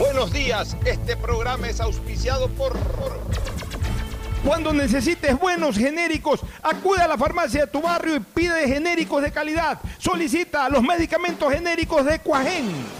Buenos días, este programa es auspiciado por... Cuando necesites buenos genéricos, acude a la farmacia de tu barrio y pide genéricos de calidad. Solicita los medicamentos genéricos de Cuajén.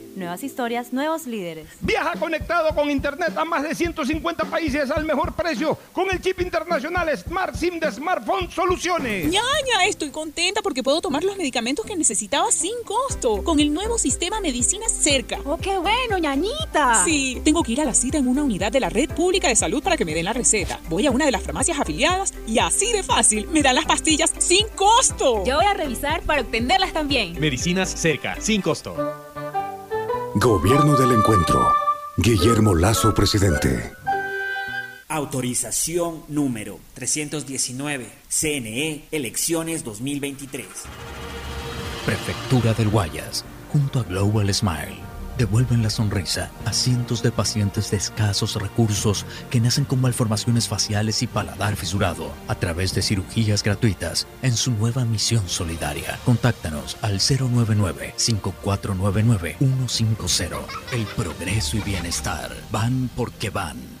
Nuevas historias, nuevos líderes. Viaja conectado con Internet a más de 150 países al mejor precio con el chip internacional Smart SIM de Smartphone Soluciones. ñaña, estoy contenta porque puedo tomar los medicamentos que necesitaba sin costo con el nuevo sistema Medicina Cerca. ¡Oh, qué bueno, ñañita! Sí, tengo que ir a la cita en una unidad de la Red Pública de Salud para que me den la receta. Voy a una de las farmacias afiliadas y así de fácil me dan las pastillas sin costo. Yo voy a revisar para obtenerlas también. Medicinas Cerca, sin costo. Gobierno del Encuentro. Guillermo Lazo, presidente. Autorización número 319. CNE, elecciones 2023. Prefectura del Guayas, junto a Global Smile devuelven la sonrisa a cientos de pacientes de escasos recursos que nacen con malformaciones faciales y paladar fisurado a través de cirugías gratuitas en su nueva misión solidaria. Contáctanos al 099-5499-150. El progreso y bienestar van porque van.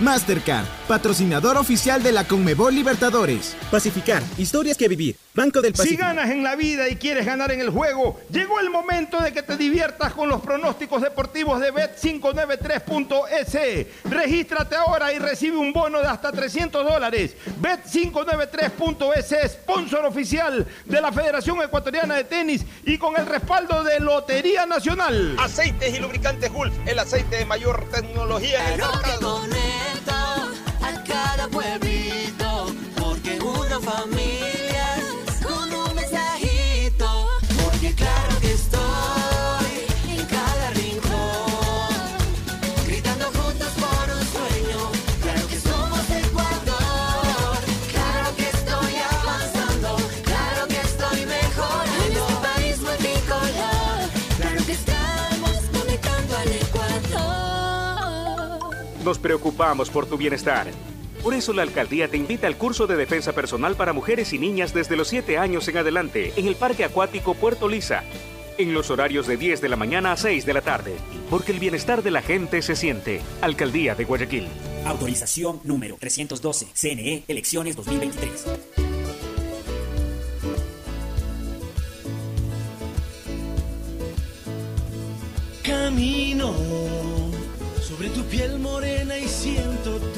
Mastercard, patrocinador oficial de la Conmebol Libertadores. Pacificar, historias que vivir. Banco del Pacífico. Si ganas en la vida y quieres ganar en el juego, llegó el momento de que te diviertas con los pronósticos deportivos de Bet593.es. Regístrate ahora y recibe un bono de hasta 300 dólares. Bet593.es, sponsor oficial de la Federación Ecuatoriana de Tenis y con el respaldo de Lotería Nacional. Aceites y lubricantes Gulf, el aceite de mayor tecnología en el mercado cada pueblito, porque una familia con un mensajito, porque claro que estoy en cada rincón, gritando juntos por un sueño, claro que somos Ecuador, claro que estoy avanzando, claro que estoy mejorando, en este país multicolor, claro que estamos conectando al Ecuador. Nos preocupamos por tu bienestar. Por eso la alcaldía te invita al curso de defensa personal para mujeres y niñas desde los 7 años en adelante en el Parque Acuático Puerto Lisa, en los horarios de 10 de la mañana a 6 de la tarde, porque el bienestar de la gente se siente. Alcaldía de Guayaquil. Autorización número 312. CNE, elecciones 2023. Camino sobre tu piel morena y siento tu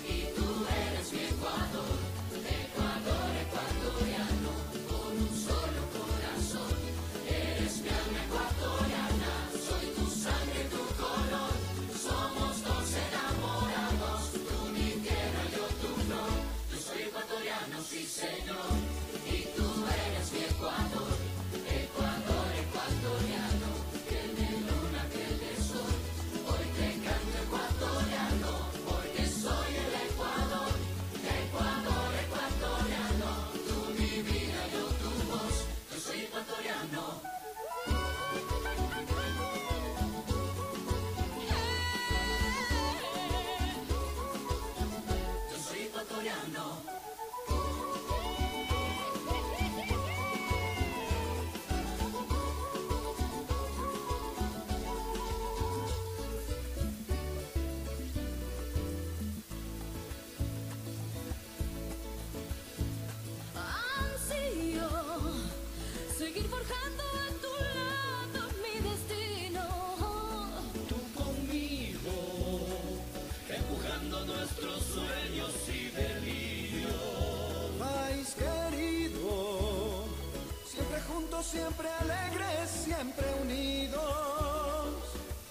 siempre alegres, siempre unidos.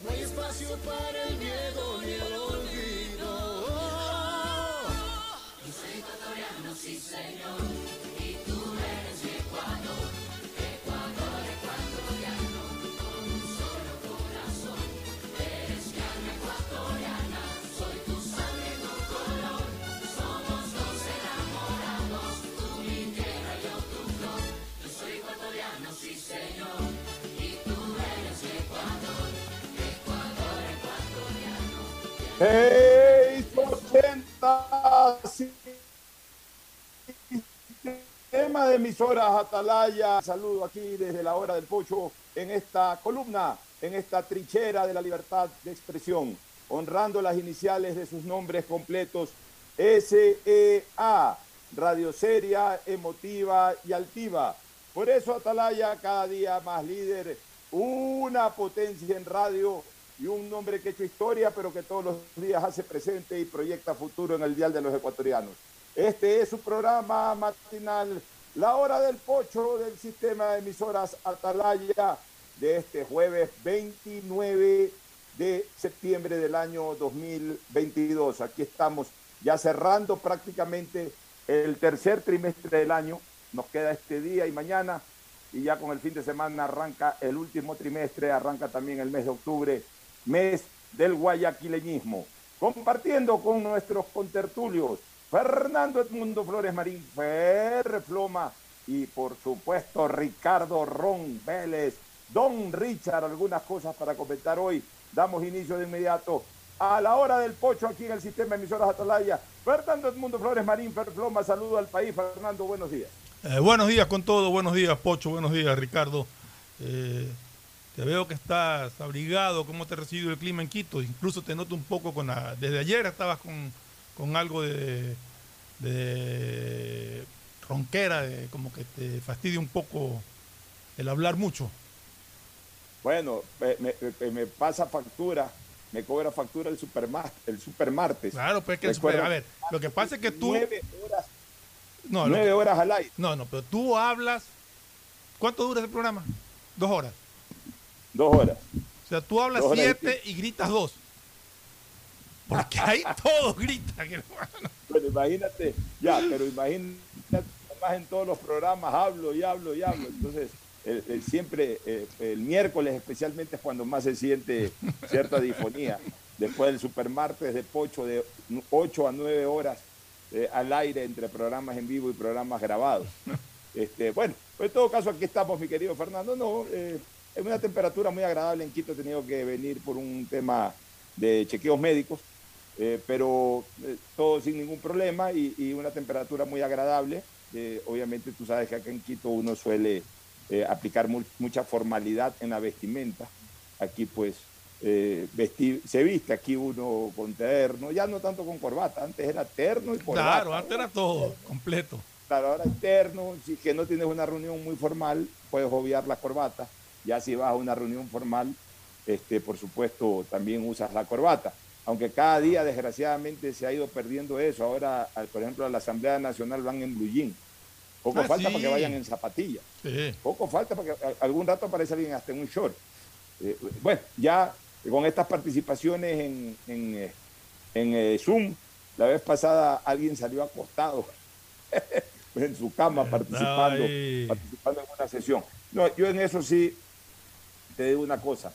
No hay espacio para el miedo ni el 680 Tema de emisoras Atalaya. Saludo aquí desde la hora del pocho en esta columna, en esta trinchera de la libertad de expresión, honrando las iniciales de sus nombres completos SEA, radio seria, emotiva y altiva. Por eso Atalaya cada día más líder, una potencia en radio y un nombre que ha hecho historia, pero que todos los días hace presente y proyecta futuro en el Dial de los Ecuatorianos. Este es su programa matinal, La Hora del Pocho del sistema de emisoras Atalaya de este jueves 29 de septiembre del año 2022. Aquí estamos ya cerrando prácticamente el tercer trimestre del año. Nos queda este día y mañana y ya con el fin de semana arranca el último trimestre, arranca también el mes de octubre, mes del guayaquileñismo. Compartiendo con nuestros contertulios, Fernando Edmundo Flores Marín, Fer Floma y por supuesto Ricardo Ron Vélez, Don Richard, algunas cosas para comentar hoy. Damos inicio de inmediato a la hora del pocho aquí en el sistema de emisoras Atalaya. Fernando Edmundo Flores Marín, Fer Floma, saludo al país. Fernando, buenos días. Eh, buenos días con todo, buenos días Pocho, buenos días Ricardo. Eh, te veo que estás abrigado, ¿cómo te recibe el clima en Quito? Incluso te noto un poco con la... Desde ayer estabas con, con algo de, de ronquera, de, como que te fastidia un poco el hablar mucho. Bueno, me, me- me pasa factura, me cobra factura el supermartes. El supermartes. Claro, pues es que el super- a ver, lo que pasa es que tú... Nueve horas, No, nueve que- horas al aire. No, no, pero tú hablas... ¿Cuánto dura ese programa? Dos horas. Dos horas. O sea, tú hablas y siete y gritas dos. Porque ahí todos gritan, hermano. Bueno, imagínate, ya, pero imagínate, más en todos los programas hablo y hablo y hablo. Entonces, el- el siempre, eh, el miércoles especialmente es cuando más se siente cierta difonía. Después del supermartes de Pocho de 8 a 9 horas eh, al aire entre programas en vivo y programas grabados. Este, bueno, pues en todo caso aquí estamos, mi querido Fernando. No, eh, es una temperatura muy agradable en Quito. He tenido que venir por un tema de chequeos médicos, eh, pero eh, todo sin ningún problema y, y una temperatura muy agradable. Eh, obviamente tú sabes que acá en Quito uno suele aplicar mu- mucha formalidad en la vestimenta. Aquí pues vestir, se viste aquí uno con terno, ya no tanto con corbata, antes era terno y corbata. Claro, antes era todo completo. Claro, ahora interno, si que no tienes una reunión muy formal, puedes obviar la corbata. Ya si vas a una reunión formal, este, por supuesto, también usas la corbata. Aunque cada día, desgraciadamente, se ha ido perdiendo eso. Ahora, por ejemplo, a la Asamblea Nacional van en blue jean. Poco Ah, falta sí. para que vayan en zapatillas. Sí. Poco falta para que algún rato aparece alguien hasta en un short. Eh, bueno, ya con estas participaciones en, en, eh, en, eh, Zoom, la vez pasada alguien salió acostado en su cama participando, participando en una sesión. No, yo en eso sí te digo una cosa.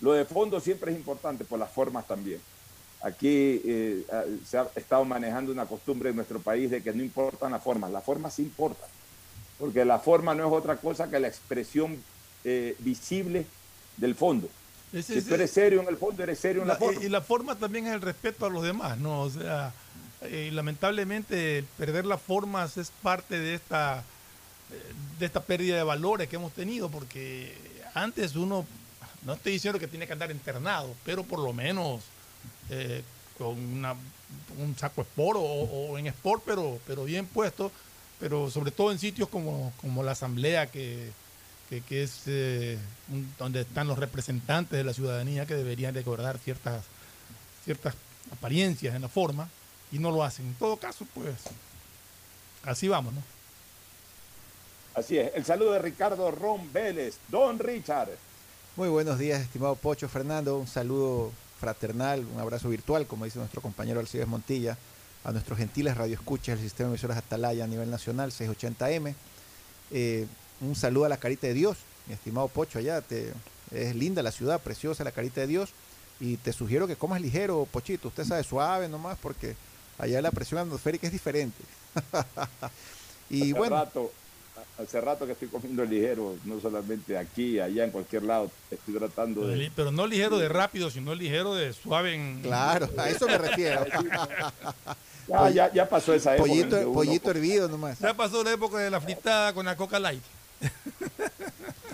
Lo de fondo siempre es importante, por las formas también. Aquí eh, ah, se ha estado manejando una costumbre en nuestro país de que no importan las formas, las formas sí importan, porque la forma no es otra cosa que la expresión eh, visible del fondo. Si tú eres serio en el fondo, eres serio en la, La- forma. y, la forma también es el respeto a los demás, ¿no? O sea, eh, lamentablemente perder las formas es parte de esta, de esta pérdida de valores que hemos tenido, porque antes uno, no estoy diciendo que tiene que andar internado, pero por lo menos eh, con un saco sport o, o en sport, pero, pero bien puesto, pero sobre todo en sitios como, como la asamblea que, que, es eh, donde están los representantes de la ciudadanía que deberían recordar ciertas, ciertas apariencias en la forma y no lo hacen. En todo caso, pues así vamos, ¿no? Así es. El saludo de Ricardo Ron Vélez. Don Richard. Muy buenos días, estimado Pocho Fernando. Un saludo fraternal, un abrazo virtual, como dice nuestro compañero Alcides Montilla, a nuestros gentiles radioescuchas del sistema de emisoras Atalaya a nivel nacional, 680M. Eh, un saludo a la carita de Dios, mi estimado Pocho, allá. Te, es linda la ciudad, preciosa la carita de Dios. Y te sugiero que comas ligero, Pochito. Usted sabe, suave nomás, porque allá la presión atmosférica es diferente. y hace bueno. Rato, hace rato que estoy comiendo ligero, no solamente aquí, allá, en cualquier lado. Estoy tratando de... Pero no ligero de rápido, sino ligero de suave en... Claro, a eso me refiero. Ya, ya, ya pasó esa época. Pollito, uno- pollito hervido nomás. Ya pasó la época de la fritada con la coca light.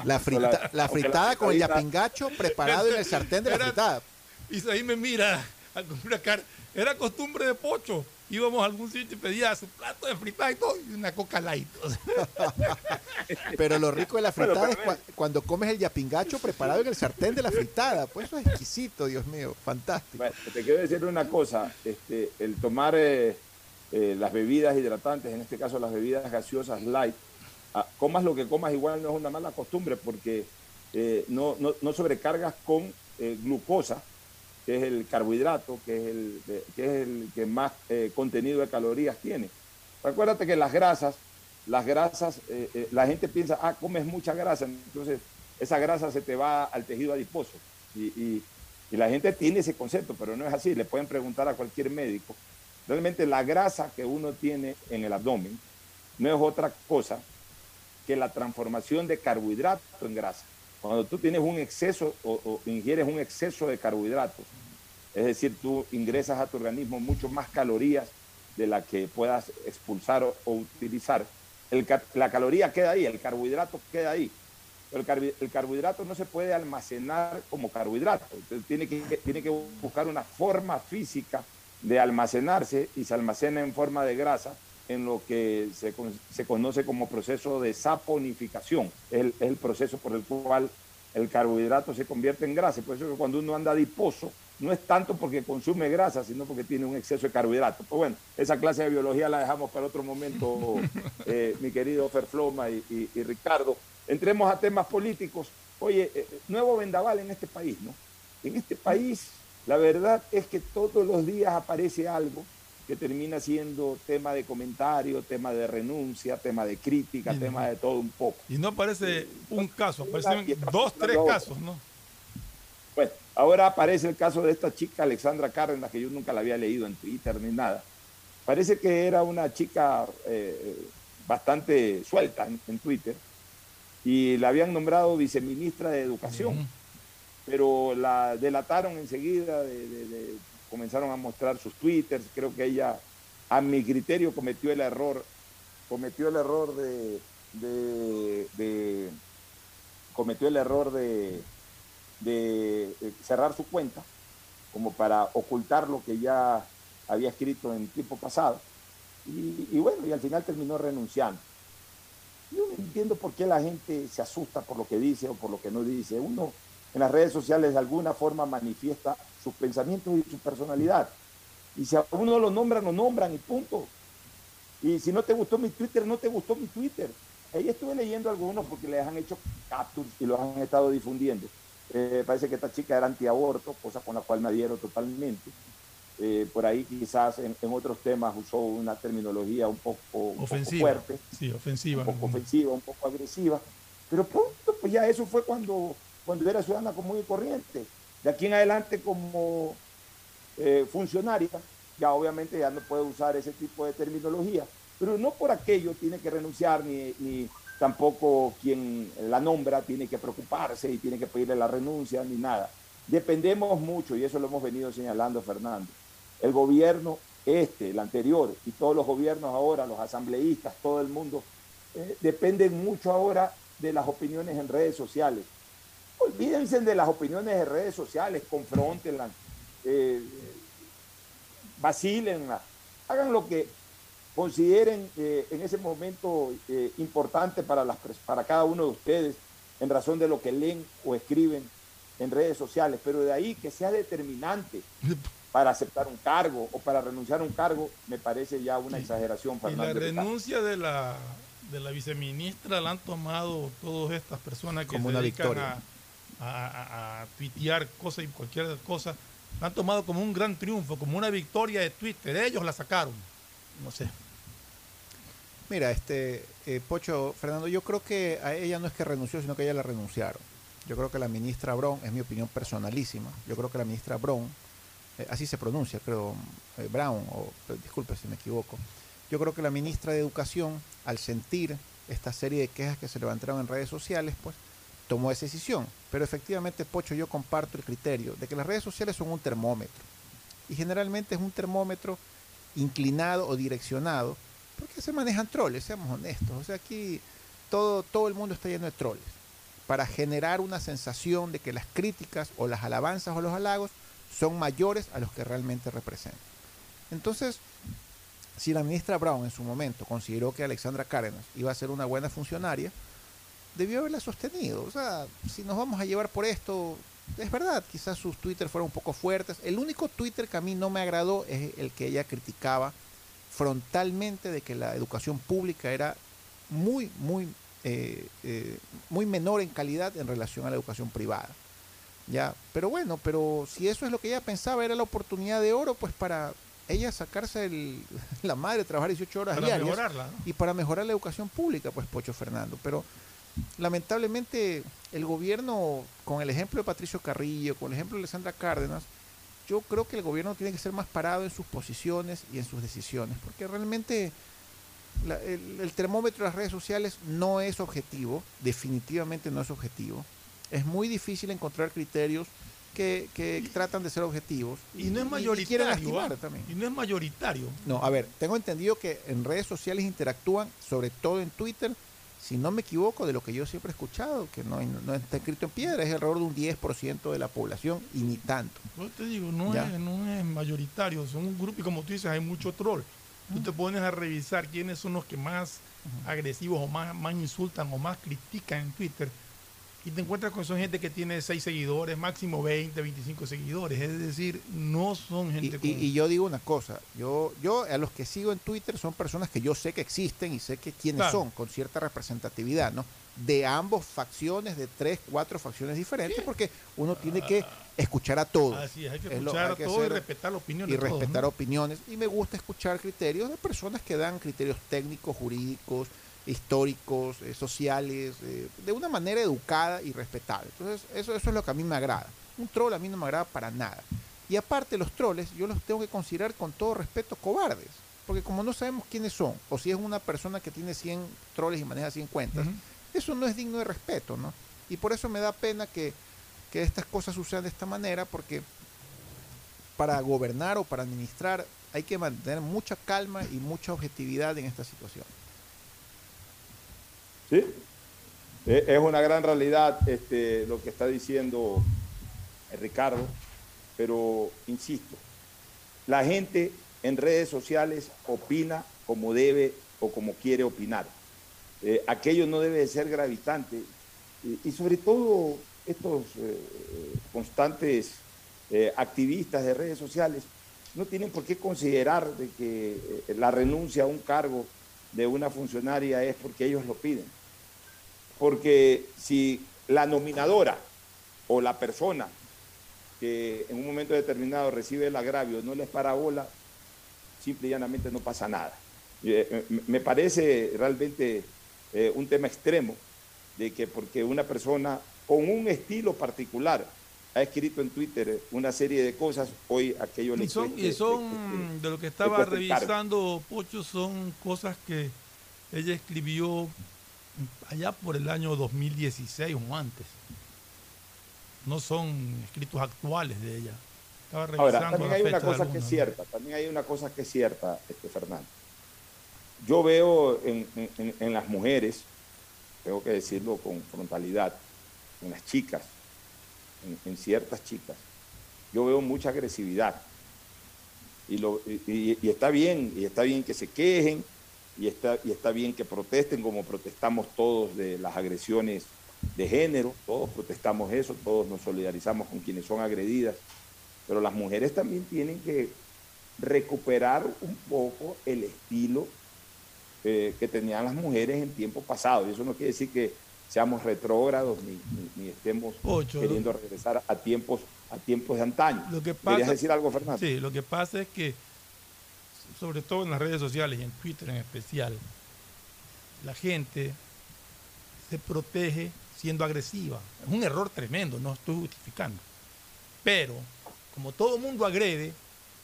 La, frita- la fritada con el yapingacho preparado en el sartén de la fritada. Y ahí me mira a comer una carne. Era costumbre de pocho. Íbamos a algún sitio y pedía su plato de fritada y todo, y una coca light. O sea, Pero lo rico de la fritada es cua- cuando comes el yapingacho preparado en el sartén de la fritada. Pues eso es exquisito, Dios mío, fantástico. Bueno, te quiero decir una cosa, este, el tomar eh, eh, las bebidas hidratantes, en este caso las bebidas gaseosas light, ah, comas lo que comas igual no es una mala costumbre porque eh, no, no, no sobrecargas con eh, glucosa, que es el carbohidrato, que es el, que, es el que más eh, contenido de calorías tiene. Acuérdate que las grasas, las grasas, eh, eh, la gente piensa, ah, comes mucha grasa, entonces esa grasa se te va al tejido adiposo. Y, y- y la gente tiene ese concepto, pero no es así. Le pueden preguntar a cualquier médico. Realmente la grasa que uno tiene en el abdomen no es otra cosa que la transformación de carbohidrato en grasa. Cuando tú tienes un exceso o, ingieres un exceso de carbohidratos, es decir, tú ingresas a tu organismo mucho más calorías de la que puedas expulsar o, utilizar, el la caloría queda ahí, el carbohidrato queda ahí. Pero el, carbohidrato no se puede almacenar como carbohidrato. Entonces tiene que buscar una forma física de almacenarse y se almacena en forma de grasa en lo que se, se conoce como proceso de saponificación. Es el, es el proceso por el cual el carbohidrato se convierte en grasa. Por eso que cuando uno anda adiposo, no es tanto porque consume grasa, sino porque tiene un exceso de carbohidrato. Pues bueno, esa clase de biología la dejamos para otro momento, eh, mi querido Ferfloma y, y- y Ricardo. Entremos a temas políticos. Oye, eh, nuevo vendaval en este país, ¿no? En este país, la verdad es que todos los días aparece algo que termina siendo tema de comentario, tema de renuncia, tema de crítica, Y- tema de todo un poco. Y no aparece un caso, aparecen dos, tres casos, ¿no? Bueno, ahora aparece el caso de esta chica Alexandra Cárdenas, que yo nunca la había leído en Twitter ni nada. Parece que era una chica eh, bastante suelta en, en Twitter y la habían nombrado viceministra de Educación, pero la delataron enseguida, de- de- de- comenzaron a mostrar sus twitters. Creo que ella, a mi criterio, cometió el error, cometió el error de, de- de- cometió el error de, de eh, cerrar su cuenta como para ocultar lo que ya había escrito en tiempo pasado. Y, y bueno, y al final terminó renunciando. Yo no entiendo por qué la gente se asusta por lo que dice o por lo que no dice. Uno en las redes sociales de alguna forma manifiesta sus pensamientos y su personalidad. Y si a uno lo nombran, lo nombran y punto. Y si no te gustó mi Twitter, no te gustó mi Twitter. Ahí estuve leyendo algunos porque les han hecho captures y los han estado difundiendo. Eh, parece que esta chica era antiaborto, cosa con la cual me adhiero totalmente. Eh, por ahí quizás en, en otros temas usó una terminología un poco, un poco Ofensiva. fuerte, Sí, ofensiva. un poco ofensiva, un poco agresiva. Pero punto, pues ya eso fue cuando, cuando era ciudadana común y corriente. De aquí en adelante como eh, funcionaria, ya obviamente ya no puede usar ese tipo de terminología. Pero no por aquello tiene que renunciar, ni, tampoco quien la nombra tiene que preocuparse y tiene que pedirle la renuncia, ni nada. Dependemos mucho, y eso lo hemos venido señalando, Fernando. El gobierno este, el anterior, y todos los gobiernos ahora, los asambleístas, todo el mundo, eh, dependen mucho ahora de las opiniones en redes sociales. Olvídense de las opiniones en redes sociales, confrontenlas, eh, vacílenlas, hagan lo que consideren eh, en ese momento eh, importante para, las, para cada uno de ustedes en razón de lo que leen o escriben en redes sociales, pero de ahí que sea determinante para aceptar un cargo o para renunciar a un cargo, me parece ya una exageración, Y la Fernando. Renuncia de la, de la viceministra la han tomado todas estas personas que Como se una dedican victoria. a, a, a- tuitear cosas y cualquier cosa. La han tomado como un gran triunfo, como una victoria de Twitter. Ellos la sacaron. No sé. Mira, este eh, Pocho, Fernando, yo creo que a ella no es que renunció, sino que a ella la renunciaron. Yo creo que la ministra Brown, es mi opinión personalísima, yo creo que la ministra Brown, eh, así se pronuncia, creo, eh, Brown, o eh, disculpe si me equivoco, yo creo que la ministra de Educación, al sentir esta serie de quejas que se levantaron en redes sociales, pues tomó esa decisión. Pero efectivamente, Pocho, yo comparto el criterio de que las redes sociales son un termómetro. Y generalmente es un termómetro inclinado o direccionado porque se manejan troles, seamos honestos. O sea, aquí todo, todo el mundo está lleno de troles para generar una sensación de que las críticas o las alabanzas o los halagos son mayores a los que realmente representan. Entonces, si la ministra Brown en su momento consideró que Alexandra Cárdenas iba a ser una buena funcionaria, debió haberla sostenido. O sea, si nos vamos a llevar por esto, es verdad, quizás sus Twitter fueron un poco fuertes. El único Twitter que a mí no me agradó es el que ella criticaba frontalmente de que la educación pública era muy, muy, eh, eh, muy menor en calidad en relación a la educación privada. Ya, pero bueno, pero si eso es lo que ella pensaba, era la oportunidad de oro, pues para ella sacarse el- la madre, trabajar 18 horas Para diarias mejorarla, ¿no? y para mejorar la educación pública, pues Pocho Fernando. Pero lamentablemente el gobierno, con el ejemplo de Patricio Carrillo, con el ejemplo de Alessandra Cárdenas, yo creo que el gobierno tiene que ser más parado en sus posiciones y en sus decisiones, porque realmente la- el, el termómetro de las redes sociales no es objetivo, definitivamente no es objetivo. Es muy difícil encontrar criterios que, que tratan de ser objetivos. Y no es mayoritario. ¿ah? también. Y no es mayoritario. No, a ver, tengo entendido que en redes sociales interactúan, sobre todo en Twitter, si no me equivoco, de lo que yo siempre he escuchado, que no, no está escrito en piedra, es alrededor de un 10% de la población y ni tanto. Yo te digo, no Ya. es, no es mayoritario, son un grupo y como tú dices, hay mucho troll. Tú te pones a revisar quiénes son los que más agresivos o más, más insultan o más critican en Twitter y te encuentras con son gente que tiene 6 seguidores, máximo 20, 25 seguidores. Es decir, no son gente Y, y yo digo una cosa, yo, yo a los que sigo en Twitter son personas que yo sé que existen y sé que quiénes Claro. son, con cierta representatividad, ¿no? De ambos facciones, de tres, cuatro facciones diferentes, porque uno tiene que escuchar a todos. Así es, hay que Es lo- escuchar hay a que todos y respetar opinión y de todos, ¿no? respetar opiniones. Y me gusta escuchar criterios de personas que dan criterios técnicos, jurídicos, históricos, eh, sociales, eh, de una manera educada y respetable. Entonces, eso, eso es lo que a mí me agrada. Un troll a mí no me agrada para nada. Y aparte, los troles yo los tengo que considerar con todo respeto cobardes. Porque como no sabemos quiénes son, o si es una persona que tiene 100 troles y maneja 100 cuentas, eso no es digno de respeto, ¿no? Y por eso me da pena que, que estas cosas sucedan de esta manera, porque para gobernar o para administrar hay que mantener mucha calma y mucha objetividad en esta situación. Sí, Eh, es una gran realidad este, lo que está diciendo eh, Ricardo, pero insisto, la gente en redes sociales opina como debe o como quiere opinar. Eh, aquello no debe de ser gravitante y, sobre todo estos constantes activistas de redes sociales no tienen por qué considerar de que la renuncia a un cargo de una funcionaria es porque ellos lo piden. Porque si la nominadora o la persona que en un momento determinado recibe el agravio no les para bola, simple y llanamente no pasa nada. Eh, me- Me parece realmente eh, un tema extremo de que porque una persona con un estilo particular ha escrito en Twitter una serie de cosas, hoy aquello le Y son, cueste- y son de lo que estaba revisando, Pocho, son cosas que ella escribió allá por el año 2016 o antes. No son escritos actuales de ella. Estaba revisando Ahora, también hay una cosa que es cierta, también hay una cosa que es cierta, este Fernando. Yo veo en, en- en las mujeres, tengo que decirlo con frontalidad, en las chicas, en, ciertas chicas, yo veo mucha agresividad. Y, lo, y está bien, y está bien que se quejen, y está, y está bien que protesten como protestamos todos de las agresiones de género, todos protestamos eso, todos nos solidarizamos con quienes son agredidas, pero las mujeres también tienen que recuperar un poco el estilo eh, que tenían las mujeres en tiempo pasado. Y eso no quiere decir que seamos retrógrados ni, ni- ni estemos Ocho, queriendo regresar a tiempos, a tiempos de antaño. Lo que ¿Querías decir algo, Fernando? Sí, lo que pasa es que, sobre todo en las redes sociales y en Twitter en especial, la gente se protege siendo agresiva. Es un error tremendo, no estoy justificando. Pero, como todo mundo agrede,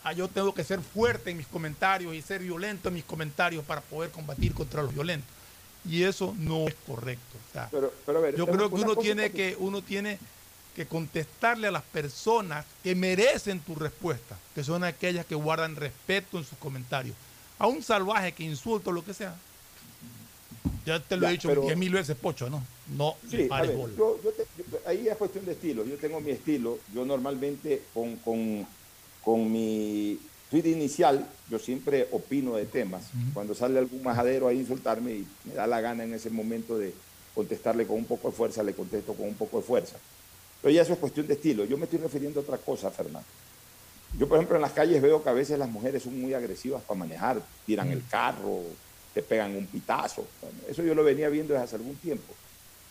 ah, yo tengo que ser fuerte en mis comentarios y ser violento en mis comentarios para poder combatir contra los violentos. Y eso no es correcto. O sea, Pero, pero a ver, yo creo que uno tiene que uno tiene que contestarle a las personas que merecen tu respuesta, que son aquellas que guardan respeto en sus comentarios. A un salvaje que insulta o lo que sea. Ya te lo Ya, he dicho diez mil veces, Pocho, ¿no? No Sí, a ver, bola. yo- yo te- yo- ahí es cuestión de estilo. Yo tengo mi estilo. Yo normalmente con, con, con mi tweet inicial, yo siempre opino de temas. Cuando sale algún majadero a insultarme y me da la gana en ese momento de contestarle con un poco de fuerza, le contesto con un poco de fuerza. Pero ya eso es cuestión de estilo. Yo me estoy refiriendo a otra cosa, Fernando. Yo, por ejemplo, en las calles veo que a veces las mujeres son muy agresivas para manejar, tiran el carro, te pegan un pitazo. Bueno, eso yo lo venía viendo desde hace algún tiempo.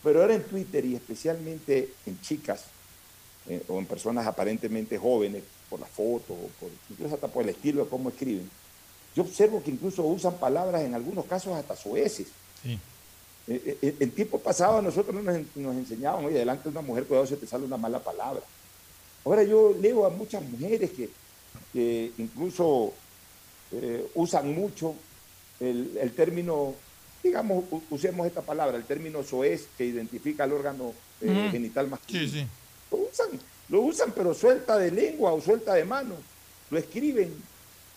Pero ahora en Twitter y especialmente en chicas eh, o en personas aparentemente jóvenes, por la foto, o por, incluso hasta por el estilo de cómo escriben, yo observo que incluso usan palabras en algunos casos hasta soeces. Sí. Eh, eh, En tiempo pasado nosotros nos, nos enseñaban, oye, delante de una mujer, cuidado si te sale una mala palabra. Ahora yo leo a muchas mujeres que, que incluso eh, usan mucho el, el término, digamos, usemos esta palabra, el término soez que identifica el órgano eh, genital masculino. Sí, sí. Lo usan, lo usan, pero suelta de lengua o suelta de mano. Lo escriben.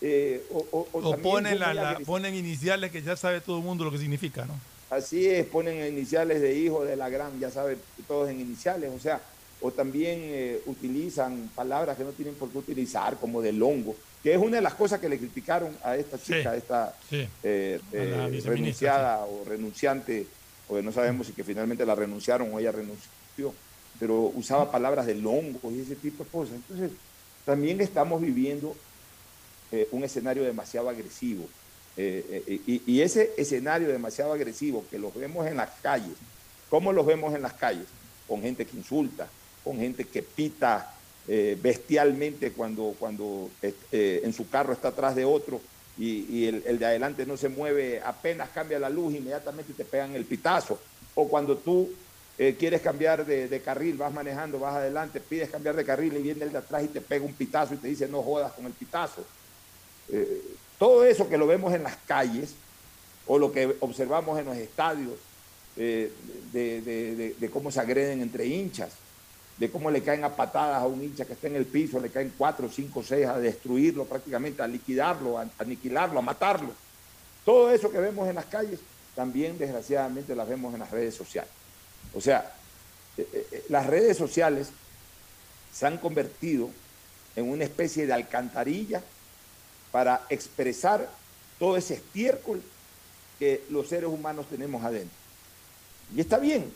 eh, o, o- o O ponen, la- la- ponen iniciales que ya sabe todo el mundo lo que significa, ¿no? Así es, ponen iniciales de hijo de la gran, ya saben, todos en iniciales, o sea, o también eh, utilizan palabras que no tienen por qué utilizar, como del hongo, que es una de las cosas que le criticaron a esta chica, a esta Sí. eh, eh, renunciada o renunciante, o no sabemos si que finalmente la renunciaron o ella renunció. Pero usaba palabras de longo y ese tipo de cosas. Entonces, también estamos viviendo eh, un escenario demasiado agresivo. Eh, eh, y, ese escenario demasiado agresivo que los vemos en las calles, ¿cómo los vemos en las calles? Con gente que insulta, con gente que pita bestialmente cuando, cuando en su carro está atrás de otro y, y el, el de adelante no se mueve, apenas cambia la luz, inmediatamente te pegan el pitazo. O cuando tú eh, quieres cambiar de, carril, vas manejando, vas adelante, pides cambiar de carril y viene el de atrás y te pega un pitazo y te dice no jodas con el pitazo. Eh, todo eso que lo vemos en las calles o lo que observamos en los estadios eh, de- de cómo se agreden entre hinchas, de cómo le caen a patadas a un hincha que está en el piso, le caen cuatro, cinco, seis a destruirlo prácticamente, a liquidarlo, a aniquilarlo, a matarlo. Todo eso que vemos en las calles también desgraciadamente las vemos en las redes sociales. O sea, eh, eh, las redes sociales se han convertido en una especie de alcantarilla para expresar todo ese estiércol que los seres humanos tenemos adentro. Y está bien,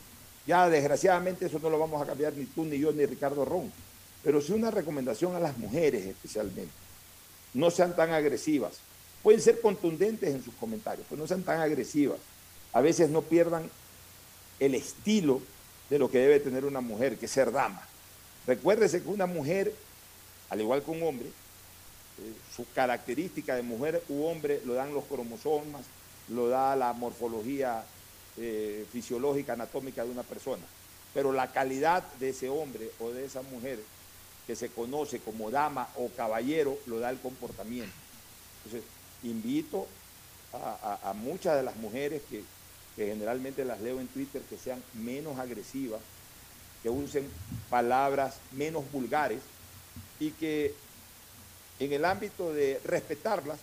ya desgraciadamente eso no lo vamos a cambiar ni tú, ni yo, ni Ricardo Ron, pero sí una recomendación a las mujeres especialmente. No sean tan agresivas. Pueden ser contundentes en sus comentarios, pero no sean tan agresivas. A veces no pierdan el estilo de lo que debe tener una mujer, que es ser dama. Recuérdese que una mujer, al igual que un hombre, eh, su característica de mujer u hombre lo dan los cromosomas, lo da la morfología eh, fisiológica, anatómica de una persona. Pero la calidad de ese hombre o de esa mujer que se conoce como dama o caballero lo da el comportamiento. Entonces, invito a, a- a muchas de las mujeres que, que generalmente las leo en Twitter que sean menos agresivas, que usen palabras menos vulgares y que en el ámbito de respetarlas,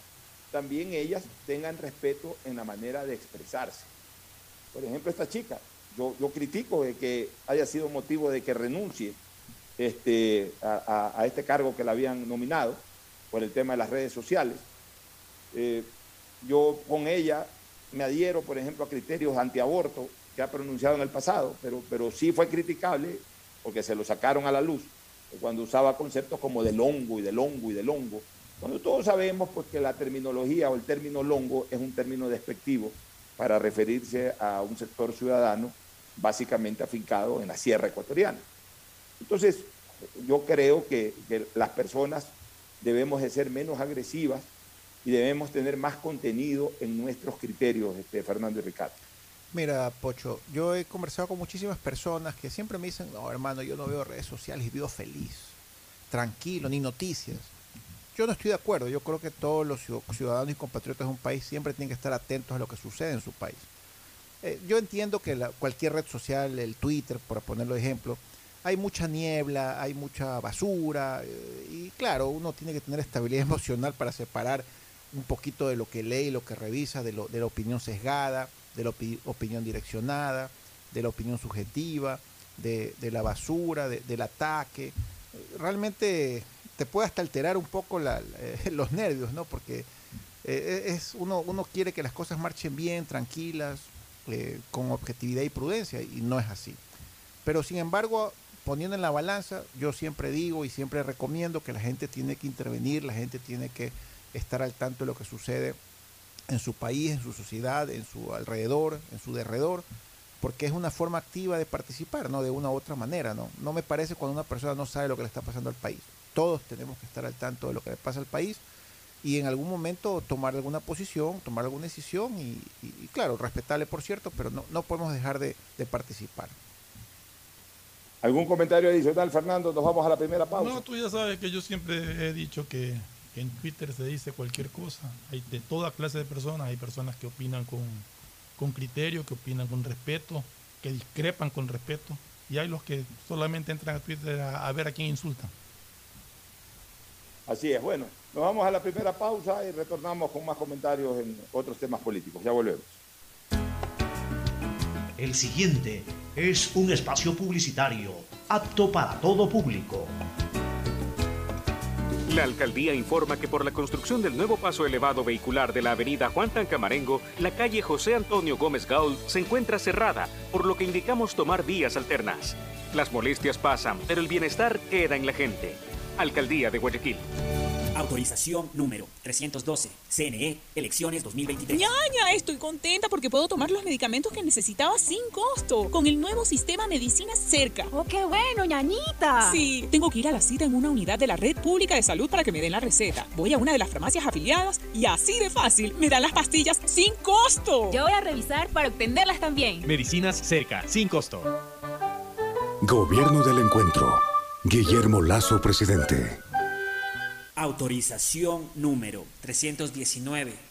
también ellas tengan respeto en la manera de expresarse. Por ejemplo, esta chica, yo, yo critico de que haya sido motivo de que renuncie este, a, este cargo que la habían nominado por el tema de las redes sociales. Eh, yo con ella me adhiero, por ejemplo, a criterios antiaborto que ha pronunciado en el pasado, pero, pero sí fue criticable porque se lo sacaron a la luz cuando usaba conceptos como del hongo y del hongo y del hongo, cuando todos sabemos pues, que la terminología o el término longo es un término despectivo para referirse a un sector ciudadano básicamente afincado en la sierra ecuatoriana. Entonces, yo creo que, que las personas debemos de ser menos agresivas y debemos tener más contenido en nuestros criterios, este, Fernando y Ricardo. Mira, Pocho, yo he conversado con muchísimas personas que siempre me dicen, no, hermano, yo no veo redes sociales vivo feliz, tranquilo, ni noticias. Yo no estoy de acuerdo, yo creo que todos los ciu- ciudadanos y compatriotas de un país siempre tienen que estar atentos a lo que sucede en su país. Eh, yo entiendo que la- cualquier red social, el Twitter, por ponerlo de ejemplo, hay mucha niebla, hay mucha basura, eh, y claro, uno tiene que tener estabilidad emocional para separar un poquito de lo que lee y lo que revisa, de, lo, de la opinión sesgada, de la opi- opinión direccionada, de la opinión subjetiva, de, la basura, de- del ataque. Realmente te puede hasta alterar un poco eh, los nervios, ¿no? Porque eh, es, uno, uno quiere que las cosas marchen bien, tranquilas, eh, con objetividad y prudencia, y no es así. Pero sin embargo, poniendo en la balanza, yo siempre digo y siempre recomiendo que la gente tiene que intervenir, la gente tiene que estar al tanto de lo que sucede en su país, en su sociedad, en su alrededor, en su derredor, porque es una forma activa de participar, ¿no? De una u otra manera, ¿no? No me parece cuando una persona no sabe lo que le está pasando al país. Todos tenemos que estar al tanto de lo que le pasa al país y en algún momento tomar alguna posición, tomar alguna decisión y, y- y claro, respetable por cierto, pero no, no podemos dejar de, de participar. ¿Algún comentario adicional, Fernando? Nos vamos a la primera pausa. No, tú ya sabes que yo siempre he dicho que, que en Twitter se dice cualquier cosa. Hay de toda clase de personas. Hay personas que opinan con, con criterio, que opinan con respeto, que discrepan con respeto. Y hay los que solamente entran a Twitter a, a ver a quién insultan. Así es, bueno, nos vamos a la primera pausa y retornamos con más comentarios en otros temas políticos. Ya volvemos. El siguiente es un espacio publicitario apto para todo público. La alcaldía informa que por la construcción del nuevo paso elevado vehicular de la avenida Juan Tancamarengo, la calle José Antonio Gómez Gaul se encuentra cerrada, por lo que indicamos tomar vías alternas. Las molestias pasan, pero el bienestar queda en la gente. Alcaldía de Guayaquil. Autorización número 312. CNE, elecciones 2023. Ñaña, estoy contenta porque puedo tomar los medicamentos que necesitaba sin costo con el nuevo sistema Medicinas Cerca. ¡Oh, qué bueno, ñañita! Sí, tengo que ir a la cita en una unidad de la Red Pública de Salud para que me den la receta. Voy a una de las farmacias afiliadas y así de fácil me dan las pastillas sin costo. Yo voy a revisar para obtenerlas también. Medicinas cerca, sin costo. Gobierno del Encuentro. Guillermo Lazo, presidente. Autorización número 319.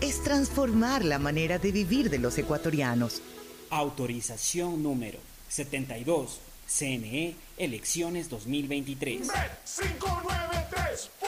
es transformar la manera de vivir de los ecuatorianos. Autorización número 72. CNE, elecciones 2023. 593.es Tu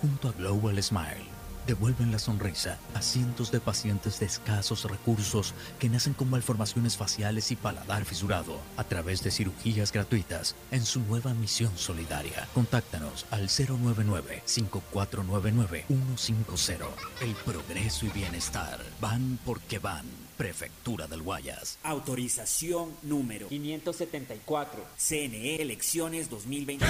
junto a Global Smile, devuelven la sonrisa a cientos de pacientes de escasos recursos que nacen con malformaciones faciales y paladar fisurado a través de cirugías gratuitas en su nueva misión solidaria. Contáctanos al 099-5499-150. El progreso y bienestar van porque van. Prefectura del Guayas. Autorización número 574. CNE, elecciones 2023.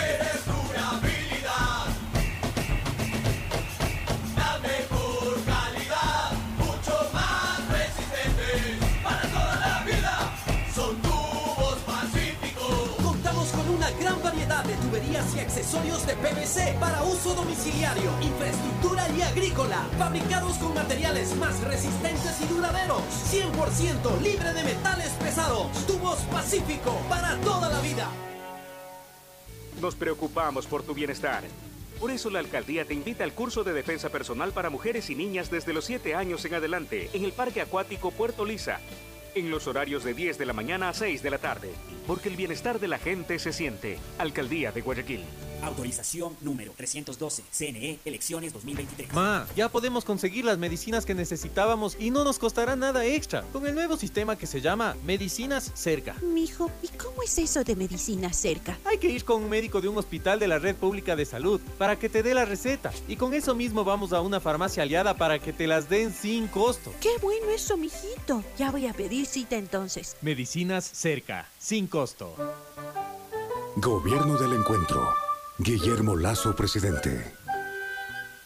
Y accesorios de PVC para uso domiciliario, infraestructura y agrícola, fabricados con materiales más resistentes y duraderos, 100% libre de metales pesados. Tubos Pacífico para toda la vida. Nos preocupamos por tu bienestar. Por eso la alcaldía te invita al curso de defensa personal para mujeres y niñas desde los 7 años en adelante en el Parque Acuático Puerto Lisa, en los horarios de 10 de la mañana a 6 de la tarde, porque el bienestar de la gente se siente. Alcaldía de Guayaquil. Autorización número 312. CNE, elecciones 2023. Ma, ya podemos conseguir las medicinas que necesitábamos y no nos costará nada extra con el nuevo sistema que se llama Medicinas Cerca. Mijo, ¿y cómo es eso de medicina cerca? Hay que ir con un médico de un hospital de la Red Pública de Salud para que te dé la receta y con eso mismo vamos a una farmacia aliada para que te las den sin costo. Qué bueno eso, mijito. Ya voy a pedir cita entonces. Medicinas Cerca, sin costo. Gobierno del Encuentro. Guillermo Lazo, presidente.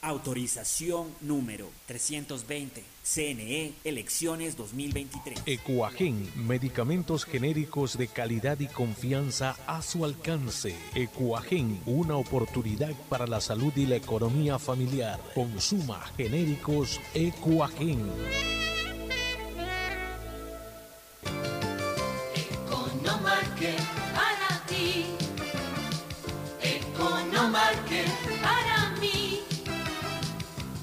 Autorización número 320. CNE, elecciones 2023. Ecuagen, medicamentos genéricos de calidad y confianza a su alcance. Ecuagen, una oportunidad para la salud y la economía familiar. Consuma genéricos Ecuagen. Economarket para ti. Economarket para mí.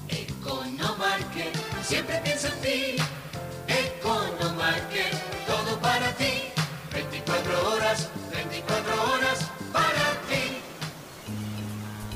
Economarket siempre piensa en ti.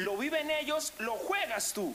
Lo viven ellos, lo juegas tú.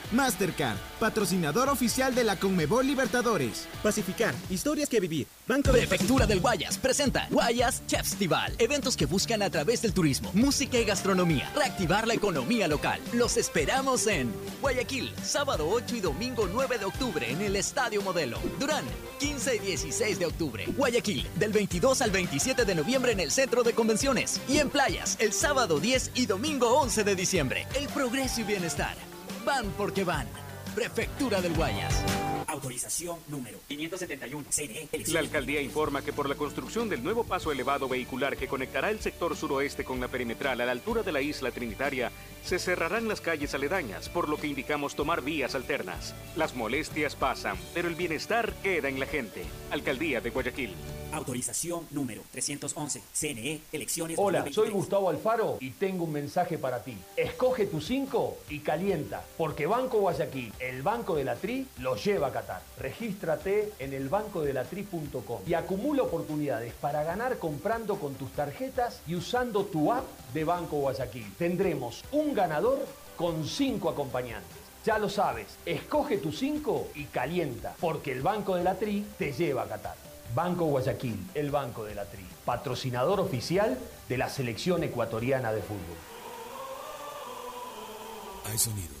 Mastercard, patrocinador oficial de la Conmebol Libertadores. Pacificar, historias que vivir. Banco de Prefectura del Guayas presenta Guayas Festival. Eventos que buscan a través del turismo, música y gastronomía reactivar la economía local. Los esperamos en Guayaquil, sábado 8 y domingo 9 de octubre en el Estadio Modelo. Durán, 15 y 16 de octubre. Guayaquil, del 22 al 27 de noviembre en el Centro de Convenciones. Y en Playas, el sábado 10 y domingo 11 de diciembre. El progreso y bienestar. Van porque van. Prefectura del Guayas. Autorización número 571. CNE La alcaldía informa que por la construcción del nuevo paso elevado vehicular que conectará el sector suroeste con la perimetral a la altura de la isla Trinitaria, se cerrarán las calles aledañas, por lo que indicamos tomar vías alternas. Las molestias pasan, pero el bienestar queda en la gente. Alcaldía de Guayaquil. Autorización número 311. CNE Elecciones Hola, 2023. soy Gustavo Alfaro y tengo un mensaje para ti. Escoge tu 5 y calienta, porque Banco Guayaquil, el banco de la Tri, lo lleva Qatar. Regístrate en elbancodelatri.com y acumula oportunidades para ganar comprando con tus tarjetas y usando tu app de Banco Guayaquil. Tendremos un ganador con 5 acompañantes. Ya lo sabes, escoge tu 5 y calienta, porque el Banco de la Tri te lleva a Qatar. Banco Guayaquil, el Banco de la Tri, patrocinador oficial de la selección ecuatoriana de fútbol. Hay sonidos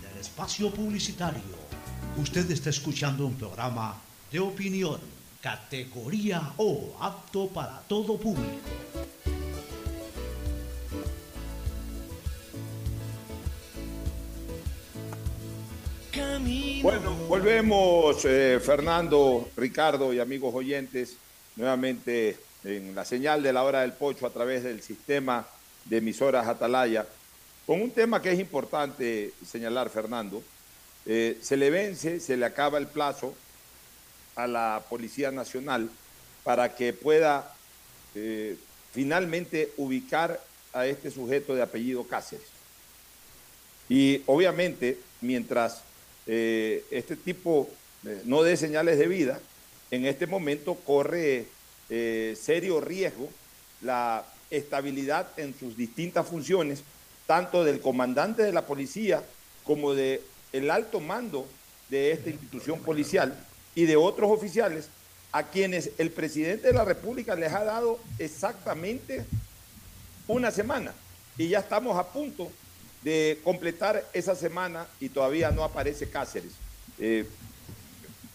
espacio publicitario. Usted está escuchando un programa de opinión, categoría O, apto para todo público. Bueno, volvemos, eh, Fernando, Ricardo y amigos oyentes, nuevamente en la señal de la hora del pocho a través del sistema de emisoras Atalaya, con un tema que es importante señalar, Fernando. Eh, se le vence, se le acaba el plazo a la Policía Nacional para que pueda eh, finalmente ubicar a este sujeto de apellido Cáceres. Y obviamente, mientras eh, este tipo no dé señales de vida, en este momento corre serio riesgo la estabilidad en sus distintas funciones, tanto del comandante de la policía como de el alto mando de esta institución policial y de otros oficiales a quienes el presidente de la República les ha dado exactamente una semana y ya estamos a punto de completar esa semana y todavía no aparece Cáceres. Eh,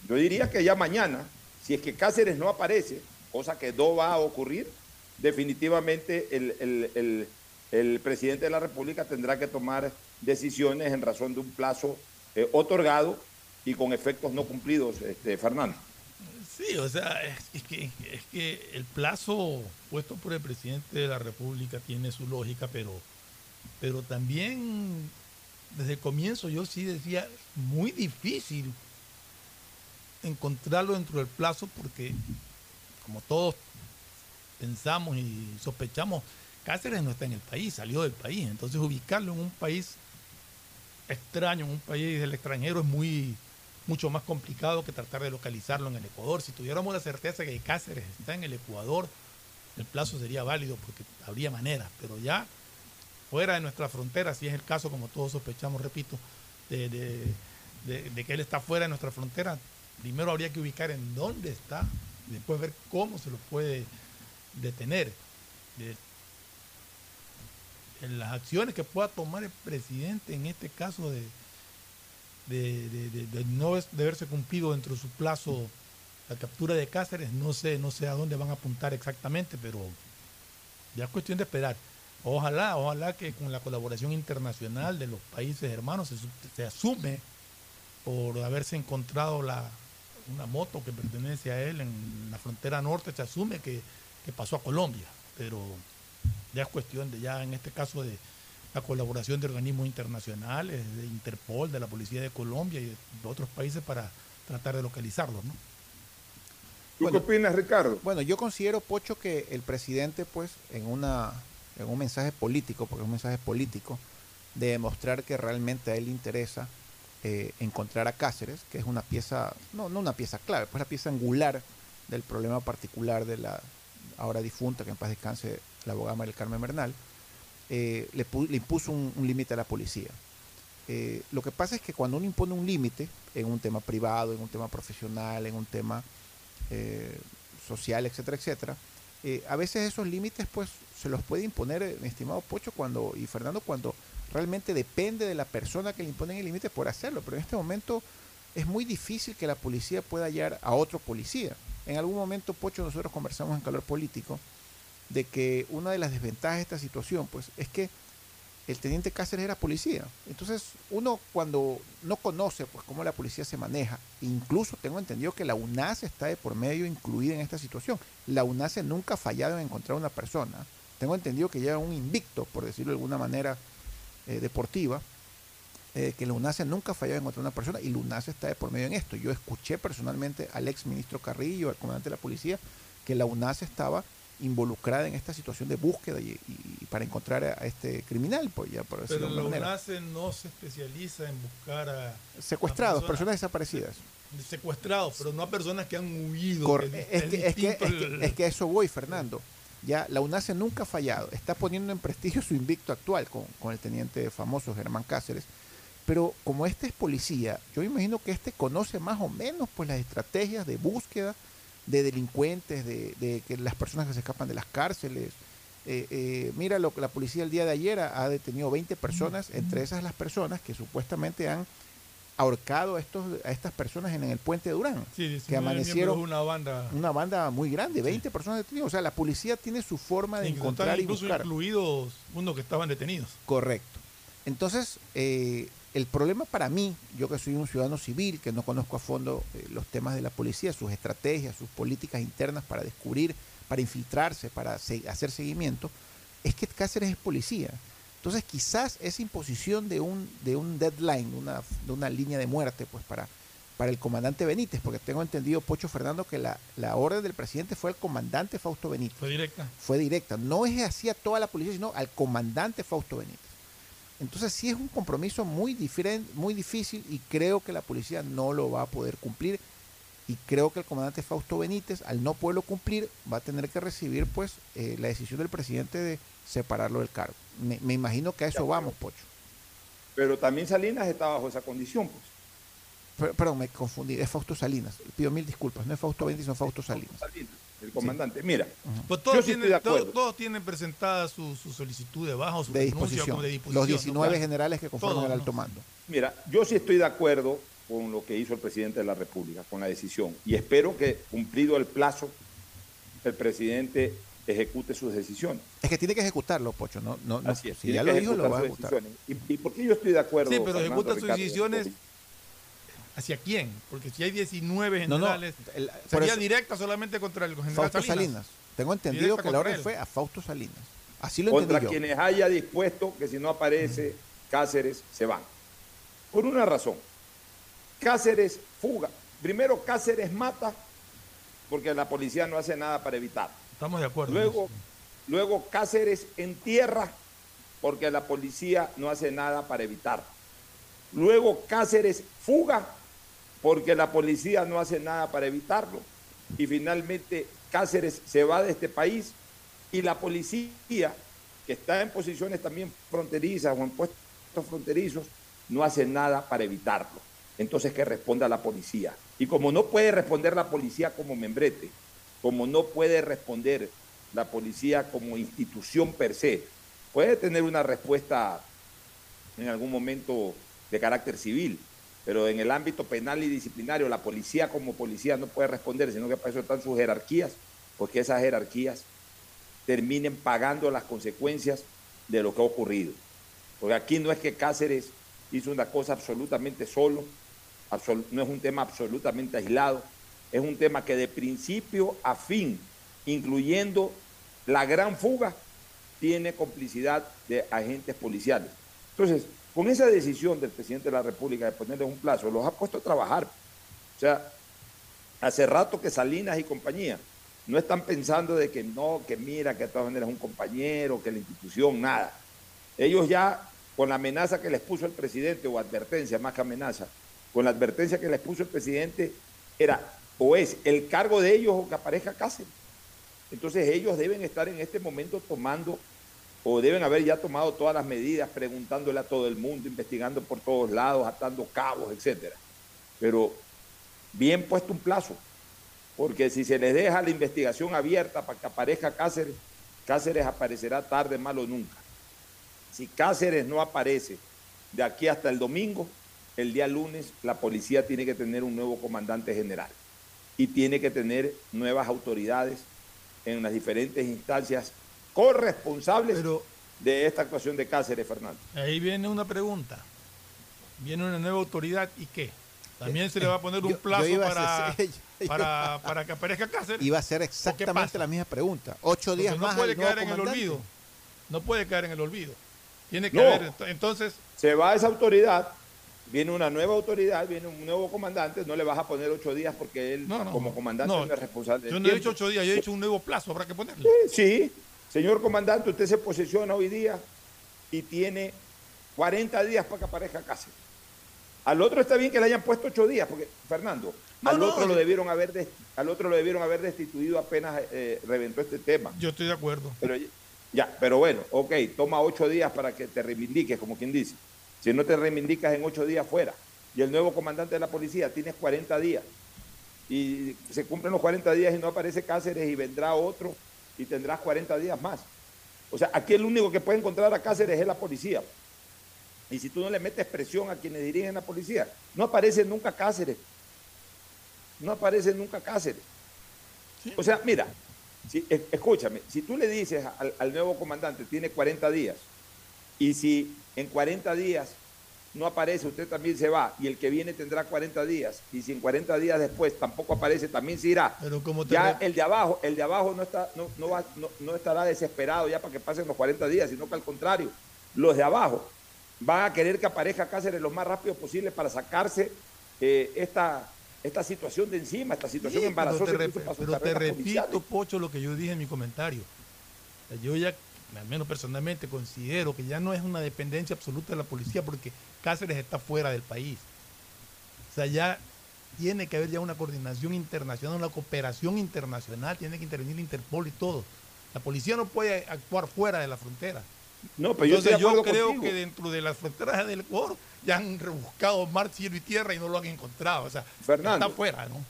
yo diría que ya mañana, si es que Cáceres no aparece, cosa que no va a ocurrir, definitivamente el- el- el presidente de la República tendrá que tomar decisiones en razón de un plazo eh, otorgado y con efectos no cumplidos, este, Fernando. Sí, o sea, es, que, es que el plazo puesto por el presidente de la República tiene su lógica, pero, pero también desde el comienzo yo sí decía, muy difícil encontrarlo dentro del plazo porque como todos pensamos y sospechamos, Cáceres no está en el país, salió del país, entonces ubicarlo en un país extraño, en un país del extranjero es muy mucho más complicado que tratar de localizarlo en el Ecuador. Si tuviéramos la certeza que Cáceres está en el Ecuador, el plazo sería válido porque habría manera, pero ya fuera de nuestra frontera, si es el caso, como todos sospechamos, repito, de, que él está fuera de nuestra frontera, primero habría que ubicar en dónde está, después ver cómo se lo puede detener. Las acciones que pueda tomar el presidente en este caso de, de, de- de- no haberse cumplido dentro de su plazo la captura de Cáceres, no sé, no sé a dónde van a apuntar exactamente, pero ya es cuestión de esperar. Ojalá, ojalá que con la colaboración internacional de los países hermanos se, se asume por haberse encontrado la, una moto que pertenece a él en la frontera norte, se asume que, que pasó a Colombia, pero ya es cuestión de ya en este caso de la colaboración de organismos internacionales, de Interpol, de la Policía de Colombia y de otros países para tratar de localizarlos, ¿no? ¿Tú qué opinas, Ricardo? Bueno, yo considero, Pocho, que el presidente, pues, en, una, en un mensaje político, porque es un mensaje político, de demostrar que realmente a él le interesa eh, encontrar a Cáceres, que es una pieza, no, no una pieza clave, pues la pieza angular del problema particular de la ahora difunta, que en paz descanse la abogada María Carmen Bernal, eh, le, pu- le impuso un, límite a la policía. Eh, lo que pasa es que cuando uno impone un límite en un tema privado, en un tema profesional, en un tema eh, social, etcétera, etcétera, a veces esos límites pues se los puede imponer, mi estimado Pocho cuando, y Fernando, cuando realmente depende de la persona que le imponen el límite por hacerlo, pero en este momento es muy difícil que la policía pueda hallar a otro policía. En algún momento, Pocho, nosotros conversamos en calor político de que una de las desventajas de esta situación pues es que el teniente Cáceres era policía. Entonces, uno cuando no conoce pues cómo la policía se maneja, incluso tengo entendido que la UNACE está de por medio incluida en esta situación. La UNACE nunca ha fallado en encontrar una persona. Tengo entendido que lleva un invicto, por decirlo de alguna manera eh, deportiva, eh, que la UNACE nunca ha fallado en encontrar una persona y la UNACE está de por medio en esto. Yo escuché personalmente al ex ministro Carrillo, al comandante de la policía, que la UNACE estaba involucrada en esta situación de búsqueda y, y para encontrar a, este criminal, pues ya por decirlo Pero de la alguna. UNACE no se especializa en buscar a Secuestrados, a personas desaparecidas. secuestrados, pero no a personas que han huido. Cor- que es, que, es, que, es, que, el- es que a eso voy, Fernando. Ya la UNACE nunca ha fallado. Está poniendo en prestigio su invicto actual con, con el teniente famoso Germán Cáceres. Pero como este es policía, yo me imagino que este conoce más o menos pues las estrategias de búsqueda de delincuentes, de, de que las personas que se escapan de las cárceles. Eh, eh, mira lo que la policía el día de ayer ha, ha detenido 20 personas, entre esas las personas que supuestamente han ahorcado a, estos, a estas personas en, el puente de Durán. Sí, 19 que amanecieron una banda. una banda muy grande, 20 personas detenidas. O sea, la policía tiene su forma de encontrar y incluso buscar. incluidos unos que estaban detenidos. Correcto. Entonces, eh, el problema para mí, yo que soy un ciudadano civil, que no conozco a fondo eh, los temas de la policía, sus estrategias, sus políticas internas para descubrir, para infiltrarse, para se- hacer seguimiento, es que Cáceres es policía. Entonces, quizás esa imposición de un, de un deadline, de una, de una línea de muerte, pues para, para el comandante Benítez, porque tengo entendido, Pocho Fernando, que la, la orden del presidente fue al comandante Fausto Benítez Fue directa. fue directa. No es así a toda la policía, sino al comandante Fausto Benítez. Entonces sí es un compromiso muy, diferente, muy difícil y creo que la policía no lo va a poder cumplir. Y creo que el comandante Fausto Benítez, al no poderlo cumplir, va a tener que recibir pues eh, la decisión del presidente de separarlo del cargo. Me, me imagino que a eso vamos, Pocho. Pero también Salinas está bajo esa condición, pues. Per- perdón, me confundí. Es Fausto Salinas. Pido mil disculpas. No es Fausto Benítez, sino Fausto Salinas. Salinas, el comandante. Mira, Pues yo todos, sí estoy tienen, de todos, acuerdo. todos tienen presentada su, su solicitud de baja o su De disposición. como de disposición. Los ¿no? 19 Claro. generales que conforman Todos, el alto mando. Mira, yo sí estoy de acuerdo con lo que hizo el presidente de la República, con la decisión. Y espero que, cumplido el plazo, el presidente ejecute sus decisiones. Es que tiene que ejecutarlo, Pocho. No, no, no. Así es, Si tiene ya lo dijo, lo va a ejecutar. ¿Y, y por qué yo estoy de acuerdo? Sí, pero Fernando, ejecuta sus Ricardo? decisiones ¿Hacia quién? Porque si hay 19 No, no, generales, el- sería eso- directa solamente contra el general Fausto Salinas. Salinas. Tengo entendido Directa que la orden él. fue a Fausto Salinas. Así lo Contra entendí yo. quienes haya dispuesto que si no aparece Cáceres, se van. Por una razón. Cáceres fuga. Primero, Cáceres mata porque la policía no hace nada para evitar. Estamos de acuerdo. Luego, luego Cáceres entierra porque la policía no hace nada para evitar. Luego Cáceres fuga porque la policía no hace nada para evitarlo. Y finalmente Cáceres se va de este país y la policía, que está en posiciones también fronterizas o en puestos fronterizos, no hace nada para evitarlo. Entonces que responda la policía. Y como no puede responder la policía como membrete, como no puede responder la policía como institución per se, puede tener una respuesta en algún momento de carácter civil, pero en el ámbito penal y disciplinario la policía como policía no puede responder, sino que para eso están sus jerarquías, porque esas jerarquías terminen pagando las consecuencias de lo que ha ocurrido. Porque aquí no es que Cáceres hizo una cosa absolutamente solo, no es un tema absolutamente aislado, es un tema que de principio a fin, incluyendo la gran fuga, tiene complicidad de agentes policiales. Entonces, con esa decisión del presidente de la República de ponerles un plazo, los ha puesto a trabajar. O sea, hace rato que Salinas y compañía no están pensando de que no, que mira, que de todas maneras es un compañero, que la institución, nada. Ellos ya, con la amenaza que les puso el presidente, o advertencia más que amenaza, con la advertencia que les puso el presidente, era o es el cargo de ellos o que aparezca Cáceres. Entonces ellos deben estar en este momento tomando, o deben haber ya tomado todas las medidas, preguntándole a todo el mundo, investigando por todos lados, atando cabos, etcétera. Pero bien puesto un plazo, porque si se les deja la investigación abierta para que aparezca Cáceres, Cáceres aparecerá tarde, malo nunca. Si Cáceres no aparece de aquí hasta el domingo, el día lunes la policía tiene que tener un nuevo comandante general y tiene que tener nuevas autoridades en las diferentes instancias corresponsables de esta actuación de Cáceres, Fernando. Ahí viene una pregunta. Viene una nueva autoridad y qué? También se le va a poner un Yo- plazo para, yo- para, para que aparezca Cáceres. Iba a ser exactamente la misma pregunta. Ocho Porque días no más puede al nuevo caer en el olvido. No puede caer en el olvido. Tiene que No. haber, ent- entonces, Se va esa autoridad, viene una nueva autoridad, viene un nuevo comandante, no le vas a poner ocho días porque él No, no, como no. comandante No, no es responsable. yo no he dicho ocho días, yo he dicho un nuevo plazo, habrá que ponerle. Sí, señor comandante, usted se posesiona hoy día y tiene 40 días para que aparezca Cáceres. Al otro está bien que le hayan puesto ocho días, porque, Fernando, No, al no, otro lo debieron haber al otro lo debieron haber destituido apenas eh, reventó este tema. Yo estoy de acuerdo. Pero ya, pero bueno, ok, toma ocho días para que te reivindiques, como quien dice. Si no te reivindicas en ocho días fuera. Y el nuevo comandante de la policía tienes 40 días. Y se cumplen los 40 días y no aparece Cáceres y vendrá otro y tendrás 40 días más. O sea, aquí el único que puede encontrar a Cáceres es la policía. y si tú no le metes presión a quienes dirigen la policía, no aparece nunca Cáceres. No aparece nunca Cáceres. O sea, mira, si, escúchame, si tú le dices al, al nuevo comandante, tiene 40 días, y si en 40 días no aparece, usted también se va, y el que viene tendrá 40 días, y si en 40 días después tampoco aparece, también se irá. Pero como Ya el de abajo, el de abajo no, está, no, no, va- no- no estará desesperado ya para que pasen los 40 días, sino que al contrario, los de abajo van a querer que aparezca Cáceres lo más rápido posible para sacarse eh, esta, esta situación de encima, esta situación Sí, embarazosa. Pero te, rep- pero te policiales. repito, Pocho, lo que yo dije en mi comentario. Yo ya, al menos personalmente, considero que ya no es una dependencia absoluta de la policía porque Cáceres está fuera del país. O sea, ya tiene que haber ya una coordinación internacional, una cooperación internacional, tiene que intervenir Interpol y todo. La policía no puede actuar fuera de la frontera. No, pero yo Entonces yo creo contigo. que dentro de las fronteras del Ecuador ya han rebuscado mar, cielo y tierra y no lo han encontrado. O sea, Fernando. está fuera, ¿no?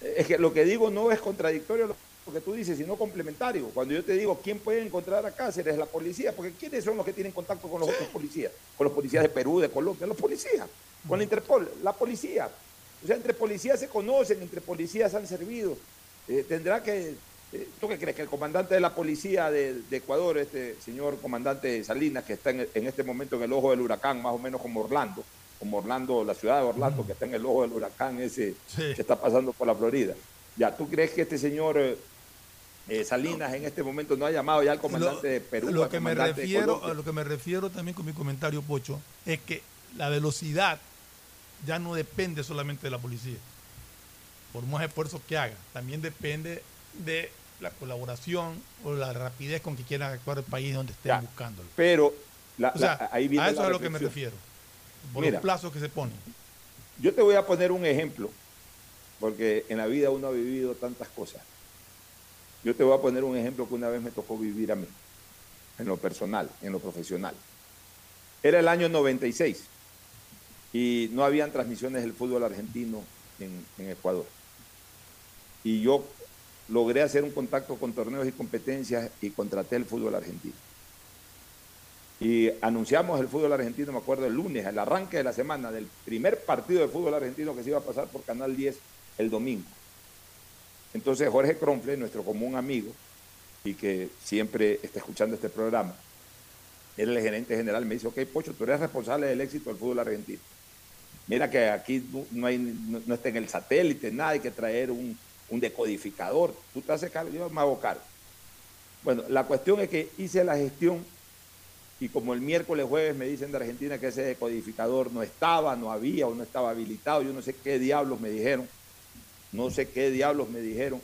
Es que lo que digo no es contradictorio lo lo que tú dices, sino complementario. Cuando yo te digo quién puede encontrar a Cáceres, la policía, porque ¿quiénes son los que tienen contacto con los otros policías? Con los policías de Perú, de Colombia, los policías. Con la Interpol, la policía. O sea, entre policías se conocen, entre policías han servido. Eh, tendrá que. eh, ¿Tú qué crees? Que el comandante de la policía de, de Ecuador, este señor comandante Salinas, que está en, en este momento en el ojo del huracán, más o menos como Orlando, como Orlando, la ciudad de Orlando, que está en el ojo del huracán ese que está pasando por la Florida. Ya, ¿tú crees que este señor eh, eh, Salinas en este momento no ha llamado ya al comandante de Perú? Lo que me refiero, a lo que me refiero también con mi comentario, Pocho, es que la velocidad ya no depende solamente de la policía. Por más esfuerzos que haga, también depende de la colaboración o la rapidez con que quieran actuar el país donde estén Ya, buscándolo. Pero la- O sea, la- ahí viene a eso es a lo que me refiero. Por Mira. los plazos que se ponen. Yo te voy a poner un ejemplo, porque en la vida uno ha vivido tantas cosas. Yo te voy a poner un ejemplo que una vez me tocó vivir a mí, en lo personal, en lo profesional. Era el año 96 y no habían transmisiones del fútbol argentino en, Ecuador. Y yo logré hacer un contacto con torneos y competencias y contraté el fútbol argentino. Y anunciamos el fútbol argentino, me acuerdo, el lunes, el arranque de la semana, del primer partido de fútbol argentino que se iba a pasar por Canal 10 el domingo. Entonces Jorge Cronfle, nuestro común amigo, y que siempre está escuchando este programa, es el gerente general, me dice, ok, Pocho, tú eres responsable del éxito del fútbol argentino. Mira que aquí no, hay, no está en el satélite, nada, hay que traer un, un decodificador. Tú te haces cargo, yo me hago cargo. Bueno, la cuestión es que hice la gestión y como el miércoles, jueves me dicen de Argentina que ese decodificador no estaba, no había o no estaba habilitado, yo no sé qué diablos me dijeron, no sé qué diablos me dijeron,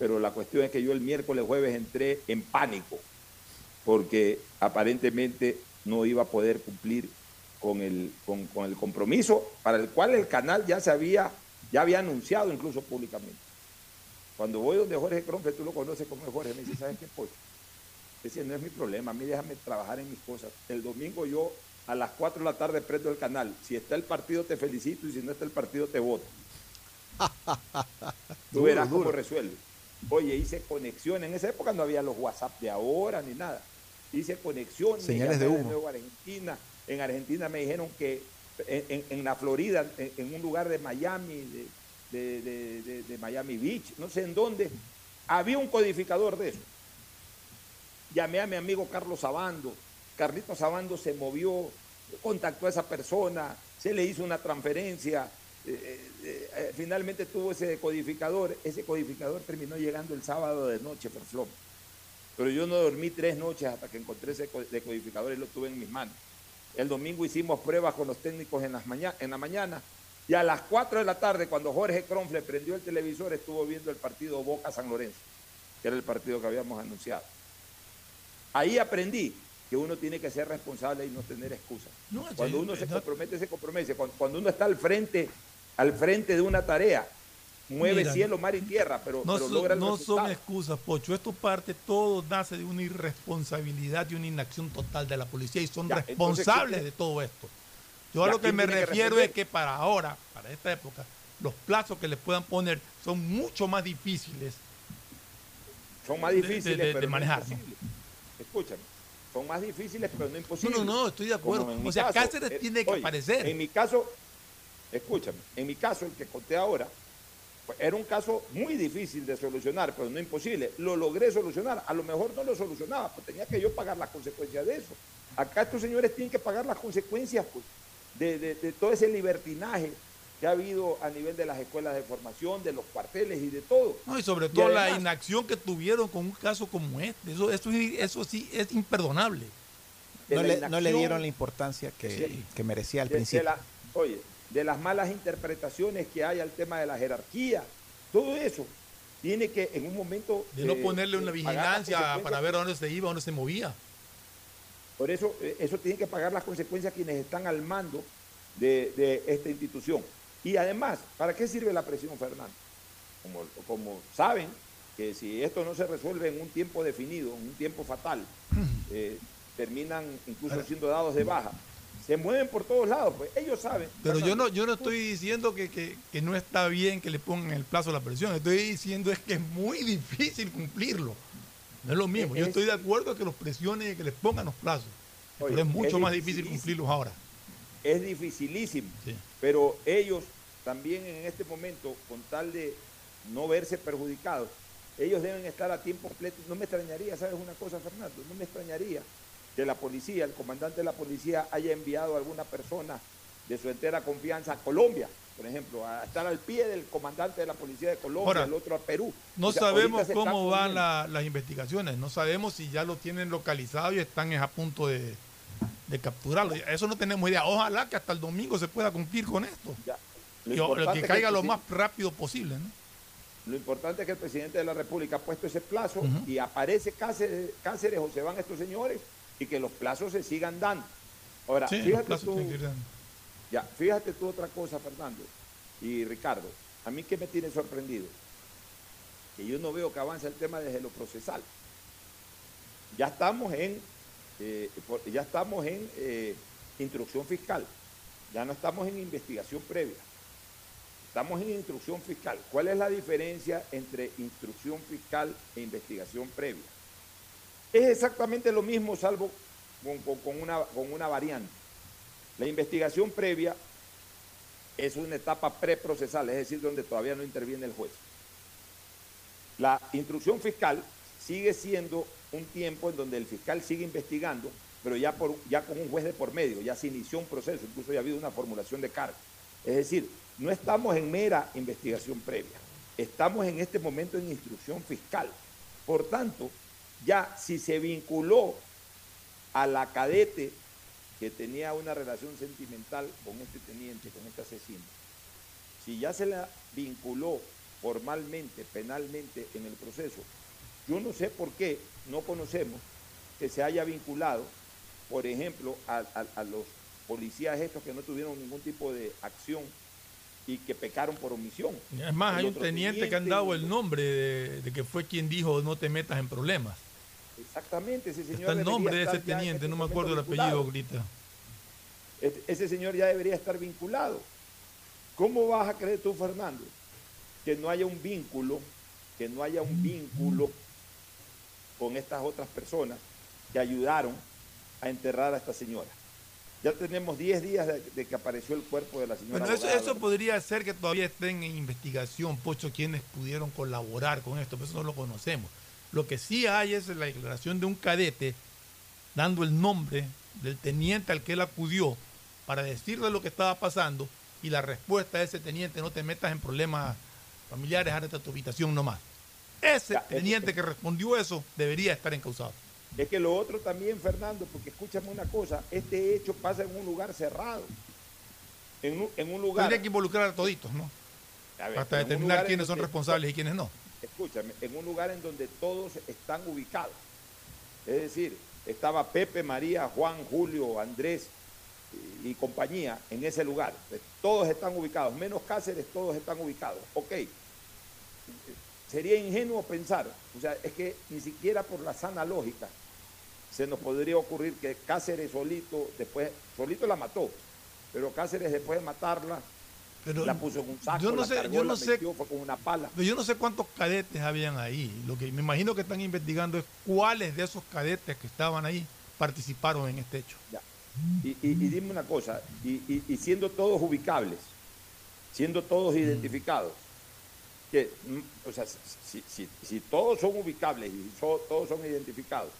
pero la cuestión es que yo el miércoles, jueves entré en pánico, porque aparentemente no iba a poder cumplir con el, con, con el compromiso para el cual el canal ya se había, ya había anunciado incluso públicamente. Cuando voy donde Jorge Cronfe, tú lo conoces como Jorge, me dice, ¿sabes qué, Pocho? Ese no es mi problema, a mí déjame trabajar en mis cosas. El domingo yo a las 4 de la tarde prendo el canal. Si está el partido te felicito y si no está el partido te voto. Tú verás duro. cómo resuelve. Oye, hice conexión. En esa época no había los WhatsApp de ahora ni nada. Hice conexión. Señales de humo. Argentina. En Argentina me dijeron que en, en- en la Florida, en, en un lugar de Miami, de- de Miami Beach, no sé en dónde, había un codificador de eso. Llamé a mi amigo Carlos Sabando. Carlitos Sabando se movió, contactó a esa persona, se le hizo una transferencia. Eh, eh, eh, finalmente tuvo ese decodificador. Ese codificador terminó llegando el sábado de noche, Ferflón. Pero yo no dormí tres noches hasta que encontré ese co- decodificador y lo tuve en mis manos. El domingo hicimos pruebas con los técnicos en, las maña- en la mañana y a las 4 de la tarde, cuando Jorge Cronfle prendió el televisor, estuvo viendo el partido Boca-San Lorenzo, que era el partido que habíamos anunciado. Ahí aprendí que uno tiene que ser responsable y no tener excusas. No, cuando uno se compromete, se compromete. Cuando, cuando uno está al frente, al frente de una tarea, mueve Mira, cielo, mar y tierra, pero, No, pero son, logra el no resultado. son excusas, Pocho. Esto parte, todo nace de una irresponsabilidad y una inacción total de la policía y son Ya, responsables ¿quién de todo esto. Yo a lo que ¿quién me que refiero es que para ahora, para esta época, los plazos que les puedan poner son mucho más difíciles son más difíciles de- de pero no manejar, ¿no? Escúchame, son más difíciles, pero no No, imposibles. no, no, estoy de acuerdo. O sea, caso, Cáceres eh, tiene que oye, aparecer. En mi caso, escúchame, en mi caso, el que conté ahora, pues, era un caso muy difícil de solucionar, pero no imposible. Lo logré solucionar. A lo mejor no lo solucionaba, pues tenía que yo pagar las consecuencias de eso. Acá estos señores tienen que pagar las consecuencias pues, de, de- de todo ese libertinaje que ha habido a nivel de las escuelas de formación, de los cuarteles y de todo. No, y sobre todo la además- inacción que tuvieron con un caso como este. Eso, eso, eso sí es imperdonable. No le, no le inacción, dieron la importancia que, Sí. que merecía al de- de principio. la- oye, de las malas interpretaciones que hay al tema de la jerarquía, todo eso tiene que en un momento... De no eh, ponerle una vigilancia para ver a dónde se iba, dónde se movía. Por eso, eh, eso tiene que pagar las consecuencias quienes están al mando de, de esta institución. Y además, ¿para qué sirve la presión, Fernando? Como, como saben que si esto no se resuelve en un tiempo definido, en un tiempo fatal, eh, terminan incluso siendo dados de baja. Se mueven por todos lados, pues ellos saben. Pero yo no, yo no estoy diciendo que, que- que no está bien que le pongan el plazo a la presión. Estoy diciendo es que es muy difícil cumplirlo. No es lo mismo. Yo Es- estoy de acuerdo que los presionen y que les pongan los plazos. Oye, pero es mucho es más difícil cumplirlos ahora. es dificilísimo. Pero ellos también en este momento, con tal de no verse perjudicados, ellos deben estar a tiempo completo. No me extrañaría, ¿sabes una cosa, Fernando? No me extrañaría que la policía, el comandante de la policía, haya enviado a alguna persona de su entera confianza a Colombia, por ejemplo, a estar al pie del comandante de la policía de Colombia, Ahora, el otro a Perú. No O sea, sabemos cómo van la- las investigaciones, no sabemos si ya lo tienen localizado y están es a punto de, de capturarlo. Eso no tenemos idea. Ojalá que hasta el domingo se pueda cumplir con esto. Lo Y o- importante que caiga lo más rápido posible. ¿no? Lo importante es que el presidente de la República ha puesto ese plazo y aparece Cáceres, Cáceres o se van estos señores y que los plazos se sigan dando. Ahora, Sí, fíjate tú, ya, fíjate tú otra cosa, Fernando y Ricardo. A mí que me tiene sorprendido, que yo no veo que avance el tema desde lo procesal. Ya estamos en, eh, ya estamos en eh, instrucción fiscal, ya no estamos en investigación previa. Estamos en instrucción fiscal. ¿Cuál es la diferencia entre instrucción fiscal e investigación previa? Es exactamente lo mismo, salvo con, una, variante. La investigación previa es una etapa preprocesal, es decir, donde todavía no interviene el juez. La instrucción fiscal sigue siendo un tiempo en donde el fiscal sigue investigando, pero ya con un juez de por medio, ya se inició un proceso, incluso ya ha habido una formulación de cargo. Es decir, no estamos en mera investigación previa, estamos en este momento en instrucción fiscal. Por tanto, ya si se vinculó a la cadete que tenía una relación sentimental con este teniente, con este asesino, si ya se la vinculó formalmente, penalmente en el proceso, yo no sé por qué no conocemos que se haya vinculado, por ejemplo, a, a- a los policías estos que no tuvieron ningún tipo de acción y que pecaron por omisión. Es más, El hay un teniente que han dado el nombre de, de que fue quien dijo no te metas en problemas. Exactamente, ese señor Está el nombre de ese en teniente, este no me acuerdo el apellido ahorita. Este- ese señor ya debería estar vinculado. ¿Cómo vas a creer tú, Fernando, que no haya un vínculo, que no haya un vínculo con estas otras personas que ayudaron a enterrar a esta señora? Ya tenemos 10 días de, de que apareció el cuerpo de la señora. Bueno, eso, eso podría ser que todavía estén en investigación, Pocho, quienes pudieron colaborar con esto, pero eso no lo conocemos. Lo que sí hay es la declaración de un cadete dando el nombre del teniente al que él acudió para decirle lo que estaba pasando y la respuesta de ese teniente, no te metas en problemas familiares, ándate a tu habitación nomás. Ese Ya, teniente que respondió eso debería estar encausado. Es que lo otro también, Fernando, porque escúchame una cosa, este hecho pasa en un lugar cerrado. En un, en un lugar... Tendría que involucrar a toditos, ¿no? A ver, Hasta determinar quiénes son responsables y quiénes no. Escúchame, en un lugar en donde todos están ubicados. Es decir, estaba Pepe, María, Juan, Julio, Andrés y, compañía en ese lugar. Pues, Todos están ubicados, menos Cáceres, todos están ubicados. Ok. Sería ingenuo pensar, o sea, es que ni siquiera por la sana lógica se nos podría ocurrir que Cáceres solito, después, solito la mató, pero Cáceres después de matarla, Pero la puso en un saco, yo no la sé- cargó, yo no la sé- metió, fue con una pala. Yo no sé cuántos cadetes habían ahí. Lo que me imagino que están investigando es cuáles de esos cadetes que estaban ahí participaron en este hecho. Ya. Y, y- y dime una cosa, y, siendo todos ubicables, siendo todos identificados, que, mm, o sea, si, si- si todos son ubicables y so- todos son identificados,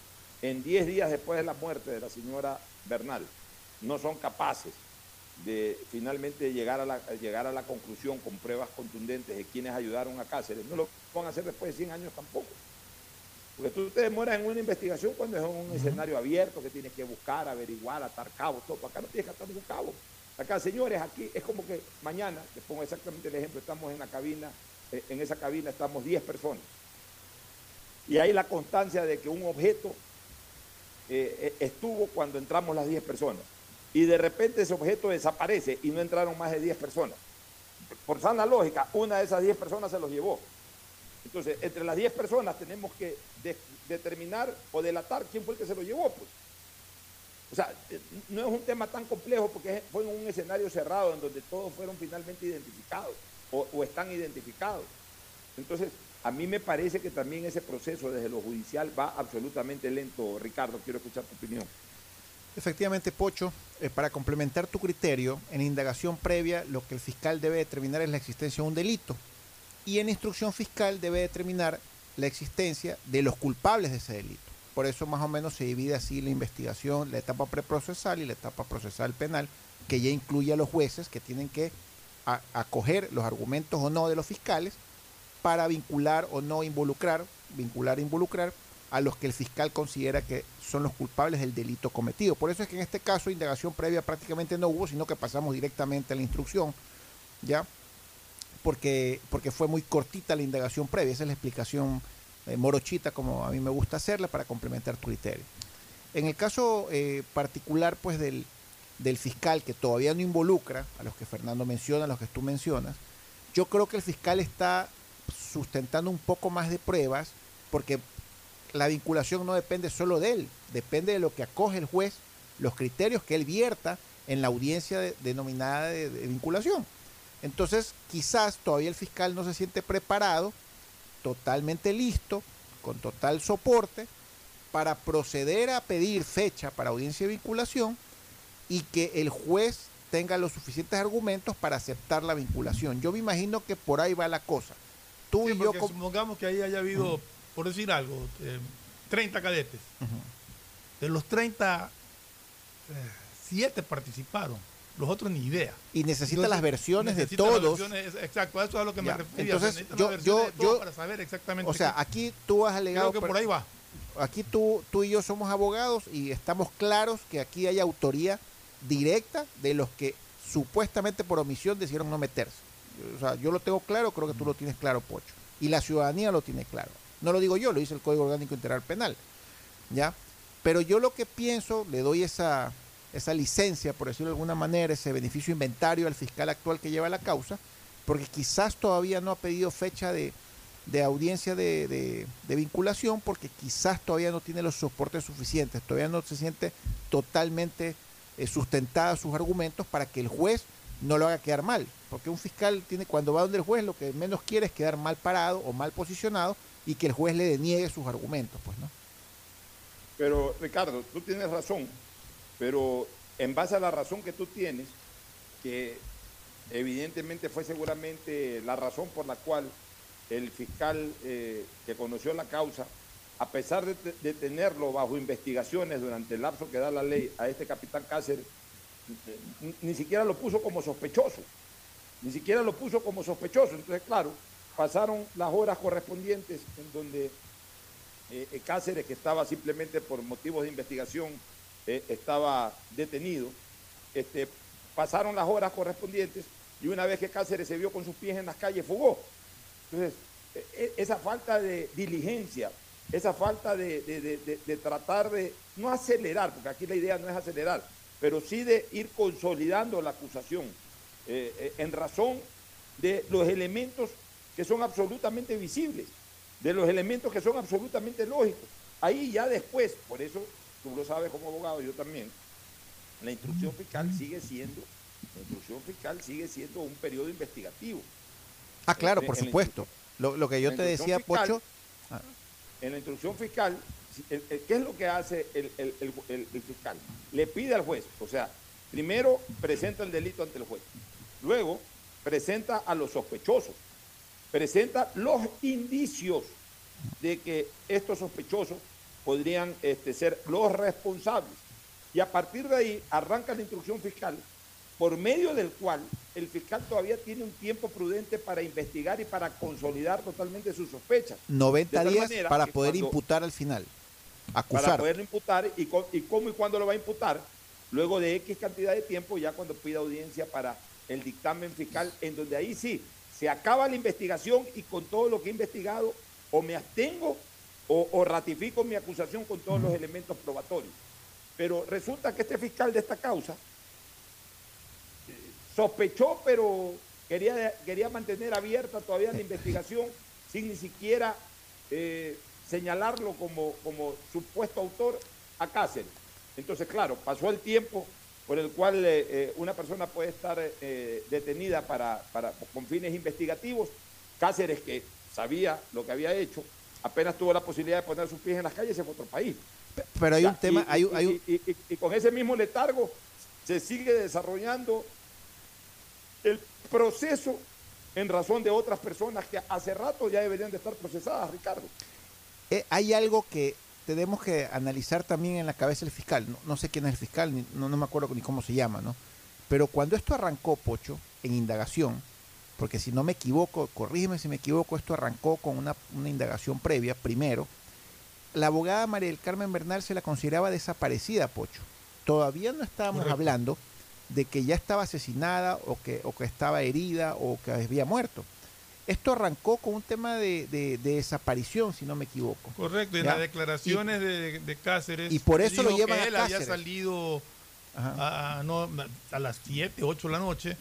en 10 días después de la muerte de la señora Bernal, no son capaces de finalmente llegar a la, llegar a la conclusión con pruebas contundentes de quienes ayudaron a Cáceres, no lo van a hacer después de 100 años tampoco. Porque tú te demoras en una investigación cuando es un escenario abierto que tienes que buscar, averiguar, atar cabos, todo. Acá no tienes que atar ningún cabo. Acá, señores, aquí es como que mañana, te pongo exactamente el ejemplo, estamos en la cabina, eh, en esa cabina estamos 10 personas. Y hay la constancia de que un objeto eh, eh, estuvo cuando entramos las 10 personas. Y de repente ese objeto desaparece y no entraron más de 10 personas. Por sana lógica, una de esas 10 personas se los llevó. Entonces, entre las 10 personas tenemos que de- determinar o delatar quién fue el que se lo llevó. Pues. O sea, no es un tema tan complejo porque fue en un escenario cerrado en donde todos fueron finalmente identificados o están identificados. Entonces, a mí me parece que también ese proceso desde lo judicial va absolutamente lento. Ricardo, quiero escuchar tu opinión. Efectivamente, Pocho, eh, para complementar tu criterio, en indagación previa lo que el fiscal debe determinar es la existencia de un delito y en instrucción fiscal debe determinar la existencia de los culpables de ese delito. Por eso más o menos se divide así la investigación, la etapa preprocesal y la etapa procesal penal, que ya incluye a los jueces que tienen que acoger los argumentos o no de los fiscales para vincular o no involucrar, vincular e involucrar a los que el fiscal considera que son los culpables del delito cometido. Por eso es que en este caso indagación previa prácticamente no hubo, sino que pasamos directamente a la instrucción, ¿ya? Porque, porque fue muy cortita la indagación previa, esa es la explicación eh, morochita como a mí me gusta hacerla para complementar tu criterio. En el caso eh, particular pues del, del fiscal que todavía no involucra a los que Fernando menciona, a los que tú mencionas, yo creo que el fiscal está sustentando un poco más de pruebas porque la vinculación no depende solo de él, depende de lo que acoge el juez, los criterios que él vierta en la audiencia de- denominada de, de vinculación. Entonces, quizás todavía el fiscal no se siente preparado, totalmente listo, con total soporte, para proceder a pedir fecha para audiencia de vinculación y que el juez tenga los suficientes argumentos para aceptar la vinculación. Yo me imagino que por ahí va la cosa. Tú Sí, y yo supongamos que ahí haya habido, por decir algo, eh, 30 cadetes. De los 30, 7 participaron. Los otros ni idea. Y necesita las versiones de las todos. versiones, exacto, a eso es a lo que Ya, me refería. entonces, yo- las yo- yo- para saber exactamente. O sea, qué- aquí tú has alegado. Creo que por ahí va. Aquí tú, tú y yo somos abogados y estamos claros que aquí hay autoría directa de los que supuestamente por omisión decidieron no meterse. O sea, yo lo tengo claro, creo que tú lo tienes claro, Pocho. Y la ciudadanía lo tiene claro. No lo digo yo, lo dice el Código Orgánico Integral Penal. ¿Ya? Pero yo lo que pienso, le doy esa, esa licencia, por decirlo de alguna manera, ese beneficio inventario al fiscal actual que lleva la causa, porque quizás todavía no ha pedido fecha de, de audiencia de, de- vinculación, porque quizás todavía no tiene los soportes suficientes, todavía no se siente totalmente eh, sustentada sus argumentos para que el juez no lo haga quedar mal, porque un fiscal tiene cuando va donde el juez lo que menos quiere es quedar mal parado o mal posicionado y que el juez le deniegue sus argumentos, pues, ¿no? Pero, Ricardo, tú tienes razón, pero en base a la razón que tú tienes, que evidentemente fue seguramente la razón por la cual el fiscal eh, que conoció la causa, a pesar de, de tenerlo bajo investigaciones durante el lapso que da la ley a este capitán Cáceres, ni, ni siquiera lo puso como sospechoso, ni siquiera lo puso como sospechoso. Entonces, claro, pasaron las horas correspondientes en donde eh, eh, Cáceres, que estaba simplemente por motivos de investigación, eh, estaba detenido. Este, pasaron las horas correspondientes y una vez que Cáceres se vio con sus pies en las calles, fugó. Entonces, eh, eh, esa falta de diligencia, esa falta de, de- de- tratar de, no acelerar, porque aquí la idea no es acelerar, pero sí de ir consolidando la acusación en razón de los elementos que son absolutamente visibles, de los elementos que son absolutamente lógicos. Ahí ya después, por eso tú lo sabes como abogado, yo también, la instrucción fiscal sigue siendo, la instrucción fiscal sigue siendo un periodo investigativo. Ah, claro, por en supuesto. Lo, lo que yo te decía, fiscal- Pocho, ah, En la instrucción fiscal ¿qué es lo que hace el- el- el- el fiscal? Le pide al juez, o sea, primero presenta el delito ante el juez, luego presenta a los sospechosos, presenta los indicios de que estos sospechosos podrían este, ser los responsables. Y a partir de ahí arranca la instrucción fiscal, por medio del cual el fiscal todavía tiene un tiempo prudente para investigar y para consolidar totalmente sus sospechas. 90 De tal días manera para poder cuando- imputar al final. Para Acusar. poderlo imputar y, y cómo y cuándo lo va a imputar, luego de X cantidad de tiempo, ya cuando pida audiencia para el dictamen fiscal, en donde ahí sí, se acaba la investigación y con todo lo que he investigado, o me abstengo o, ratifico mi acusación con todos los elementos probatorios. Pero resulta que este fiscal de esta causa eh, sospechó, pero quería, quería mantener abierta todavía la investigación sin ni siquiera eh, señalarlo como, como supuesto autor a Cáceres. Entonces, claro, pasó el tiempo por el cual eh, eh, una persona puede estar eh, detenida para, para- con fines investigativos. Cáceres, que sabía lo que había hecho, apenas tuvo la posibilidad de poner sus pies en las calles, se fue a otro país. Pero hay Ya, un tema, y- hay, hay un- y- y- y con ese mismo letargo se sigue desarrollando el proceso en razón de otras personas que hace rato ya deberían de estar procesadas, Ricardo. eh, hay algo que tenemos que analizar también en la cabeza del fiscal. No, no sé quién es el fiscal, ni- no, no me acuerdo ni cómo se llama, ¿no? Pero cuando esto arrancó, Pocho, en indagación, porque si no me equivoco, corrígeme si me equivoco, esto arrancó con una, una indagación previa, primero, la abogada María del Carmen Bernal se la consideraba desaparecida, Pocho. Todavía no estábamos Correcto. hablando de que ya estaba asesinada o que, o que estaba herida o que había muerto. Esto arrancó con un tema de, de- de desaparición, si no me equivoco. Correcto, y en las declaraciones de, de Cáceres. y por eso lo llevan que a él había Cáceres. salido a, a- no, a las 7, 8 de la noche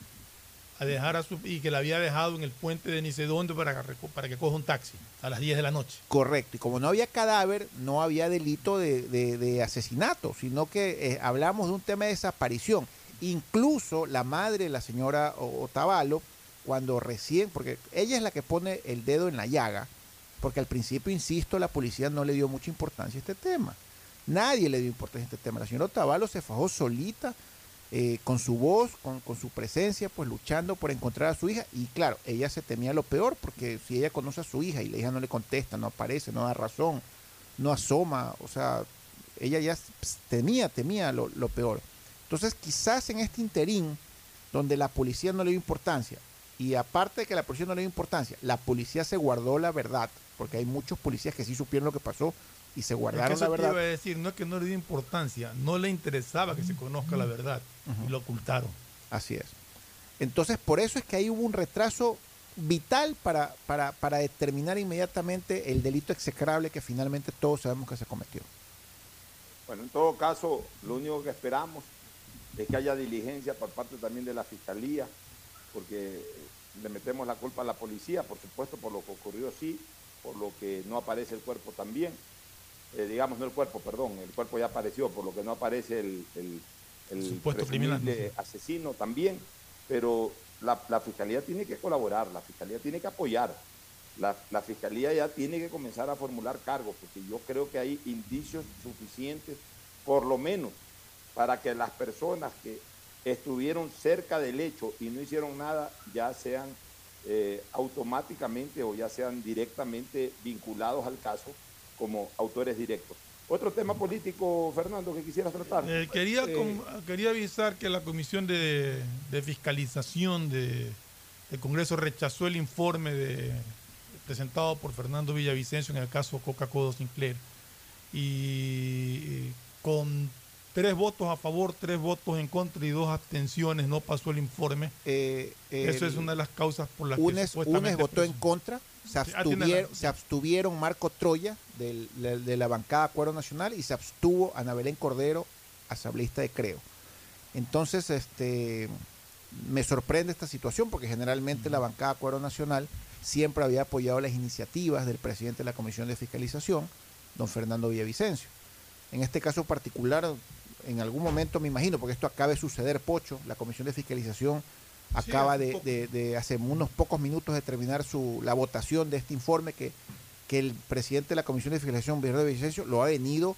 a dejar a su. y que la había dejado en el puente de Nicedondo para, que para que coja un taxi a las 10 de la noche. Correcto, y como no había cadáver, no había delito de, de- de asesinato, sino que eh, hablamos de un tema de desaparición. Incluso la madre, la señora Otavalo, cuando recién, porque ella es la que pone el dedo en la llaga, porque al principio, insisto, la policía no le dio mucha importancia a este tema. Nadie le dio importancia a este tema. La señora Otavalo se fajó solita, eh, con su voz, con, con su presencia, pues luchando por encontrar a su hija. Y claro, ella se temía lo peor, porque si ella conoce a su hija y la hija no le contesta, no aparece, no da razón, no asoma, o sea, ella ya temía, temía lo, lo peor. Entonces, quizás en este interín, donde la policía no le dio importancia, y aparte de que la policía no le dio importancia, la policía se guardó la verdad, porque hay muchos policías que sí supieron lo que pasó y se Es que guardaron eso la te iba a verdad. decir, no es que no le dio importancia, no le interesaba que se conozca la verdad y lo ocultaron. Así es. Entonces, por eso es que ahí hubo un retraso vital para, para, para determinar inmediatamente el delito execrable que finalmente todos sabemos que se cometió. Bueno, en todo caso, lo único que esperamos es que haya diligencia por parte también de la Fiscalía, porque le metemos la culpa a la policía, por supuesto, por lo que ocurrió sí, por lo que no aparece el cuerpo también. Eh, digamos, no el cuerpo, perdón, el cuerpo ya apareció, por lo que no aparece el, el, el Supuesto criminal, asesino también, pero la, la Fiscalía tiene que colaborar, la Fiscalía tiene que apoyar, la, la Fiscalía ya tiene que comenzar a formular cargos, porque yo creo que hay indicios suficientes, por lo menos, para que las personas que estuvieron cerca del hecho y no hicieron nada ya sean eh, automáticamente o ya sean directamente vinculados al caso como autores directos. Otro tema político, Fernando, que quisieras tratar. Eh, quería, Eh, quería avisar que la Comisión de, de Fiscalización de, del Congreso rechazó el informe de, presentado por Fernando Villavicencio en el caso Coca-Cola Sinclair. Y con tres votos a favor, tres votos en contra y dos abstenciones no pasó el informe. Eh, Eso el- es una de las causas por las que Unes, votó en contra, se abstuvieron, se abstuvieron Marco Troya del- de, de la bancada Acuerdo Nacional y se abstuvo Ana Belén Cordero, asambleísta de Creo. Entonces, este me sorprende esta situación porque generalmente la bancada Acuerdo Nacional siempre había apoyado las iniciativas del presidente de la Comisión de Fiscalización, don Fernando Villavicencio. En este caso particular, en algún momento me imagino, porque esto acaba de suceder, Pocho, la Comisión de Fiscalización acaba de, de- de hace unos pocos minutos de terminar su, la votación de este informe que que el presidente de la Comisión de Fiscalización, Bernardo Vicencio, lo ha venido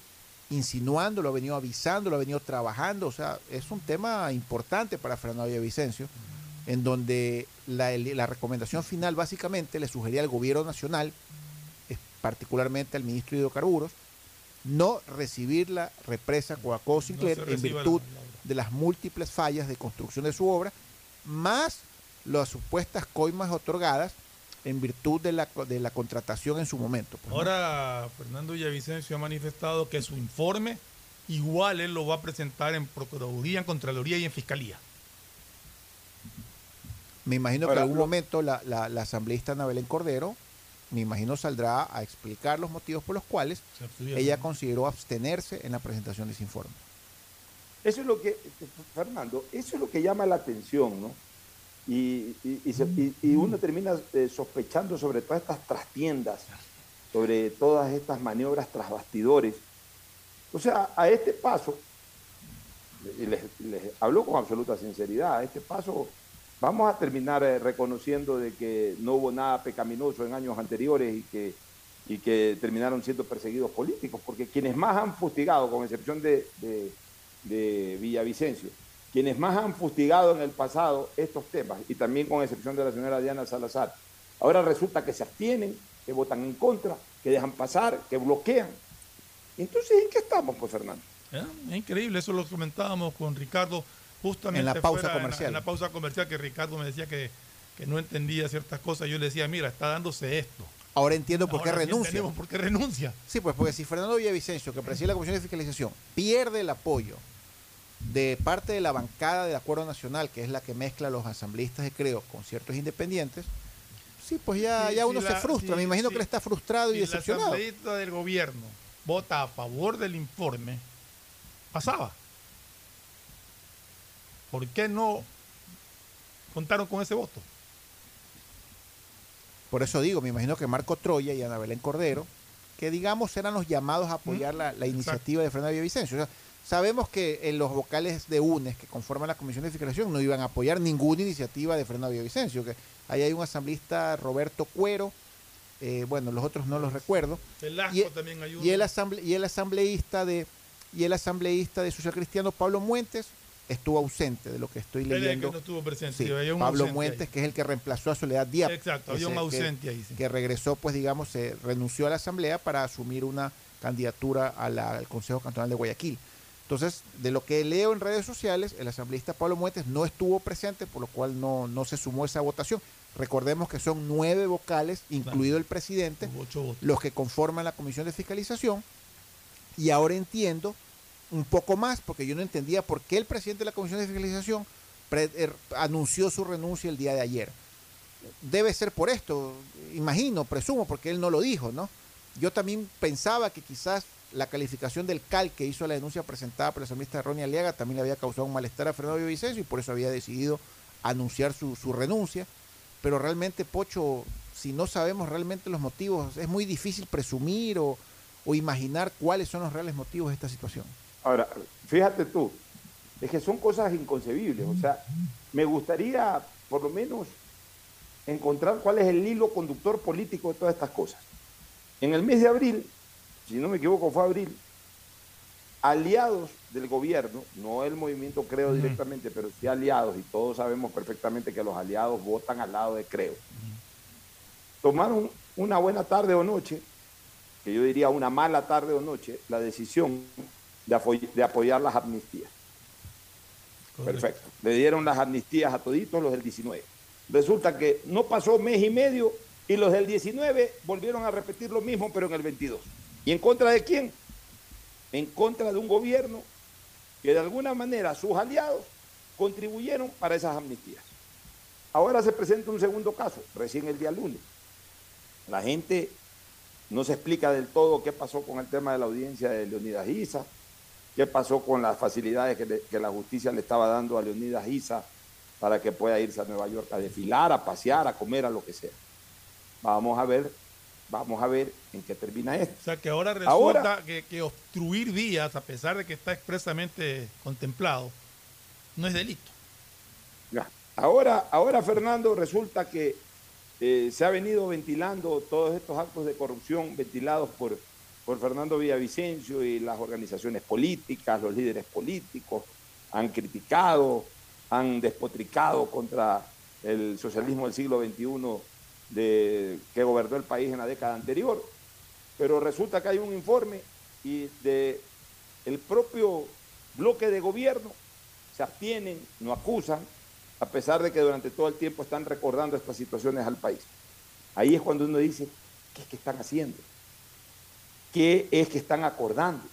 insinuando, lo ha venido avisando, lo ha venido trabajando. O sea, es un tema importante para Fernando Villavicencio, en donde la, la recomendación final básicamente le sugería al gobierno nacional, particularmente al ministro de Hidrocarburos, no recibir la represa Coacó Sinclair en virtud la- de las múltiples fallas de construcción de su obra, más las supuestas coimas otorgadas en virtud de la, de la contratación en su momento. pues, ¿no? Ahora Fernando Villavicencio ha manifestado que su informe igual él lo va a presentar en Procuraduría, en Contraloría y en Fiscalía. Me imagino que en algún lo- momento la, la- la asambleísta Ana Belén Cordero, me imagino saldrá a explicar los motivos por los cuales ella consideró abstenerse en la presentación de ese informe. Eso es lo que, Fernando, eso es lo que llama la atención, ¿no? Y, y- y se- y- y uno termina eh, sospechando sobre todas estas trastiendas, sobre todas estas maniobras tras bastidores. O sea, a este paso, y les, les hablo con absoluta sinceridad, a este paso vamos a terminar eh, reconociendo de que no hubo nada pecaminoso en años anteriores y que, y que terminaron siendo perseguidos políticos, porque quienes más han fustigado, con excepción de, de, de Villavicencio, quienes más han fustigado en el pasado estos temas, y también con excepción de la señora Diana Salazar, ahora resulta que se abstienen, que votan en contra, que dejan pasar, que bloquean. Entonces, ¿en qué estamos, pues, Fernando? ¿Eh? Es increíble, eso lo comentábamos con Ricardo justamente En la pausa fuera, en comercial. En la, pausa comercial que Ricardo me decía que, que no entendía ciertas cosas. Yo le decía, mira, está dándose esto. Ahora entiendo por qué Ahora renuncia. por qué renuncia. Sí, pues porque si Fernando Villavicencio, que preside la Comisión de Fiscalización, pierde el apoyo de parte de la bancada del Acuerdo Nacional, que es la que mezcla los asambleístas de Creo con ciertos independientes, sí, pues ya, Sí, ya uno se la- frustra. Me imagino que él está frustrado y decepcionado. asambleísta del gobierno vota a favor del informe, pasaba. ¿Por qué no contaron con ese voto? Por eso digo, me imagino que Marco Troya y Ana Belén Cordero, que digamos eran los llamados a apoyar la, la iniciativa de Fernando Villavicencio. O sea, sabemos que en los vocales de UNES que conforman la Comisión de Fiscalización no iban a apoyar ninguna iniciativa de Fernando Villavicencio, que ahí hay un asambleísta Roberto Cuero, eh, bueno, los otros no los recuerdo. Velasco y, también ayuda. y el asamble- y el asambleísta de y el asambleísta de Social Cristiano Pablo Muentes estuvo ausente de lo que estoy que leyendo. no estuvo presente, Sí, sí, había un Pablo Muentes, ahí. que es el que reemplazó a Soledad Diab. Exacto, había un que- ausente ahí, sí. Que regresó, pues digamos, se renunció a la asamblea para asumir una candidatura a la- al Consejo Cantonal de Guayaquil. Entonces, de lo que leo en redes sociales, el asambleísta Pablo Muentes no estuvo presente, por lo cual no, no se sumó esa votación. Recordemos que son nueve vocales, incluido el presidente, los que conforman la comisión de fiscalización. Y ahora entiendo un poco más, porque yo no entendía por qué el presidente de la comisión de fiscalización er, anunció su renuncia el día de ayer. Debe ser por esto, imagino, presumo, porque él no lo dijo, ¿no? Yo también pensaba que quizás la calificación del CAL que hizo la denuncia presentada por la asambleísta Ronnie Aliaga también le había causado un malestar a Fernando Villavicencio y por eso había decidido anunciar su, su renuncia. Pero realmente, Pocho, si no sabemos realmente los motivos, es muy difícil presumir o, o imaginar cuáles son los reales motivos de esta situación. Ahora, fíjate tú, es que son cosas inconcebibles. O sea, me gustaría por lo menos encontrar cuál es el hilo conductor político de todas estas cosas. En el mes de abril, si no me equivoco fue abril, aliados del gobierno, no el movimiento Creo directamente, pero sí aliados, y todos sabemos perfectamente que los aliados votan al lado de Creo, tomaron una buena tarde o noche, que yo diría una mala tarde o noche, la decisión de, apoy- de apoyar las amnistías. Perfecto. Le dieron las amnistías a toditos los del 19. Resulta que no pasó mes y medio y los del 19 volvieron a repetir lo mismo, pero en el 22. ¿Y en contra de quién? En contra de un gobierno que de alguna manera sus aliados contribuyeron para esas amnistías. Ahora se presenta un segundo caso, recién el día lunes. La gente no se explica del todo qué pasó con el tema de la audiencia de Leonidas Isa, qué pasó con las facilidades que, le- que la justicia le estaba dando a Leonidas Isa para que pueda irse a Nueva York a desfilar, a pasear, a comer, a lo que sea. Vamos a ver, vamos a ver en qué termina esto. O sea que ahora resulta Ahora- que, que obstruir vías, a pesar de que está expresamente contemplado, no es delito. Ya. Ahora, ahora, Fernando, resulta que eh, se ha venido ventilando todos estos actos de corrupción ventilados por, por Fernando Villavicencio y las organizaciones políticas, los líderes políticos, han criticado, han despotricado contra el socialismo del siglo XXI que gobernó el país en la década anterior. Pero resulta que hay un informe y de el propio bloque de gobierno se abstienen, no acusan, a pesar de que durante todo el tiempo están recordando estas situaciones al país. Ahí es cuando uno dice, ¿qué es que están haciendo? ¿Qué es que están acordando?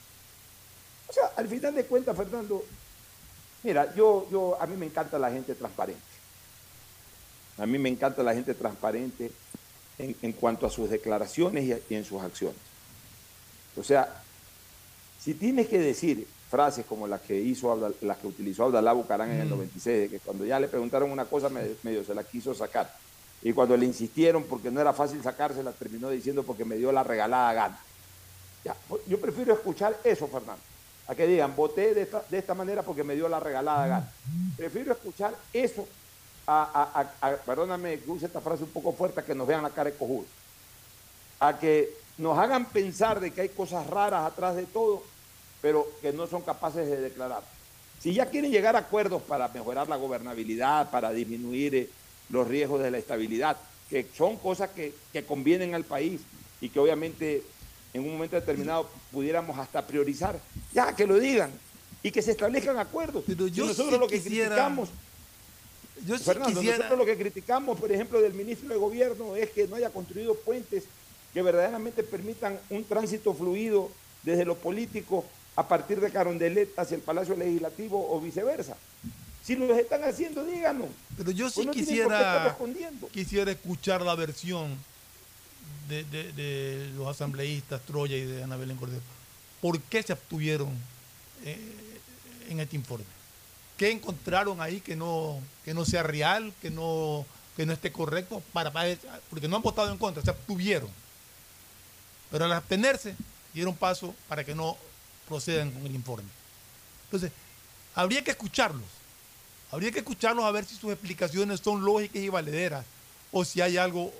O sea, al final de cuentas, Fernando, mira, yo, yo, a mí me encanta la gente transparente. A mí me encanta la gente transparente en, en cuanto a sus declaraciones y, a- y en sus acciones. O sea, si tienes que decir frases como las que hizo las que utilizó Abdalá Bucarán en el Mm. 96, de que cuando ya le preguntaron una cosa me- medio se la quiso sacar. Y cuando le insistieron porque no era fácil sacársela, terminó diciendo porque me dio la regalada gana. Yo prefiero escuchar eso, Fernando, a que digan, voté de esta, de esta manera porque me dio la regalada gana. Prefiero escuchar eso a- perdóname que use esta frase un poco fuerte, a que nos vean la cara de cojudo. A que nos hagan pensar de que hay cosas raras atrás de todo, pero que no son capaces de declarar. Si ya quieren llegar a acuerdos para mejorar la gobernabilidad, para disminuir eh, los riesgos de la estabilidad, que son cosas que, que convienen al país y que obviamente en un momento determinado pudiéramos hasta priorizar, ya que lo digan y que se establezcan acuerdos. Pero yo Y nosotros sí lo que quisiera- criticamos, Yo sí Fernando, quisiera- nosotros lo que criticamos, por ejemplo, del ministro de Gobierno es que no haya construido puentes que verdaderamente permitan un tránsito fluido desde lo político a partir de Carondelet hacia el Palacio Legislativo o viceversa. Si lo están haciendo, díganos. Pero yo sí Pues no quisiera, quisiera escuchar la versión de, de- los asambleístas Troya y de Ana Belén. ¿Por qué se abstuvieron eh, en este informe? ¿Qué encontraron ahí que no, que no sea real, que no, que no esté correcto? Para, para- porque no han votado en contra, se abstuvieron. Pero al abstenerse, dieron paso para que no procedan con el informe. Entonces, habría que escucharlos. Habría que escucharlos a ver si sus explicaciones son lógicas y valederas o si hay algo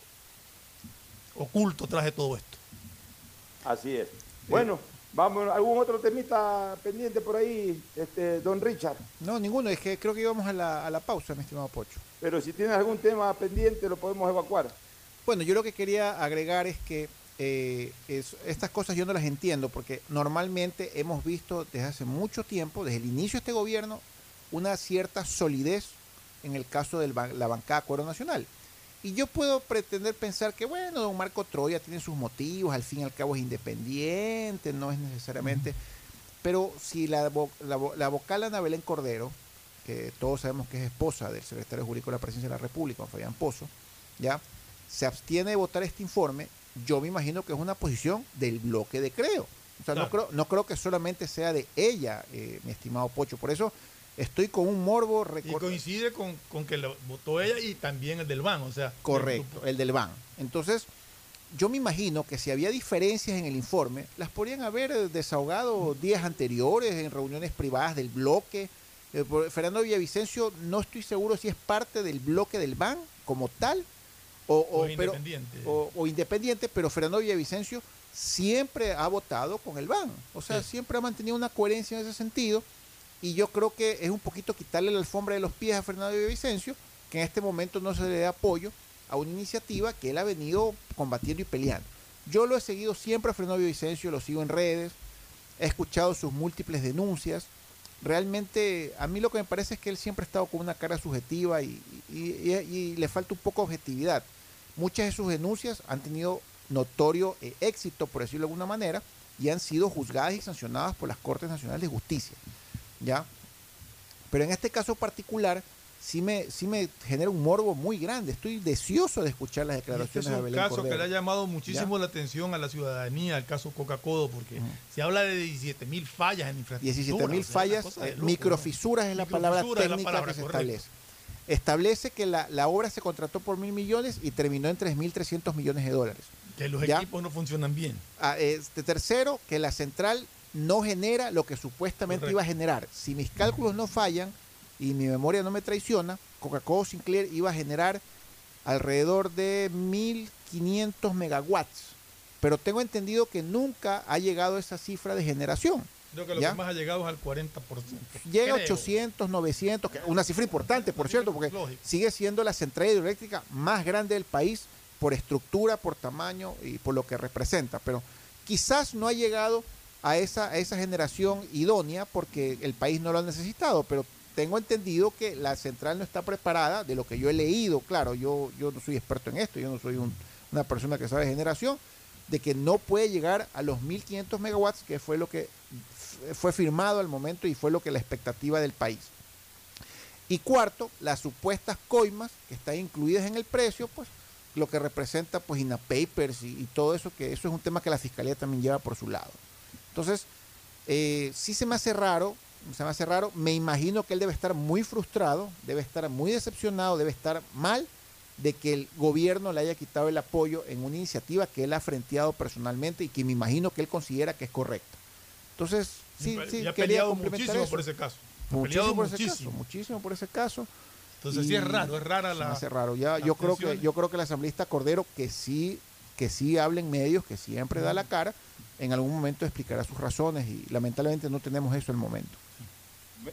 oculto tras de todo esto. Así es. Bueno, vamos, ¿algún otro temita pendiente por ahí, este, don Richard? No, ninguno, es que creo que íbamos a la, a la pausa, mi estimado Pocho. Pero si tienes algún tema pendiente, lo podemos evacuar. Bueno, yo lo que quería agregar es que eh, es- estas cosas yo no las entiendo porque normalmente hemos visto desde hace mucho tiempo, desde el inicio de este gobierno, una cierta solidez en el caso de la bancada Acuerdo Nacional. Y yo puedo pretender pensar que, bueno, don Marco Troya tiene sus motivos, al fin y al cabo es independiente, no es necesariamente... Pero si la, la, la vocal Ana Belén Cordero, que todos sabemos que es esposa del secretario jurídico de la Presidencia de la República, don Fabián Pozo, ¿ya? se abstiene de votar este informe, yo me imagino que es una posición del bloque de creo. O sea, no, creo, no creo que solamente sea de ella, eh, mi estimado Pocho. Por eso estoy con un morbo Y recor- coincide con, con que lo votó ella y también el del BAN. O sea, Correcto, el del BAN. Entonces, yo me imagino que si había diferencias en el informe, las podrían haber eh, desahogado días anteriores en reuniones privadas del bloque. Eh, por- Fernando Villavicencio, no estoy seguro si es parte del bloque del BAN como tal o, O o- pero- independiente. o- o independiente, pero Fernando Villavicencio siempre ha votado con el BAN. O sea, Sí. siempre ha mantenido una coherencia en ese sentido. Y yo creo que es un poquito quitarle la alfombra de los pies a Fernando Villavicencio, que en este momento no se le dé apoyo a una iniciativa que él ha venido combatiendo y peleando. Yo lo he seguido siempre a Fernando Villavicencio, lo sigo en redes, he escuchado sus múltiples denuncias. Realmente a mí lo que me parece es que él siempre ha estado con una cara subjetiva y, y- le falta un poco de objetividad. Muchas de sus denuncias han tenido notorio eh, éxito, por decirlo de alguna manera, y han sido juzgadas y sancionadas por las Cortes Nacionales de Justicia. ¿Ya? Pero en este caso particular sí me, sí me genera un morbo muy grande. Estoy deseoso de escuchar las este declaraciones es de un Belén caso que le ha llamado muchísimo ¿Ya? la atención a la ciudadanía, el caso Coca-Cola, porque se habla de 17 mil fallas en infraestructura. 17 mil o sea, una fallas, de eh, loco, ¿no? microfisuras es la palabra es la técnica palabra, que se establece. Establece que la, la obra se contrató por mil millones y terminó en 3.300 millones de dólares. Que los ¿Ya? equipos no funcionan bien. Ah, este, tercero, que la central no genera lo que supuestamente Correcto. iba a generar. Si mis cálculos no fallan y mi memoria no me traiciona, Coca-Cola Sinclair iba a generar alrededor de 1500 megawatts. Pero tengo entendido que nunca ha llegado esa cifra de generación. Creo que lo ¿ya? que más ha llegado es al 40%. Llega a Creo. 800, 900, que- una cifra importante, por cierto, porque sigue siendo la central hidroeléctrica más grande del país por estructura, por tamaño y por lo que representa. Pero quizás no ha llegado a esa, generación idónea porque el país no lo ha necesitado, pero tengo entendido que la central no está preparada, de lo que yo he leído, claro, yo, yo no soy experto en esto, yo no soy un- una persona que sabe generación, de que no puede llegar a los 1500 megawatts, que fue lo que fue firmado al momento y fue lo que la expectativa del país. Y cuarto, las supuestas coimas que están incluidas en el precio, pues lo que representa pues INAPapers y todo eso, que eso es un tema que la fiscalía también lleva por su lado. Entonces, eh, sí se me hace raro, se me hace raro, me imagino que él debe estar muy frustrado, debe estar muy decepcionado, debe estar mal de que el gobierno le haya quitado el apoyo en una iniciativa que él ha frenteado personalmente y que me imagino que él considera que es correcta. Entonces, sí, sí, ha quería peleado complementar muchísimo eso. por ese caso. Ha Muchísimo por ese caso, muchísimo por ese caso. Entonces sí es raro, es rara se me la- hace raro. Ya, yo creo que yo creo que el asambleísta Cordero que sí que sí habla en medios, que siempre da la cara, en algún momento explicará sus razones y lamentablemente no tenemos eso el momento.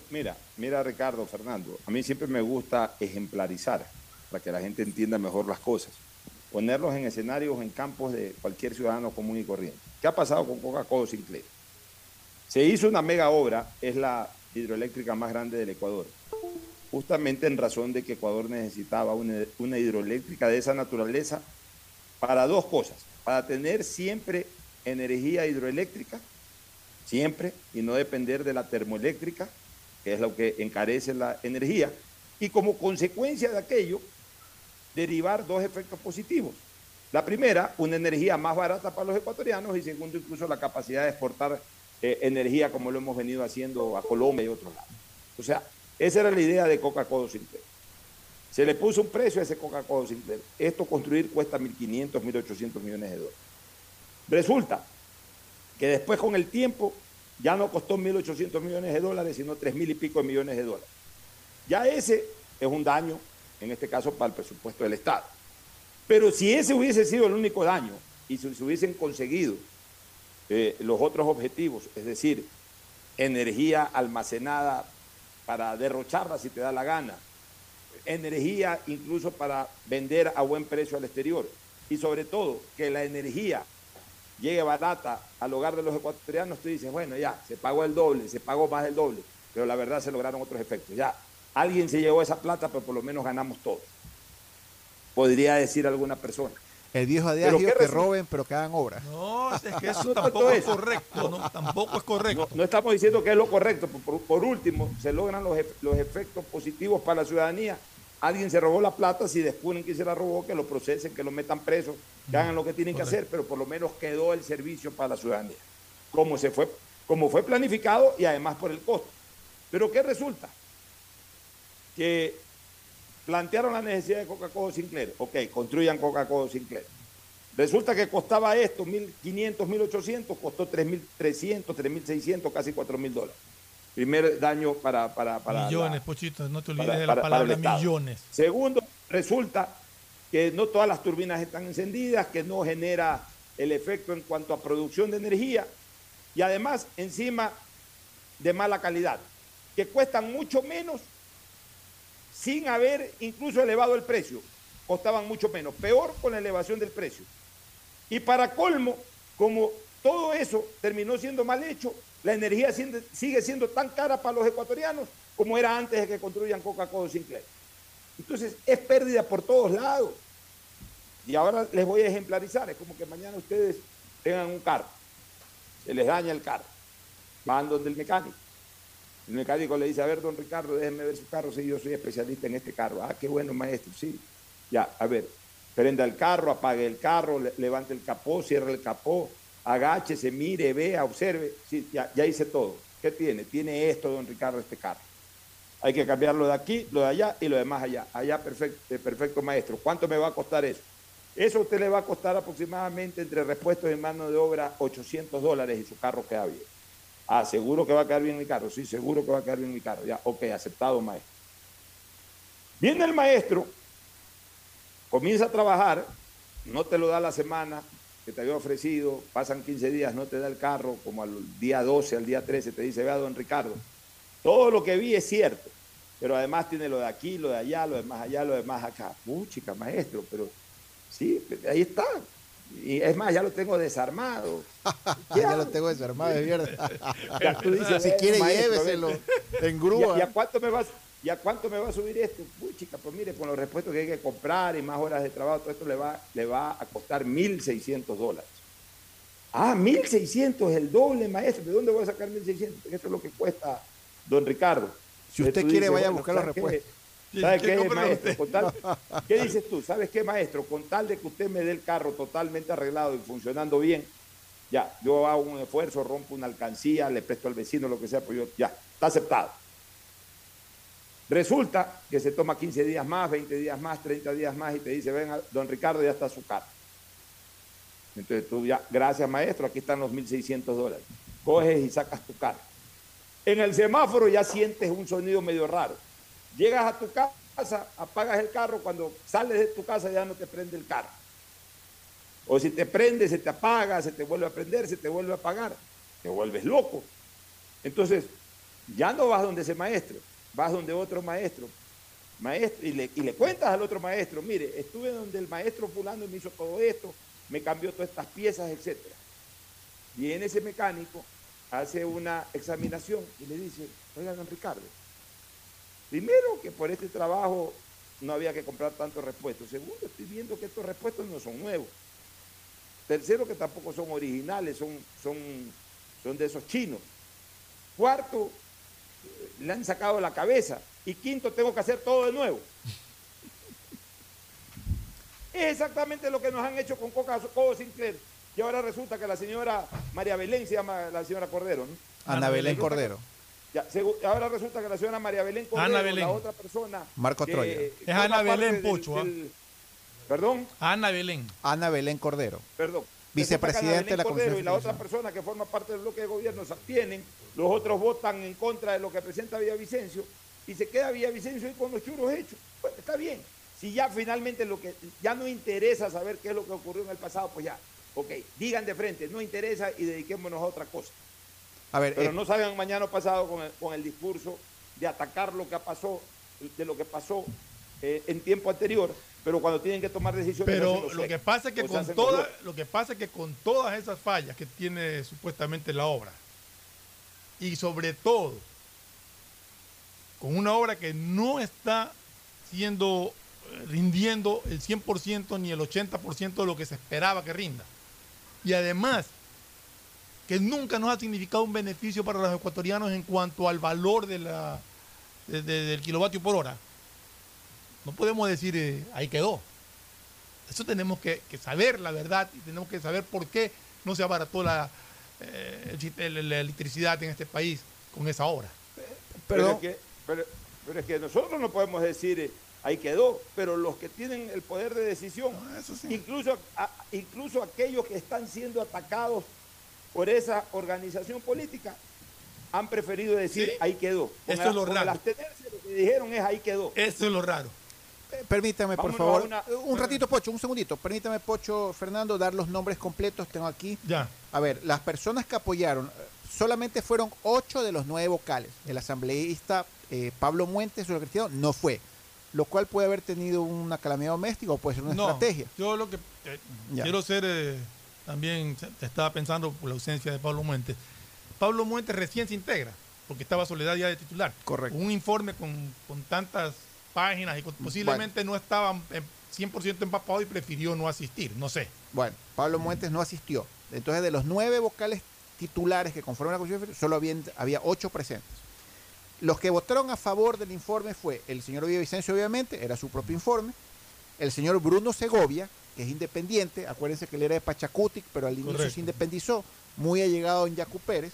Mira, mira Ricardo, Fernando, a mí siempre me gusta ejemplarizar para que la gente entienda mejor las cosas. Ponerlos en escenarios, en campos de cualquier ciudadano común y corriente. ¿Qué ha pasado con Coca-Cola Sinclair? Se hizo una mega obra, es la hidroeléctrica más grande del Ecuador, justamente en razón de que Ecuador necesitaba una hidroeléctrica de esa naturaleza para dos cosas, para tener siempre energía hidroeléctrica, siempre, y no depender de la termoeléctrica, que es lo que encarece la energía, y como consecuencia de aquello, derivar dos efectos positivos. La primera, una energía más barata para los ecuatorianos y segundo, incluso la capacidad de exportar eh, energía como lo hemos venido haciendo a Colombia y otros lados. O sea, esa era la idea de Coca-Cola Sinclair. Se le puso un precio a ese Coca-Cola Sinclair. Esto construir cuesta 1.500, 1.800 millones de dólares. Resulta que después con el tiempo ya no costó 1.800 millones de dólares, sino 3.000 y pico de millones de dólares. Ya ese es un daño, en este caso, para el presupuesto del Estado. Pero si ese hubiese sido el único daño y si se hubiesen conseguido eh, los otros objetivos, es decir, energía almacenada para derrocharla si te da la gana, energía incluso para vender a buen precio al exterior y sobre todo que la energía llegue barata al hogar de los ecuatorianos, tú dices, bueno, ya, se pagó el doble, se pagó más del doble, pero la verdad se lograron otros efectos. Ya, alguien se llevó esa plata, pero por lo menos ganamos todos. Podría decir alguna persona. El viejo ¿Pero adagio que resulta? roben pero que hagan obra. No, es que eso No tampoco es correcto. No, tampoco es correcto. No, no estamos diciendo que es lo correcto. Por, último, se logran los, los efectos positivos para la ciudadanía. Alguien se robó la plata, si descubren que se la robó, que lo procesen, que lo metan preso, que hagan lo que tienen que hacer, pero por lo menos quedó el servicio para la ciudadanía, como, se fue, como fue planificado y además por el costo. Pero ¿qué resulta? Que plantearon la necesidad de Coca-Cola Sinclair. Ok, construyan Coca-Cola Sinclair. Resulta que costaba esto 1.500, 1.800, costó 3.300, 3.600, casi 4.000 dólares. Primer daño para... para, para millones, la- Pochito, no te olvides para- de la palabra millones. Segundo, resulta que no todas las turbinas están encendidas, que no genera el efecto en cuanto a producción de energía y además encima de mala calidad, que cuestan mucho menos sin haber incluso elevado el precio, costaban mucho menos, peor con la elevación del precio. Y para colmo, como todo eso terminó siendo mal hecho, la energía sigue siendo tan cara para los ecuatorianos como era antes de que construyan Coca-Cola Sinclair. Entonces es pérdida por todos lados. Y ahora les voy a ejemplarizar. Es como que mañana ustedes tengan un carro, se les daña el carro, van donde el mecánico. El mecánico le dice, a ver, don Ricardo, déjeme ver su carro, si yo soy especialista en este carro. Ah, qué bueno, maestro, sí. Ya, a ver, prenda el carro, apague el carro, le- levante el capó, cierre el capó, agáchese, mire, vea, observe. Sí, ya, ya hice todo. ¿Qué tiene? Tiene esto, don Ricardo, este carro. Hay que cambiarlo de aquí, lo de allá y lo demás allá. Allá, perfecto, perfecto maestro. ¿Cuánto me va a costar eso? Eso a usted le va a costar aproximadamente entre repuestos y mano de obra 800 dólares y su carro queda bien. Ah, seguro que va a quedar bien mi carro. Sí, seguro que va a quedar bien mi carro. Ya, ok, aceptado, maestro. Viene el maestro comienza a trabajar, no te lo da la semana que te había ofrecido, pasan 15 días, no te da el carro, como al día 12, al día 13, te dice, vea, don Ricardo, todo lo que vi es cierto, pero además tiene lo de aquí, lo de allá, lo de más allá, lo de más acá. chica, maestro, pero sí, ahí está. Y es más, ya lo tengo desarmado. ya lo tengo desarmado, es verdad. Ya tú dices, si "Eh, quiere, lléveselo vete". en grúa. ¿Y a, cuánto me vas? ¿Y a cuánto me va a subir esto? Uy, chica, pues mire, con los repuestos que hay que comprar y más horas de trabajo, todo esto le va, le va a costar 1.600 dólares. Ah, 1.600 es el doble, maestro. ¿De dónde voy a sacar 1.600? Porque Eso es lo que cuesta don Ricardo. Si usted Entonces quiere, dices, vaya a buscar los repuestos. ¿Sabes ¿Qué qué, maestro? usted? Con tal- ¿Qué dices tú? ¿Sabes qué, maestro? Con tal de que usted me dé el carro totalmente arreglado y funcionando bien, ya, yo hago un esfuerzo, rompo una alcancía, le presto al vecino, lo que sea, pues yo, ya, está aceptado. Resulta que se toma 15 días más, 20 días más, 30 días más y te dice, venga, don Ricardo, ya está su carro. Entonces tú ya, gracias maestro, aquí están los 1.600 dólares. Coges y sacas tu carro. En el semáforo ya sientes un sonido medio raro. Llegas a tu casa, apagas el carro, cuando sales de tu casa ya no te prende el carro. O si te prende, se te apaga, se te vuelve a prender, se te vuelve a apagar. Te vuelves loco. Entonces, ya no vas donde ese maestro, vas donde otro maestro. Maestro, y le, cuentas al otro maestro, mire, estuve donde el maestro fulano me hizo todo esto, me cambió todas estas piezas, etc. Viene ese mecánico, hace una examinación y le dice, oiga, don Ricardo, primero que por este trabajo no había que comprar tantos repuestos. Segundo, estoy viendo que estos repuestos no son nuevos. Tercero, que tampoco son originales, son, son, son de esos chinos. Cuarto, le han sacado la cabeza. Y quinto, tengo que hacer todo de nuevo. Es exactamente lo que nos han hecho con Coca Codo Sinclair. Y ahora resulta que la señora María Belén se llama la señora Cordero, ¿no? Ana Belén Cordero. Ya, ahora resulta que la señora María Belén Cordero, Ana Belén. la otra persona. Marco que Troya. Es Ana Belén del- Pocho, ¿ah? del- Perdón, Ana Belén. Ana Belén Cordero. perdón. Vicepresidente de la Belén Cordero Comisión Y la otra persona que forma parte del bloque de gobierno se abstienen, los otros votan en contra de lo que presenta Villavicencio y se queda Villavicencio ahí con los churos hechos. Bueno, está bien. Si ya finalmente lo que ya no interesa saber qué es lo que ocurrió en el pasado, pues ya, ok, digan de frente, no interesa y dediquémonos a otra cosa. A ver, Pero eh, no salgan mañana pasado con el, con el discurso de atacar lo que pasó, de lo que pasó eh, en tiempo anterior, pero cuando tienen que tomar decisiones. Pero los lo que suecos, pasa es que con toda, lo que pasa es que con todas esas fallas que tiene supuestamente la obra y sobre todo con una obra que no está siendo eh, rindiendo el 100% ni el 80% de lo que se esperaba que rinda. Y además que nunca nos ha significado un beneficio para los ecuatorianos en cuanto al valor de la, de- de- del kilovatio por hora. No podemos decir eh, ahí quedó. Eso tenemos que, que saber la verdad y tenemos que saber por qué no se abarató la, eh, el la electricidad en este país con esa obra. Pero, es que, pero, pero es que nosotros no podemos decir eh, ahí quedó, pero los que tienen el poder de decisión, incluso, a- incluso aquellos que están siendo atacados por esa organización política, han preferido decir Sí. ahí quedó. Con Eso el- es lo raro. abstenerse, lo que dijeron es ahí quedó. Eso es lo raro. Eh, Permítame, por favor. una- Un ratito, Pocho, un segundito. Permítame, Pocho, Fernando, dar los nombres completos. Tengo aquí. Ya. A ver, las personas que apoyaron, eh, solamente fueron ocho de los nueve vocales. El asambleísta eh, Pablo Muentes, su cristiano, no fue. Lo cual puede haber tenido una calamidad doméstica o puede ser una No, estrategia. Yo lo que eh, quiero ser, eh, también estaba pensando por la ausencia de Pablo Muentes. Pablo Muentes recién se integra, porque estaba Soledad ya de titular. Correcto. Un informe con, con tantas páginas y con- posiblemente no estaba eh, 100% empapado y prefirió no asistir, no sé. Bueno, Pablo Muentes no asistió. Entonces, de los nueve vocales titulares que conforman la Fiscalización, solo había, había ocho presentes. Los que votaron a favor del informe fue el señor Villavicencio, obviamente, era su propio informe. El señor Bruno Segovia, que es independiente, acuérdense que él era de Pachacutic, pero al inicio Correcto. se independizó, muy allegado en Yacu Pérez,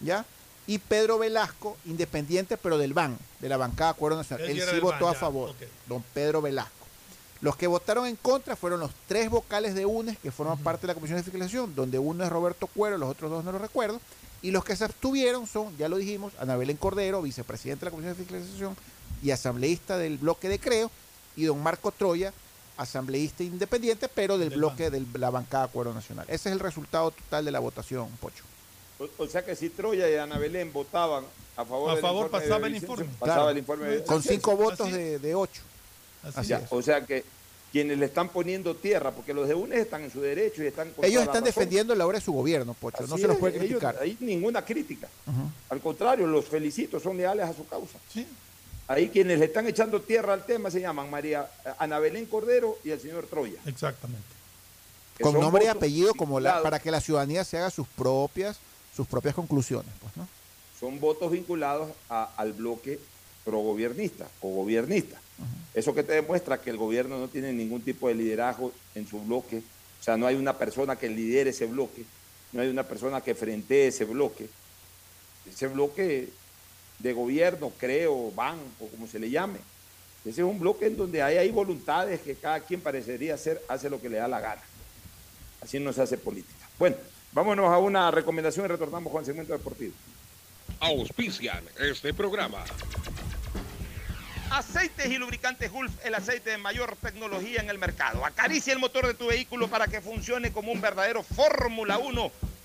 ¿ya? Y Pedro Velasco, independiente, pero del BAN, de la bancada Acuerdo Nacional. Él Él, sí votó BAN, a favor, don Pedro Velasco. Los que votaron en contra fueron los tres vocales de UNES que forman parte de la Comisión de Fiscalización, donde uno es Roberto Cuero, los otros dos no lo recuerdo. Y los que se abstuvieron son, ya lo dijimos, Ana Belén Cordero, vicepresidente de la Comisión de Fiscalización y asambleísta del bloque de Creo, y don Marco Troya, asambleísta independiente, pero del, bloque de la bancada Acuerdo Nacional. Ese es el resultado total de la votación, Pocho. O, o sea que si Troya y Ana Belén votaban a favor A del favor informe de pasaba el informe. pasaba Claro. el informe de Con cinco votos de, de ocho. Así Ya, es. O sea que quienes le están poniendo tierra, porque los de UNES están en su derecho y están con Ellos la están defendiendo la obra de su gobierno, Pocho. no se los es, puede ellos- criticar. ahí ninguna crítica. Al contrario, los felicito, son leales a su causa. Ahí quienes le están echando tierra al tema se llaman María Ana Belén Cordero y el señor Troya. Exactamente. Con nombre y apellido como la, para que la ciudadanía se haga sus propias, sus propias conclusiones. Pues, ¿no? son votos vinculados a- al bloque progobiernista o gobernista. Eso que te demuestra que el gobierno no tiene ningún tipo de liderazgo en su bloque, o sea, no hay una persona que lidere ese bloque, no hay una persona que frentee ese bloque. Ese bloque de gobierno, creo, banco, como se le llame, ese es un bloque en donde hay, hay voluntades que cada quien parecería hacer, hace lo que le da la gana. Así no se hace política. Bueno, vámonos a una recomendación y retornamos con el segmento deportivo. Auspician este programa. Aceites y lubricantes Gulf, el aceite de mayor tecnología en el mercado. Acaricia el motor de tu vehículo para que funcione como un verdadero Fórmula 1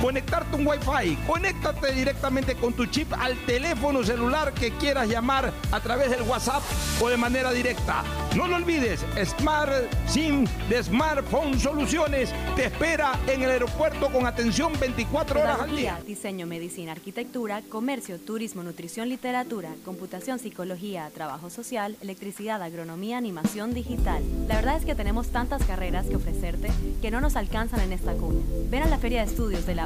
conectarte un Wi-Fi. Conéctate directamente con tu chip al teléfono celular que quieras llamar a través del WhatsApp o de manera directa. No lo olvides, Smart SIM de Smartphone Soluciones te espera en el aeropuerto con atención 24 horas al día. Diseño, medicina, arquitectura, comercio, turismo, nutrición, literatura, computación, psicología, trabajo social, electricidad, agronomía, animación digital. La verdad es que tenemos tantas carreras que ofrecerte que no nos alcanzan en esta cuña. Ven a la Feria de Estudios de la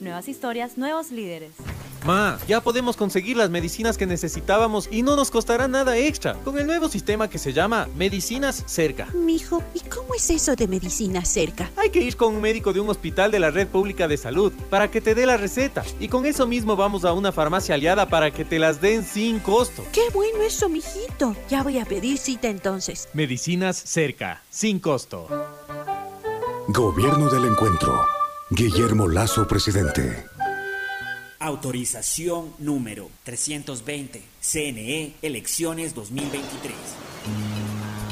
Nuevas historias, nuevos líderes. Ma, ya podemos conseguir las medicinas que necesitábamos y no nos costará nada extra con el nuevo sistema que se llama Medicinas Cerca. Mijo, ¿y cómo es eso de medicina cerca? Hay que ir con un médico de un hospital de la red pública de salud para que te dé la receta y con eso mismo vamos a una farmacia aliada para que te las den sin costo. Qué bueno eso, mijito. Ya voy a pedir cita entonces. Medicinas Cerca, sin costo. Gobierno del Encuentro. Guillermo Lazo, presidente. Autorización número 320. CNE Elecciones 2023.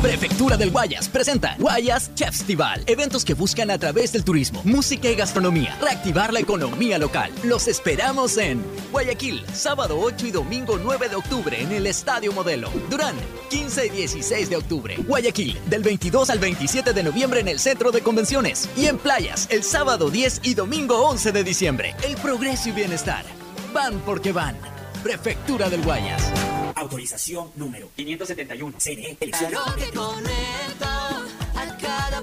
Prefectura del Guayas presenta Guayas Chefstival. Eventos que buscan a través del turismo, música y gastronomía reactivar la economía local. Los esperamos en Guayaquil, sábado 8 y domingo 9 de octubre en el Estadio Modelo. Durán, 15 y 16 de octubre. Guayaquil, del 22 al 27 de noviembre en el Centro de Convenciones. Y en Playas, el sábado 10 y domingo 11 de diciembre. El progreso y bienestar. Van porque van. Prefectura del Guayas. Autorización número 571. CNE Elecciones a cada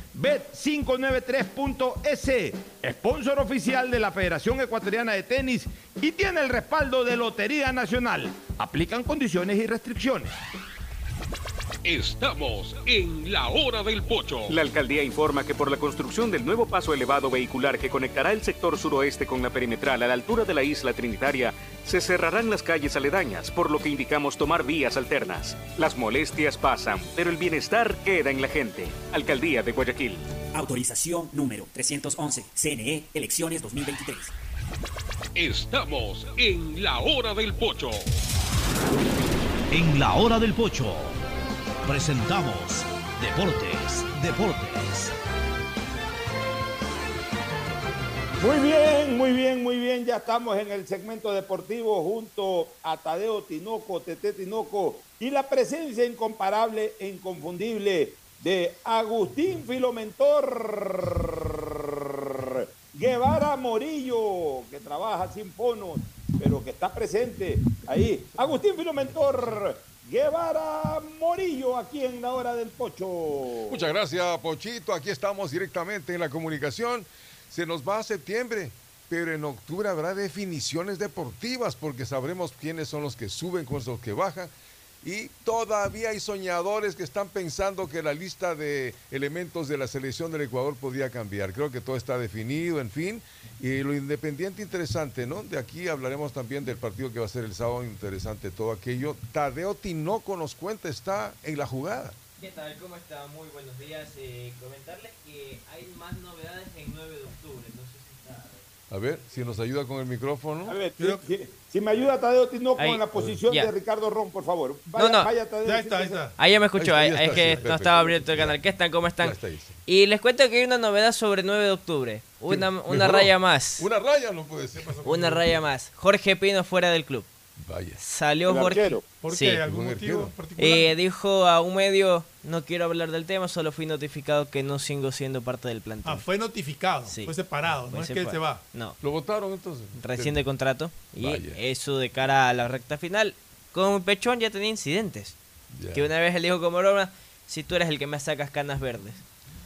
Bet593.es, sponsor oficial de la Federación Ecuatoriana de Tenis y tiene el respaldo de Lotería Nacional. Aplican condiciones y restricciones. Estamos en la hora del pocho. La alcaldía informa que por la construcción del nuevo paso elevado vehicular que conectará el sector suroeste con la perimetral a la altura de la isla Trinitaria, se cerrarán las calles aledañas, por lo que indicamos tomar vías alternas. Las molestias pasan, pero el bienestar queda en la gente. Alcaldía de Guayaquil. Autorización número 311. CNE, elecciones 2023. Estamos en la hora del pocho. En la hora del pocho presentamos Deportes, Deportes. Muy bien, muy bien, muy bien. Ya estamos en el segmento deportivo junto a Tadeo Tinoco, Tete Tinoco y la presencia incomparable e inconfundible de Agustín Filomentor Guevara Morillo, que trabaja sin fonos, pero que está presente ahí. Agustín Filomentor Guevara Morillo, aquí en la hora del pocho. Muchas gracias, Pochito. Aquí estamos directamente en la comunicación. Se nos va a septiembre, pero en octubre habrá definiciones deportivas porque sabremos quiénes son los que suben con los que bajan. Y todavía hay soñadores que están pensando que la lista de elementos de la selección del Ecuador podría cambiar. Creo que todo está definido, en fin. Y lo independiente interesante, ¿no? De aquí hablaremos también del partido que va a ser el sábado, interesante todo aquello. Tadeo Tinoco nos cuenta, está en la jugada. ¿Qué tal? ¿Cómo está? Muy buenos días. Eh, comentarles que hay más novedades en 9 de octubre. No sé si está... A ver, si nos ayuda con el micrófono. A ver, si, si- si me ayuda Tadeo Tinoco Ahí, en la posición ya. de Ricardo Ron, por favor. Vaya, No, no. vaya, Tadeo, Ya está, ahí está. Ahí ya me escuchó, Ahí ahí- está, es que no estaba abierto el canal. ¿Qué están? ¿Cómo están? Está. Y les cuento que hay una novedad sobre 9 de octubre. Una, una Mejoró. raya más. Una raya no puede ser. Una raya más. Jorge Pino fuera del club. Vaya. Salió El Jorge. arquero. ¿Por Sí. qué? ¿Algún Un motivo arquero. particular? Eh, dijo a un medio, no quiero hablar del tema, solo fui notificado que no sigo siendo parte del plantel. ah, fue notificado, Sí. fue separado, no es que se va. No, ¿Lo votaron entonces? recién de contrato. Y Vaya. eso de cara a la recta final. Con Pechón ya tenía incidentes. Ya. Que una vez él dijo como broma, si tú eres el que me sacas canas verdes.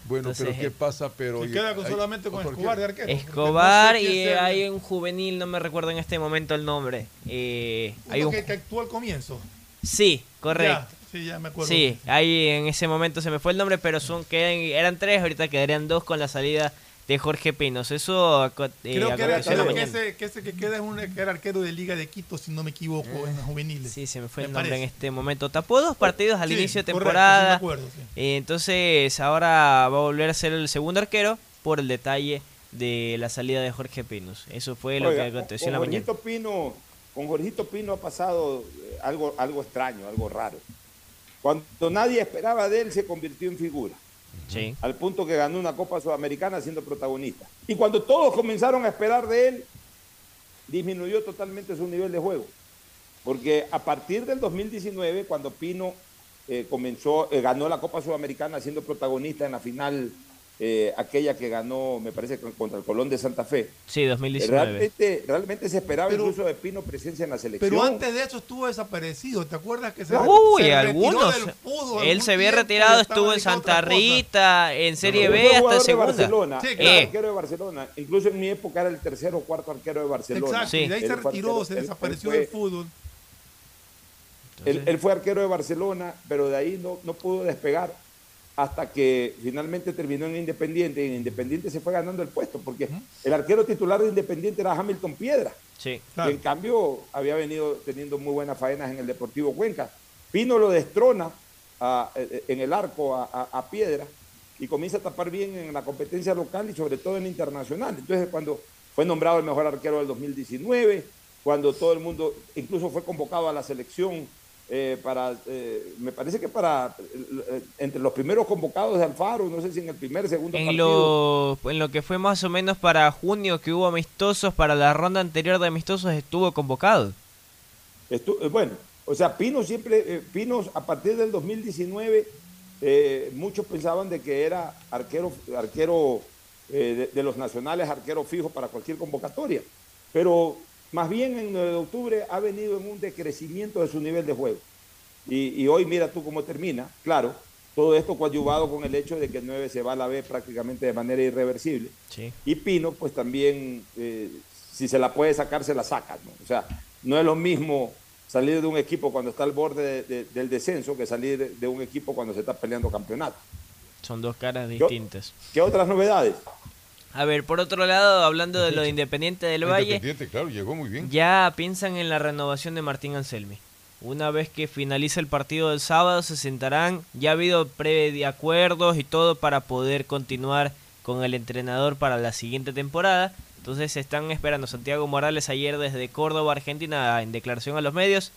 Bueno, Entonces, pero ¿qué eh, pasa? Pero Se queda con hay solamente con Escobar de arquero. Escobar no sé y el- hay un juvenil, no me recuerdo en este momento el nombre. Eh, hay uno un... que, que actuó al comienzo. Sí, correcto. Ya, sí, ya me acuerdo. Sí, ahí en ese momento se me fue el nombre, pero son quedan, eran tres, ahorita quedarían dos con la salida de Jorge Pinos. Eso eh, Creo que, era, que ese, que ese que queda es un que era arquero de Liga de Quito, si no me equivoco, en los juveniles. Sí, se me fue Me el nombre parece. en este momento. Tapó dos partidos al Sí, inicio de correcto, sí me temporada. acuerdo, sí. Eh, entonces ahora va a volver a ser el segundo arquero por el detalle de la salida de Jorge Pinos. Eso fue lo Oiga, que aconteció con en la mañana. Jorgito Pino, con Jorgito Pino ha pasado eh, algo, algo extraño, algo raro. Cuando nadie esperaba de él, se convirtió en figura. Sí. Al punto que ganó una Copa Sudamericana siendo protagonista. Y cuando todos comenzaron a esperar de él, disminuyó totalmente su nivel de juego. Porque a partir del 2019, cuando Pino eh, comenzó, eh, ganó la Copa Sudamericana siendo protagonista en la final, eh, aquella que ganó, me parece, que contra el Colón de Santa Fe. Sí, Eh, 2019. Realmente, realmente se esperaba Pero- incluso de Pino presencia en la selección. Pero antes de eso estuvo desaparecido, ¿te acuerdas que se, Uy, se retiró algunos. del fútbol Él se había retirado, estuvo en Santa? Rita, en Serie B hasta jugador de segunda. Barcelona, Sí, era claro. arquero de Barcelona. Incluso en mi época era el tercero o cuarto arquero de Barcelona. Exacto, Sí. y de ahí se Él retiró, arquero, se él- él desapareció fue- del fútbol. Él, él fue arquero de Barcelona, pero de ahí no, no pudo despegar hasta que finalmente terminó en Independiente. Y en Independiente se fue ganando el puesto, porque el arquero titular de Independiente era Hamilton Piedra. Sí. Claro. En cambio había venido teniendo muy buenas faenas en el Deportivo Cuenca. Pino lo destrona a- eh, en el arco a, a- a Piedra y comienza a tapar bien en la competencia local y sobre todo en la internacional. Entonces cuando fue nombrado el mejor arquero del 2019, cuando todo el mundo incluso fue convocado a la selección eh, para, eh, me parece que para, eh, entre los primeros convocados de Alfaro, no sé si en el primer, segundo En partido. lo, en lo que fue más o menos para junio que hubo amistosos, para la ronda anterior de amistosos estuvo convocado. Estu- eh, bueno, o sea, Pino siempre, eh, Pino a partir del 2019, eh, muchos pensaban de que era arquero, arquero de, de los nacionales, arquero fijo para cualquier convocatoria. Pero más bien en 9 de octubre ha venido en un decrecimiento de su nivel de juego. Y, y hoy mira tú cómo termina. Claro, Todo esto coadyuvado con el hecho de que el 9 se va a la B prácticamente de manera irreversible. Sí. Y Pino, pues también, eh, si se la puede sacar, se la saca. ¿no? O sea, no es lo mismo salir de un equipo cuando está al borde de- de- del descenso que salir de un equipo cuando se está peleando campeonato. Son dos caras distintas. ¿Qué otras novedades? A ver, por otro lado, hablando de lo de Independiente del Valle, Independiente, claro, llegó muy bien. ya piensan en la renovación de Martín Anselmi. Una vez que finalice el partido del sábado, se sentarán. Ya ha habido preacuerdos y todo para poder continuar con el entrenador para la siguiente temporada. Entonces se están esperando. Santiago Morales ayer desde Córdoba, Argentina, en declaración a los medios,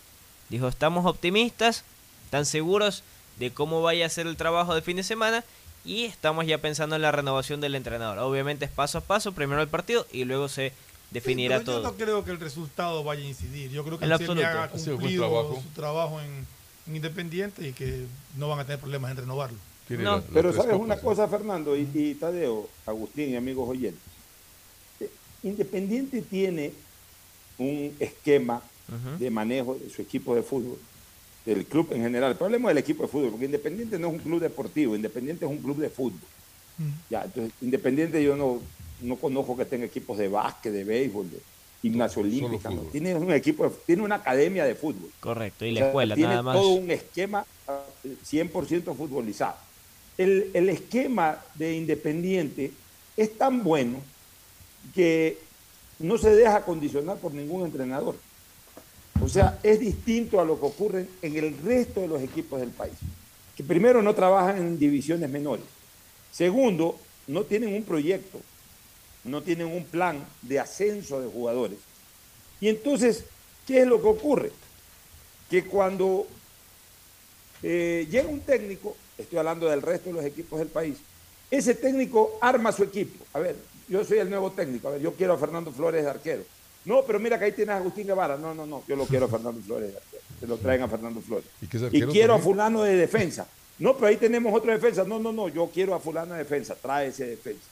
dijo, estamos optimistas, tan seguros de cómo vaya a ser el trabajo de fin de semana y estamos ya pensando en la renovación del entrenador. Obviamente es paso a paso, primero el partido y luego se definirá Pero yo todo. no creo que el resultado vaya a incidir. Yo creo que Anselmi absoluto. ha Ha cumplido trabajo. su trabajo en, en Independiente y que no van a tener problemas en renovarlo. No, pero sabes una cosa, Fernando y, y Tadeo, Agustín y amigos oyentes. Independiente tiene un esquema de manejo de su equipo de fútbol, del club en general. Pero hablemos del equipo de fútbol, porque Independiente no es un club deportivo, Independiente es un club de fútbol. Ya, entonces, Independiente yo no, no conozco que tenga equipos de básquet, de béisbol, de gimnasia olímpica. no. Tiene un equipo, de- tiene una academia de fútbol. Correcto, y O la sea, escuela tiene nada más. todo un esquema ah, 100% futbolizado. El, el esquema de Independiente es tan bueno que no se deja condicionar por ningún entrenador. O sea, es distinto a lo que ocurre en el resto de los equipos del país. Que primero no trabajan en divisiones menores. Segundo, no tienen un proyecto, no tienen un plan de ascenso de jugadores. Y entonces, ¿qué es lo que ocurre? Que cuando eh, llega un técnico, estoy hablando del resto de los equipos del país, ese técnico arma su equipo. A ver, yo soy el nuevo técnico, a ver, yo quiero a Fernando Flores de arquero. No, pero mira que ahí tienes a Agustín Guevara. No, no, no, yo lo quiero a Fernando Flores. Se lo traen a Fernando Flores. ¿Y, que quiero a fulano de defensa. No, pero ahí tenemos otro defensa. No, no, no, yo quiero a fulano de defensa. Trae ese defensa.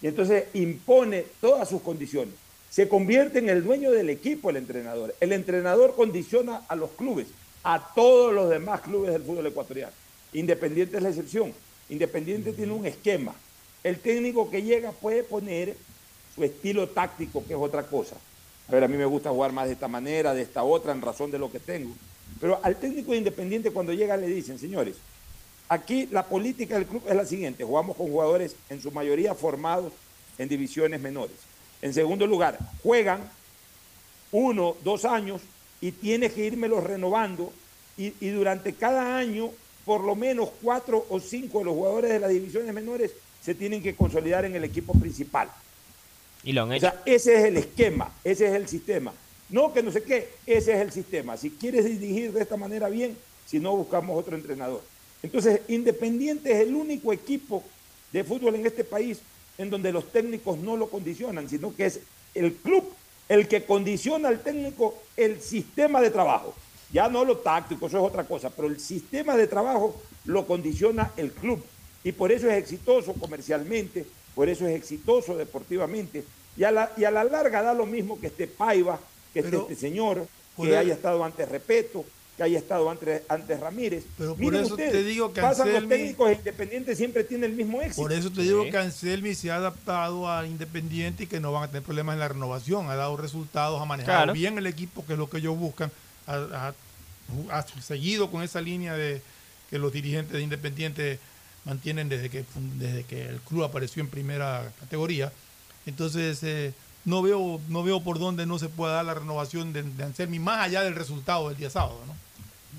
Y entonces impone todas sus condiciones. Se convierte en el dueño del equipo el entrenador. El entrenador condiciona a los clubes, a todos los demás clubes del fútbol ecuatoriano. Independiente es la excepción. Independiente tiene un esquema. El técnico que llega puede poner su estilo táctico, que es otra cosa. A ver, a mí me gusta jugar más de esta manera, de esta otra, en razón de lo que tengo. Pero al técnico de Independiente cuando llega le dicen, señores, aquí la política del club es la siguiente, jugamos con jugadores en su mayoría formados en divisiones menores. En segundo lugar, juegan uno, dos años y tienes que irmelos renovando y, y durante cada año por lo menos cuatro o cinco de los jugadores de las divisiones menores se tienen que consolidar en el equipo principal. Y lo han O sea, ese es el esquema, ese es el sistema. No que no sé qué, ese es el sistema. Si quieres dirigir de esta manera bien, si no buscamos otro entrenador. Entonces, Independiente es el único equipo de fútbol en este país en donde los técnicos no lo condicionan, sino que es el club el que condiciona al técnico el sistema de trabajo. Ya no lo táctico, eso es otra cosa, pero el sistema de trabajo lo condiciona el club. Y por eso es exitoso comercialmente, por eso es exitoso deportivamente. Y a la, y a la larga da lo mismo que esté Paiva, que Pero- esté este señor, que haya estado antes Repeto, que haya estado antes, antes Ramírez. Pero por eso ustedes, te digo que pasan los técnicos independientes siempre tienen el mismo éxito. Por eso te digo que Anselmi se ha adaptado a Independiente y que no van a tener problemas en la renovación. Ha dado resultados, ha manejado Claro. bien el equipo, que es lo que ellos buscan. Ha, ha- ha seguido con esa línea de que los dirigentes de Independiente mantienen desde que, fun- desde que el club apareció en primera categoría. Entonces, eh, no, veo, no veo por dónde no se pueda dar la renovación de, de Anselmi, más allá del resultado del día sábado. ¿no?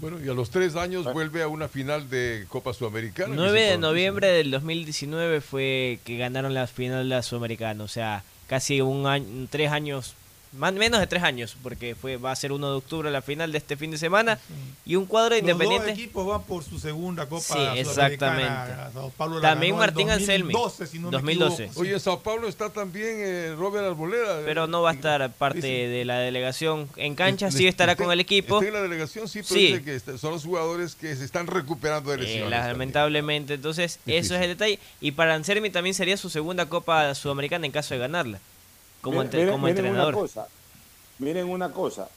Bueno, y a los tres años vuelve a una final de Copa Sudamericana. 9 de noviembre del 2019 fue que ganaron la final de la Sudamericana, o sea, casi un año, tres años, más, menos de tres años, porque fue va a ser 1 de octubre la final de este fin de semana y un cuadro Los independiente. dos equipos van por su segunda Copa Sí, Sudamericana. exactamente. Sao Paulo la También Martín Anselmi, 2012, si no me 2012. equivoco. Oye, en Sao Paulo está también eh, Robert Arboleda. Pero no va a estar parte de la delegación en cancha, Este- sí estará este- con el equipo. Está en la delegación, sí, pero Sí. dice que está- son los jugadores que se están recuperando de Eh, lesiones. lamentablemente, entonces eso es el detalle. Y para Anselmi también sería su segunda Copa Sudamericana en caso de ganarla, como, Miren- entre- miren- como miren entrenador. Una cosa, miren una cosa,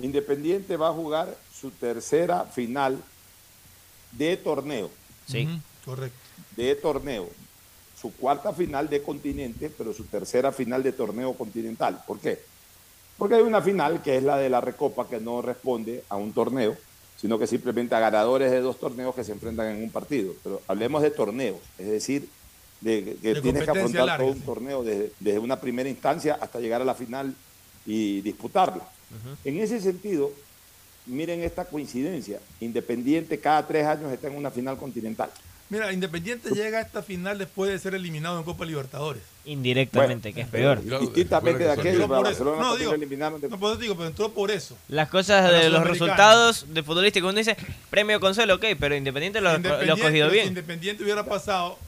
Independiente va a jugar su tercera final de torneo. Sí. Correcto. de torneo. Su cuarta final de continente, pero su tercera final de torneo continental. ¿Por qué? Porque hay una final que es la de la Recopa que no responde a un torneo, sino que simplemente a ganadores de dos torneos que se enfrentan en un partido. Pero hablemos de torneos, es decir, de que De tienes que afrontar larga, todo un sí. torneo desde, desde una primera instancia hasta llegar a la final y disputarla. En ese sentido, miren esta coincidencia. Independiente cada tres años está en una final continental. Mira, Independiente llega a esta final después de ser eliminado en Copa Libertadores. Indirectamente, que es peor. Distintamente de aquello. Barcelona No, digo, lo eliminaron de- no, por eso digo, pero entró por eso. Las cosas de los resultados de futbolístico, uno dice premio Consuelo, ok, pero Independiente lo, lo ha Independiente, cogido pero si bien. Independiente hubiera pasado.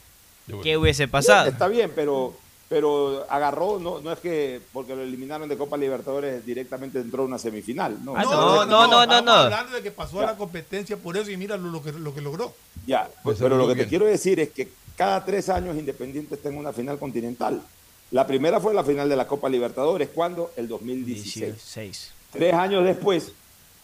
¿Qué hubiese pasado? Está bien, pero, pero agarró, no, no es que porque lo eliminaron de Copa Libertadores directamente entró a una semifinal. No, Ah, no, no, no, no, hablando de que pasó a Ya. la competencia por eso y mira lo, lo que, lo que logró. Ya, pues, pero lo que te quiero decir es que cada tres años Independiente está en una final continental. La primera fue la final de la Copa Libertadores, cuando El 2016. 16. Tres años después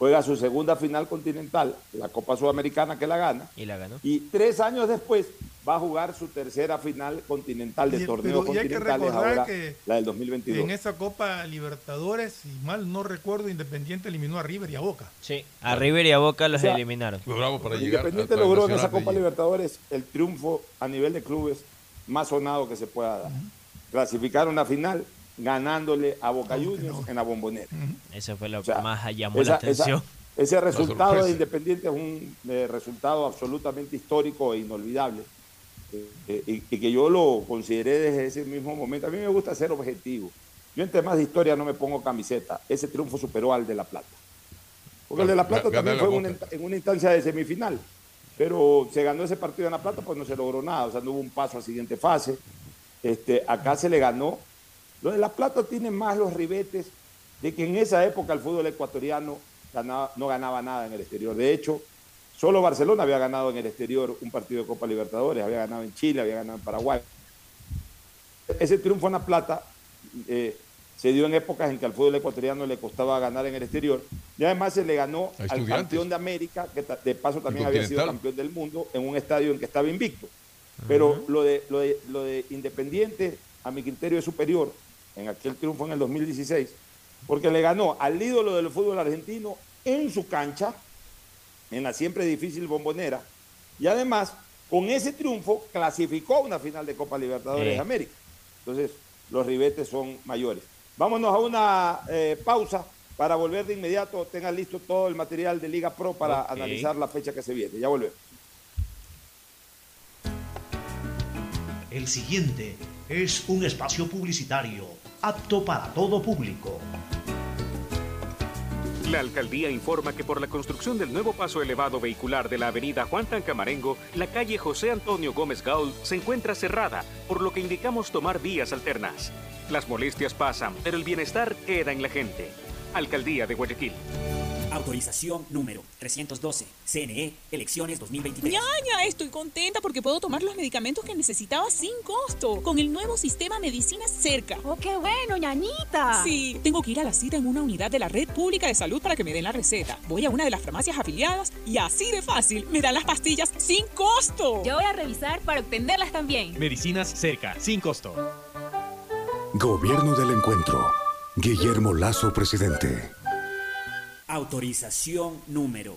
juega su segunda final continental, la Copa Sudamericana que la gana. Y la ganó. Y tres años después va a jugar su tercera final continental de Y- torneo pero- y hay que continentales, recordar ahora que la del 2022. En esa Copa Libertadores, si mal no recuerdo, Independiente eliminó a River y a Boca. Sí. A River y a Boca los O sea, eliminaron. para Independiente logró en esa Copa Libertadores el triunfo a nivel de clubes más sonado que se pueda dar. Clasificar una final ganándole a Boca Juniors en la bombonera. Eso fue O sea, que más llamó la Esa- atención. esa- ese resultado de Independiente es un eh, resultado absolutamente histórico e inolvidable. Eh, eh, y, y que yo lo consideré desde ese mismo momento. A mí me gusta ser objetivo. Yo en temas de historia no me pongo camiseta. Ese triunfo superó al de La Plata. Porque el de La Plata también fue la en una, en una instancia de semifinal. Pero se ganó ese partido en La Plata, pues no se logró nada. O sea, no hubo un paso a la siguiente fase. Este, acá se le ganó. Lo de La Plata tiene más los ribetes de que en esa época el fútbol ecuatoriano ganaba- no ganaba nada en el exterior. De hecho, solo Barcelona había ganado en el exterior un partido de Copa Libertadores, había ganado en Chile, había ganado en Paraguay. Ese triunfo en La Plata eh, se dio en épocas en que al fútbol ecuatoriano le costaba ganar en el exterior y además se le ganó al campeón de América, que de paso también había sido campeón del mundo en un estadio en que estaba invicto. Pero lo, de, lo, de, lo de Independiente, a mi criterio, es superior en aquel triunfo en el 2016, porque le ganó al ídolo del fútbol argentino en su cancha, en la siempre difícil bombonera, y además, con ese triunfo, clasificó a una final de Copa Libertadores Sí. de América. Entonces, los ribetes son mayores. Vámonos a una eh, pausa para volver de inmediato. Tengan listo todo el material de Liga Pro para analizar la fecha que se viene. Ya volvemos. El siguiente es un espacio publicitario apto para todo público. La alcaldía informa que por la construcción del nuevo paso elevado vehicular de la avenida Juan Tancamarengo, la calle José Antonio Gómez Gaul se encuentra cerrada, por lo que indicamos tomar vías alternas. Las molestias pasan, pero el bienestar queda en la gente. Alcaldía de Guayaquil. Autorización número 312. CNE, elecciones 2023. Ñaña, estoy contenta porque puedo tomar los medicamentos que necesitaba sin costo con el nuevo sistema Medicinas Cerca. ¡Oh, qué bueno, ñañita! Sí, tengo que ir a la cita en una unidad de la Red Pública de Salud para que me den la receta. Voy a una de las farmacias afiliadas y así de fácil me dan las pastillas sin costo. Yo voy a revisar para obtenerlas también. Medicinas cerca, sin costo. Gobierno del Encuentro. Guillermo Lazo, presidente. Autorización número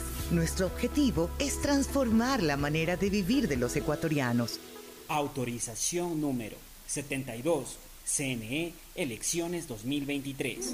Nuestro objetivo es transformar la manera de vivir de los ecuatorianos. Autorización número 72. CNE, elecciones 2023.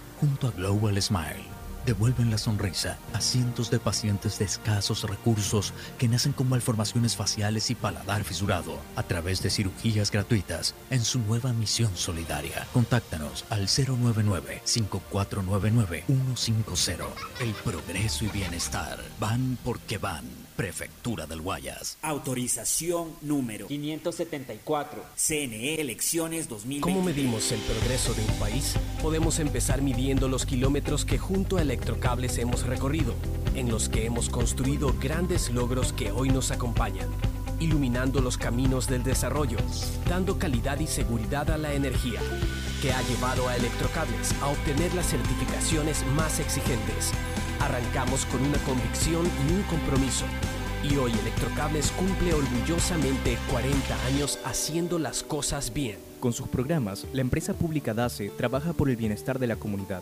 junto a Global Smile, devuelven la sonrisa a cientos de pacientes de escasos recursos que nacen con malformaciones faciales y paladar fisurado a través de cirugías gratuitas en su nueva misión solidaria. Contáctanos al 099-5499-150. El progreso y bienestar van porque van. Prefectura del Guayas. Autorización número 574. CNE Elecciones 2020. ¿Cómo medimos el progreso de un país? Podemos empezar midiendo los kilómetros que junto a Electrocables hemos recorrido, en los que hemos construido grandes logros que hoy nos acompañan, iluminando los caminos del desarrollo, dando calidad y seguridad a la energía, que ha llevado a Electrocables a obtener las certificaciones más exigentes. Arrancamos con una convicción y un compromiso. Y hoy Electrocables cumple orgullosamente 40 años haciendo las cosas bien. Con sus programas, la empresa pública DACE trabaja por el bienestar de la comunidad.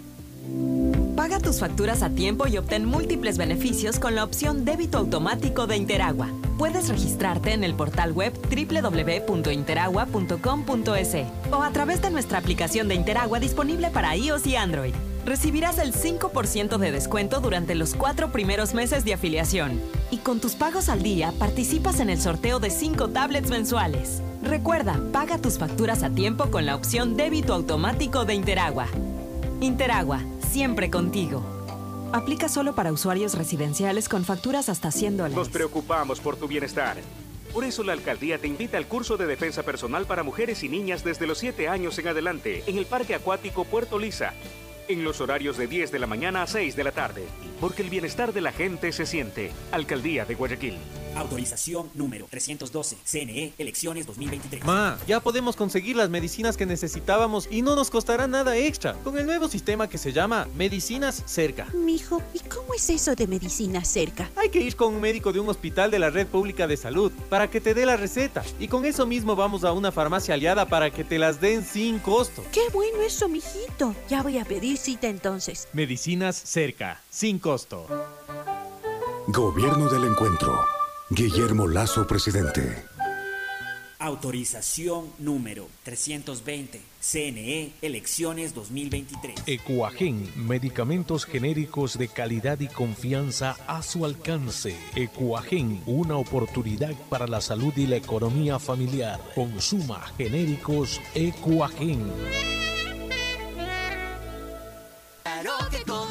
Paga tus facturas a tiempo y obtén múltiples beneficios con la opción débito automático de Interagua. Puedes registrarte en el portal web www.interagua.com.es o a través de nuestra aplicación de Interagua disponible para iOS y Android. Recibirás el 5% de descuento durante los cuatro primeros meses de afiliación. Y con tus pagos al día participas en el sorteo de 5 tablets mensuales. Recuerda, paga tus facturas a tiempo con la opción débito automático de Interagua. Interagua, siempre contigo. Aplica solo para usuarios residenciales con facturas hasta 100 dólares. Nos preocupamos por tu bienestar. Por eso la alcaldía te invita al curso de defensa personal para mujeres y niñas desde los 7 años en adelante en el Parque Acuático Puerto Lisa, en los horarios de 10 de la mañana a 6 de la tarde, porque el bienestar de la gente se siente. Alcaldía de Guayaquil. Autorización número 312. CNE Elecciones 2023. Ma, ya podemos conseguir las medicinas que necesitábamos y no nos costará nada extra con el nuevo sistema que se llama Medicinas Cerca. Mijo, ¿y cómo es eso de medicina cerca? Hay que ir con un médico de un hospital de la red pública de salud para que te dé la receta y con eso mismo vamos a una farmacia aliada para que te las den sin costo. Qué bueno eso, mijito. Ya voy a pedir cita entonces. Medicinas Cerca, sin costo. Gobierno del Encuentro. Guillermo Lazo, presidente. Autorización número 320. CNE Elecciones 2023. Ecuagen, medicamentos genéricos de calidad y confianza a su alcance. Ecuagen, una oportunidad para la salud y la economía familiar. Consuma genéricos Ecuagen. Claro que conecto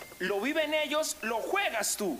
Lo viven ellos, lo juegas tú.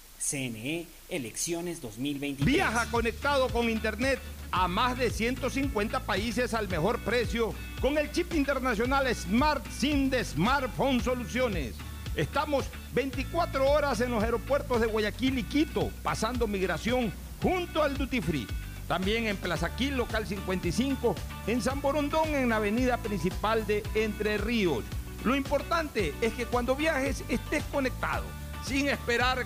CNE Elecciones 2023. Viaja conectado con Internet a más de 150 países al mejor precio con el chip internacional Smart SIM de Smartphone Soluciones. Estamos 24 horas en los aeropuertos de Guayaquil y Quito, pasando migración junto al Duty Free. También en Plaza Quil, local 55, en San Borondón, en la avenida principal de Entre Ríos. Lo importante es que cuando viajes estés conectado, sin esperar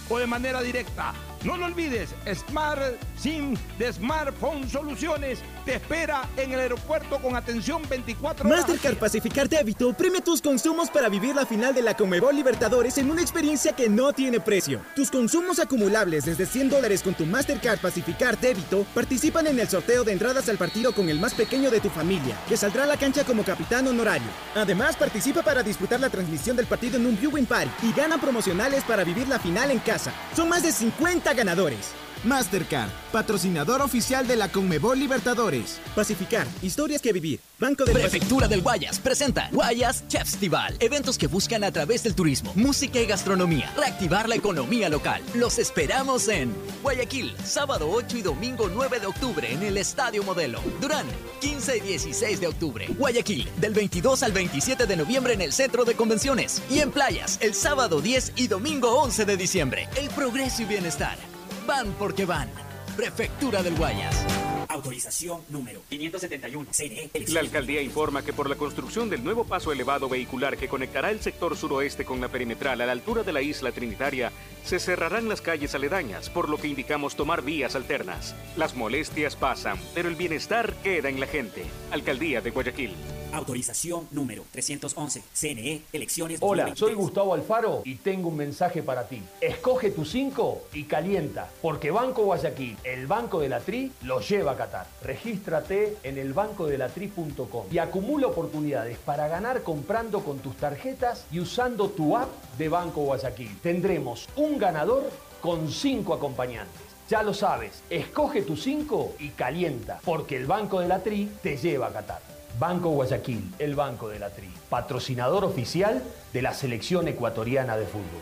o de manera directa. No lo olvides, Smart SIM de Smartphone Soluciones te espera en el aeropuerto con atención 24 horas. Mastercard Pacificar Débito premia tus consumos para vivir la final de la Comebol Libertadores en una experiencia que no tiene precio. Tus consumos acumulables desde 100 dólares con tu Mastercard Pacificar Débito participan en el sorteo de entradas al partido con el más pequeño de tu familia, que saldrá a la cancha como capitán honorario. Además, participa para disfrutar la transmisión del partido en un viewing party y gana promocionales para vivir la final en casa. Son más de 50 ganadores. Mastercard, patrocinador oficial de la Conmebol Libertadores. Pacificar, historias que vivir. Banco de Prefectura del Guayas presenta Guayas Festival. Eventos que buscan a través del turismo, música y gastronomía reactivar la economía local. Los esperamos en Guayaquil, sábado 8 y domingo 9 de octubre en el Estadio Modelo. Durán, 15 y 16 de octubre. Guayaquil, del 22 al 27 de noviembre en el Centro de Convenciones. Y en Playas, el sábado 10 y domingo 11 de diciembre. El progreso y bienestar. Van porque van. Prefectura del Guayas. Autorización número 571. CNE. La alcaldía informa que por la construcción del nuevo paso elevado vehicular que conectará el sector suroeste con la perimetral a la altura de la isla Trinitaria, se cerrarán las calles aledañas, por lo que indicamos tomar vías alternas. Las molestias pasan, pero el bienestar queda en la gente. Alcaldía de Guayaquil. Autorización número 311. CNE Elecciones Hola, 2023. soy Gustavo Alfaro y tengo un mensaje para ti. Escoge tu 5 y calienta, porque Banco Guayaquil, el banco de la Tri, lo lleva a Regístrate en elbancodelatri.com y acumula oportunidades para ganar comprando con tus tarjetas y usando tu app de Banco Guayaquil. Tendremos un ganador con 5 acompañantes. Ya lo sabes, escoge tu 5 y calienta, porque el Banco de la Tri te lleva a Qatar. Banco Guayaquil, el Banco de la Tri, patrocinador oficial de la selección ecuatoriana de fútbol.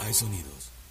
Hay sonidos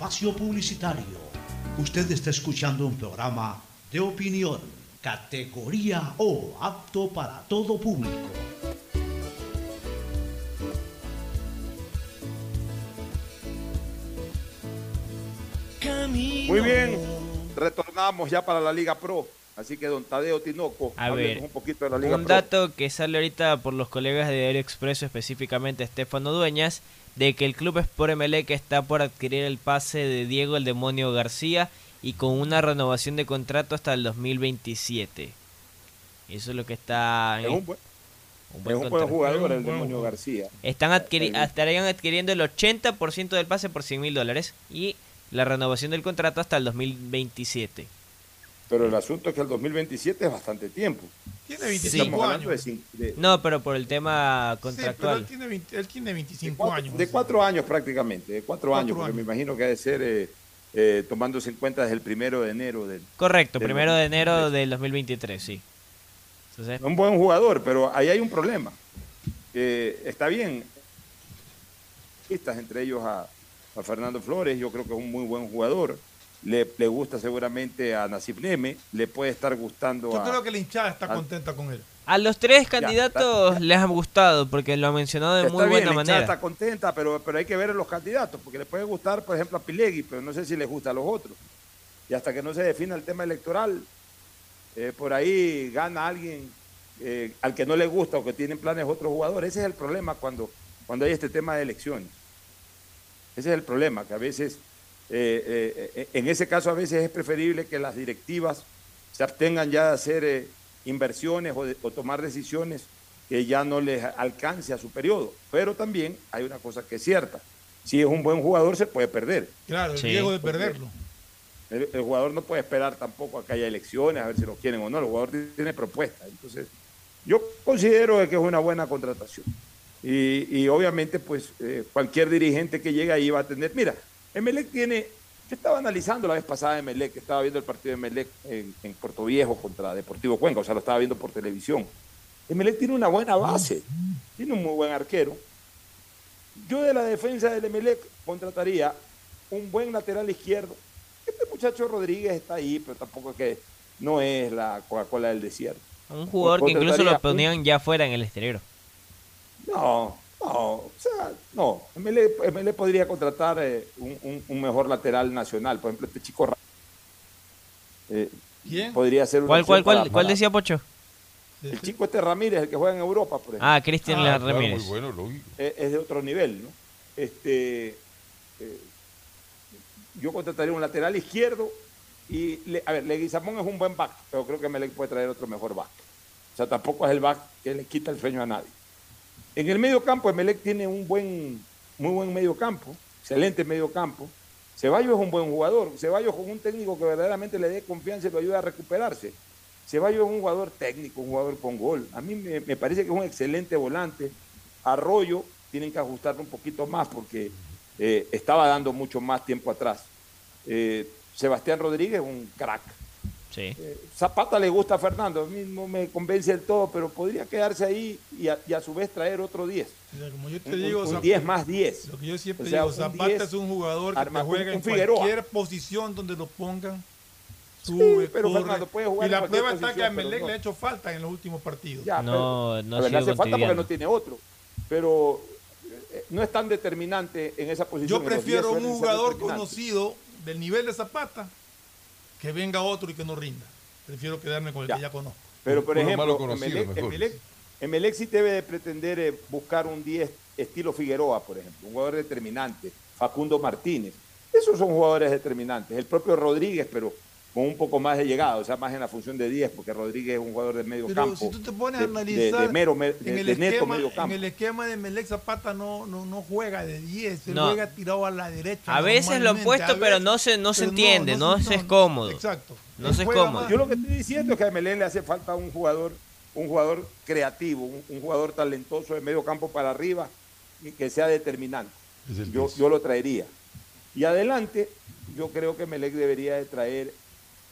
espacio publicitario. Usted está escuchando un programa de opinión, categoría O, apto para todo público. Muy bien, retornamos ya para la Liga Pro. Así que don Tadeo Tinoco, A ver, un poquito de la Liga un Pro. dato que sale ahorita por los colegas de Diario Expreso, específicamente Estefano Dueñas, de que el club Sport Emelec está por adquirir el pase de Diego el Demonio García y con una renovación de contrato hasta el 2027. Eso es lo que está... Es un buen, un es buen un buen contrato. jugador el demonio García. Están adquiri- estarían adquiriendo el 80% del pase por 100 mil dólares y la renovación del contrato hasta el 2027. Pero el asunto es que el 2027 es bastante tiempo. Tiene Sí. 25 Estamos hablando años. de de- No, pero por el tema Sí, pero contractual. él tiene, 20 él tiene 25 cuatro- años. De cuatro años prácticamente, de cuatro, Cuatro años, porque años. me imagino que ha de ser eh, eh, tomándose en cuenta desde el primero de enero. Del, Correcto, del primero de enero del 2023, sí. Entonces, Un buen jugador, pero ahí hay un problema. Eh, está bien, entre ellos a, a Fernando Flores, yo creo que es un muy buen jugador. Le, le gusta seguramente a Nasib Neme, le puede estar gustando Yo a, creo que la hinchada está a- contenta con él. a los tres Ya, candidatos les ha gustado porque lo ha mencionado de muy bien, buena la hinchada manera. está contenta, pero, pero hay que ver a los candidatos, porque le puede gustar, por ejemplo, a Pilegui, pero no sé si le gusta a los otros. Y hasta que no se defina el tema electoral, eh, por ahí gana alguien eh, al que no le gusta o que tienen planes otros jugadores. Ese es el problema cuando, cuando hay este tema de elecciones. Ese es el problema, que a veces, eh, eh, eh, en ese caso a veces es preferible que las directivas se abstengan ya de hacer eh, inversiones o, de- o tomar decisiones que ya no les alcance a su periodo. Pero también hay una cosa que es cierta. Si es un buen jugador se puede perder. Claro, el Sí. riesgo de perderlo. El, el jugador no puede esperar tampoco a que haya elecciones, a ver si lo quieren o no. El jugador tiene propuesta. Entonces, yo considero que es una buena contratación. Y, y obviamente, pues, eh, cualquier dirigente que llegue ahí va a tener. Mira, Emelec tiene. Yo estaba analizando la vez pasada Emelec, estaba viendo el partido de Emelec en, en Puerto Viejo contra Deportivo Cuenca, o sea, lo estaba viendo por televisión. Emelec tiene una buena base, tiene un muy buen arquero. Yo de la defensa del Emelec contrataría un buen lateral izquierdo. Este muchacho Rodríguez está ahí, pero tampoco es que no es la Coca-Cola del desierto. Un jugador que incluso lo un- ponían ya fuera en el exterior. No, no, o sea, no. MLE, MLE podría contratar eh, un, un- un mejor lateral nacional. Por ejemplo, este chico eh, ¿Quién? podría ser ¿Cuál, cuál, cuál, para- cuál decía Pocho? El chico este Ramírez, el que juega en Europa, por ejemplo. Ah, Cristian Ah, Ramírez. claro, muy bueno. Es, es de otro nivel, ¿no? Este, eh, yo contrataría un lateral izquierdo y, le- a ver, Leguizamón es un buen back, pero creo que Melec puede traer otro mejor back. O sea, tampoco es el back que le quita el sueño a nadie. En el medio campo, Emelec tiene un buen, muy buen medio campo, excelente medio campo. Ceballos es un buen jugador. Ceballos con un técnico que verdaderamente le dé confianza y lo ayuda a recuperarse. Ceballos es un jugador técnico, un jugador con gol. A mí me, parece que es un excelente volante. Arroyo tienen que ajustarlo un poquito más porque eh, estaba dando mucho más tiempo atrás. Eh, Sebastián Rodríguez, un crack. Sí. Eh, Zapata le gusta a Fernando, a mí no me convence del todo, pero podría quedarse ahí y a, y a su vez traer otro 10. O sea, como yo te Un- digo, un Zap- 10 más 10. Lo que yo siempre O sea, digo, Zapata 10 es un jugador que te juega un en Figueroa. cualquier posición donde lo pongan. sube, pero corre. Fernando, puede jugar y en la cualquier prueba está que a pero Melec no. le ha hecho falta en los últimos partidos. Ya, No, pero- no le sido hace falta porque no tiene otro. Pero eh, no es tan determinante en esa posición. Yo prefiero un jugador conocido del nivel de Zapata que venga otro y que no rinda. Prefiero quedarme con el Ya. que ya conozco. Pero, por ejemplo, Emelec. Emelec- Emelec sí debe de pretender eh, buscar un 10 estilo Figueroa, por ejemplo, un jugador determinante, Facundo Martínez. Esos son jugadores determinantes. El propio Rodríguez, pero con un poco más de llegada, o sea, más en la función de 10, porque Rodríguez es un jugador de medio Pero campo. si tú te pones a de- analizar de mero, de, en, el de neto esquema, medio en campo. el esquema de Melec Zapata no, no, no juega de 10, él No. juega tirado a la derecha. A veces lo han puesto, pero no se, no se entiende, no, se es cómodo. Exacto. No se es cómodo. más- Yo lo que estoy diciendo es que a Melén le hace falta un jugador, un jugador creativo, un, un jugador talentoso de medio campo para arriba y que sea determinante. Yo, yo lo traería. Y adelante, yo creo que Melec debería de traer,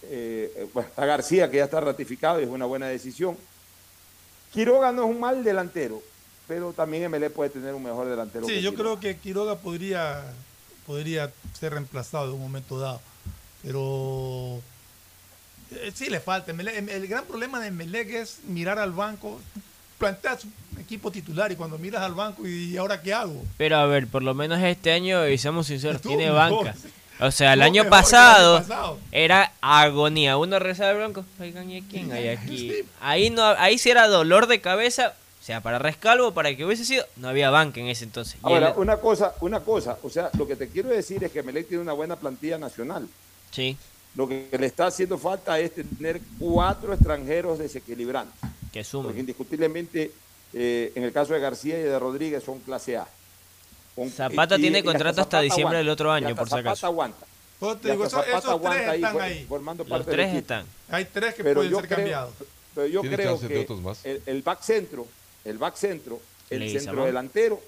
eh, eh, bueno, está García, que ya está ratificado y es una buena decisión. Quiroga no es un mal delantero, pero también Melec puede tener un mejor delantero. Sí, que yo Quiroga. creo que Quiroga podría, podría ser reemplazado en un momento dado. Pero eh, sí le falta. Em, el gran problema de Melec es mirar al banco, planteas un equipo titular y cuando miras al banco y ahora qué hago. Pero a ver, por lo menos este año, y seamos sinceros, Estuvo tiene mejor. banca. O sea, el año el pasado, año pasado. era agonía. Uno rezaba el blanco. Oigan, ¿y quién hay aquí? Ahí, no, ahí sí era dolor de cabeza. O sea, para Rescalvo, para que hubiese sido, no había banca en ese entonces. Ahora, una cosa, una cosa, o sea, lo que te quiero decir es que Melec tiene una buena plantilla nacional. Sí. Lo que le está haciendo falta es tener cuatro extranjeros desequilibrantes. Que sumen. Porque indiscutiblemente, eh, en el caso de García y de Rodríguez, son clase A. Con- Zapata y- tiene y contrato hasta diciembre del otro año, por si acaso. Zapata aguanta. Pues te digo, esos- Zapata esos aguanta tres ahí, están ahí. formando Los parte tres están. Hay tres que Pero pueden ser creo- cambiados. Pero yo creo que el, el back centro, el back centro, el centro delantero,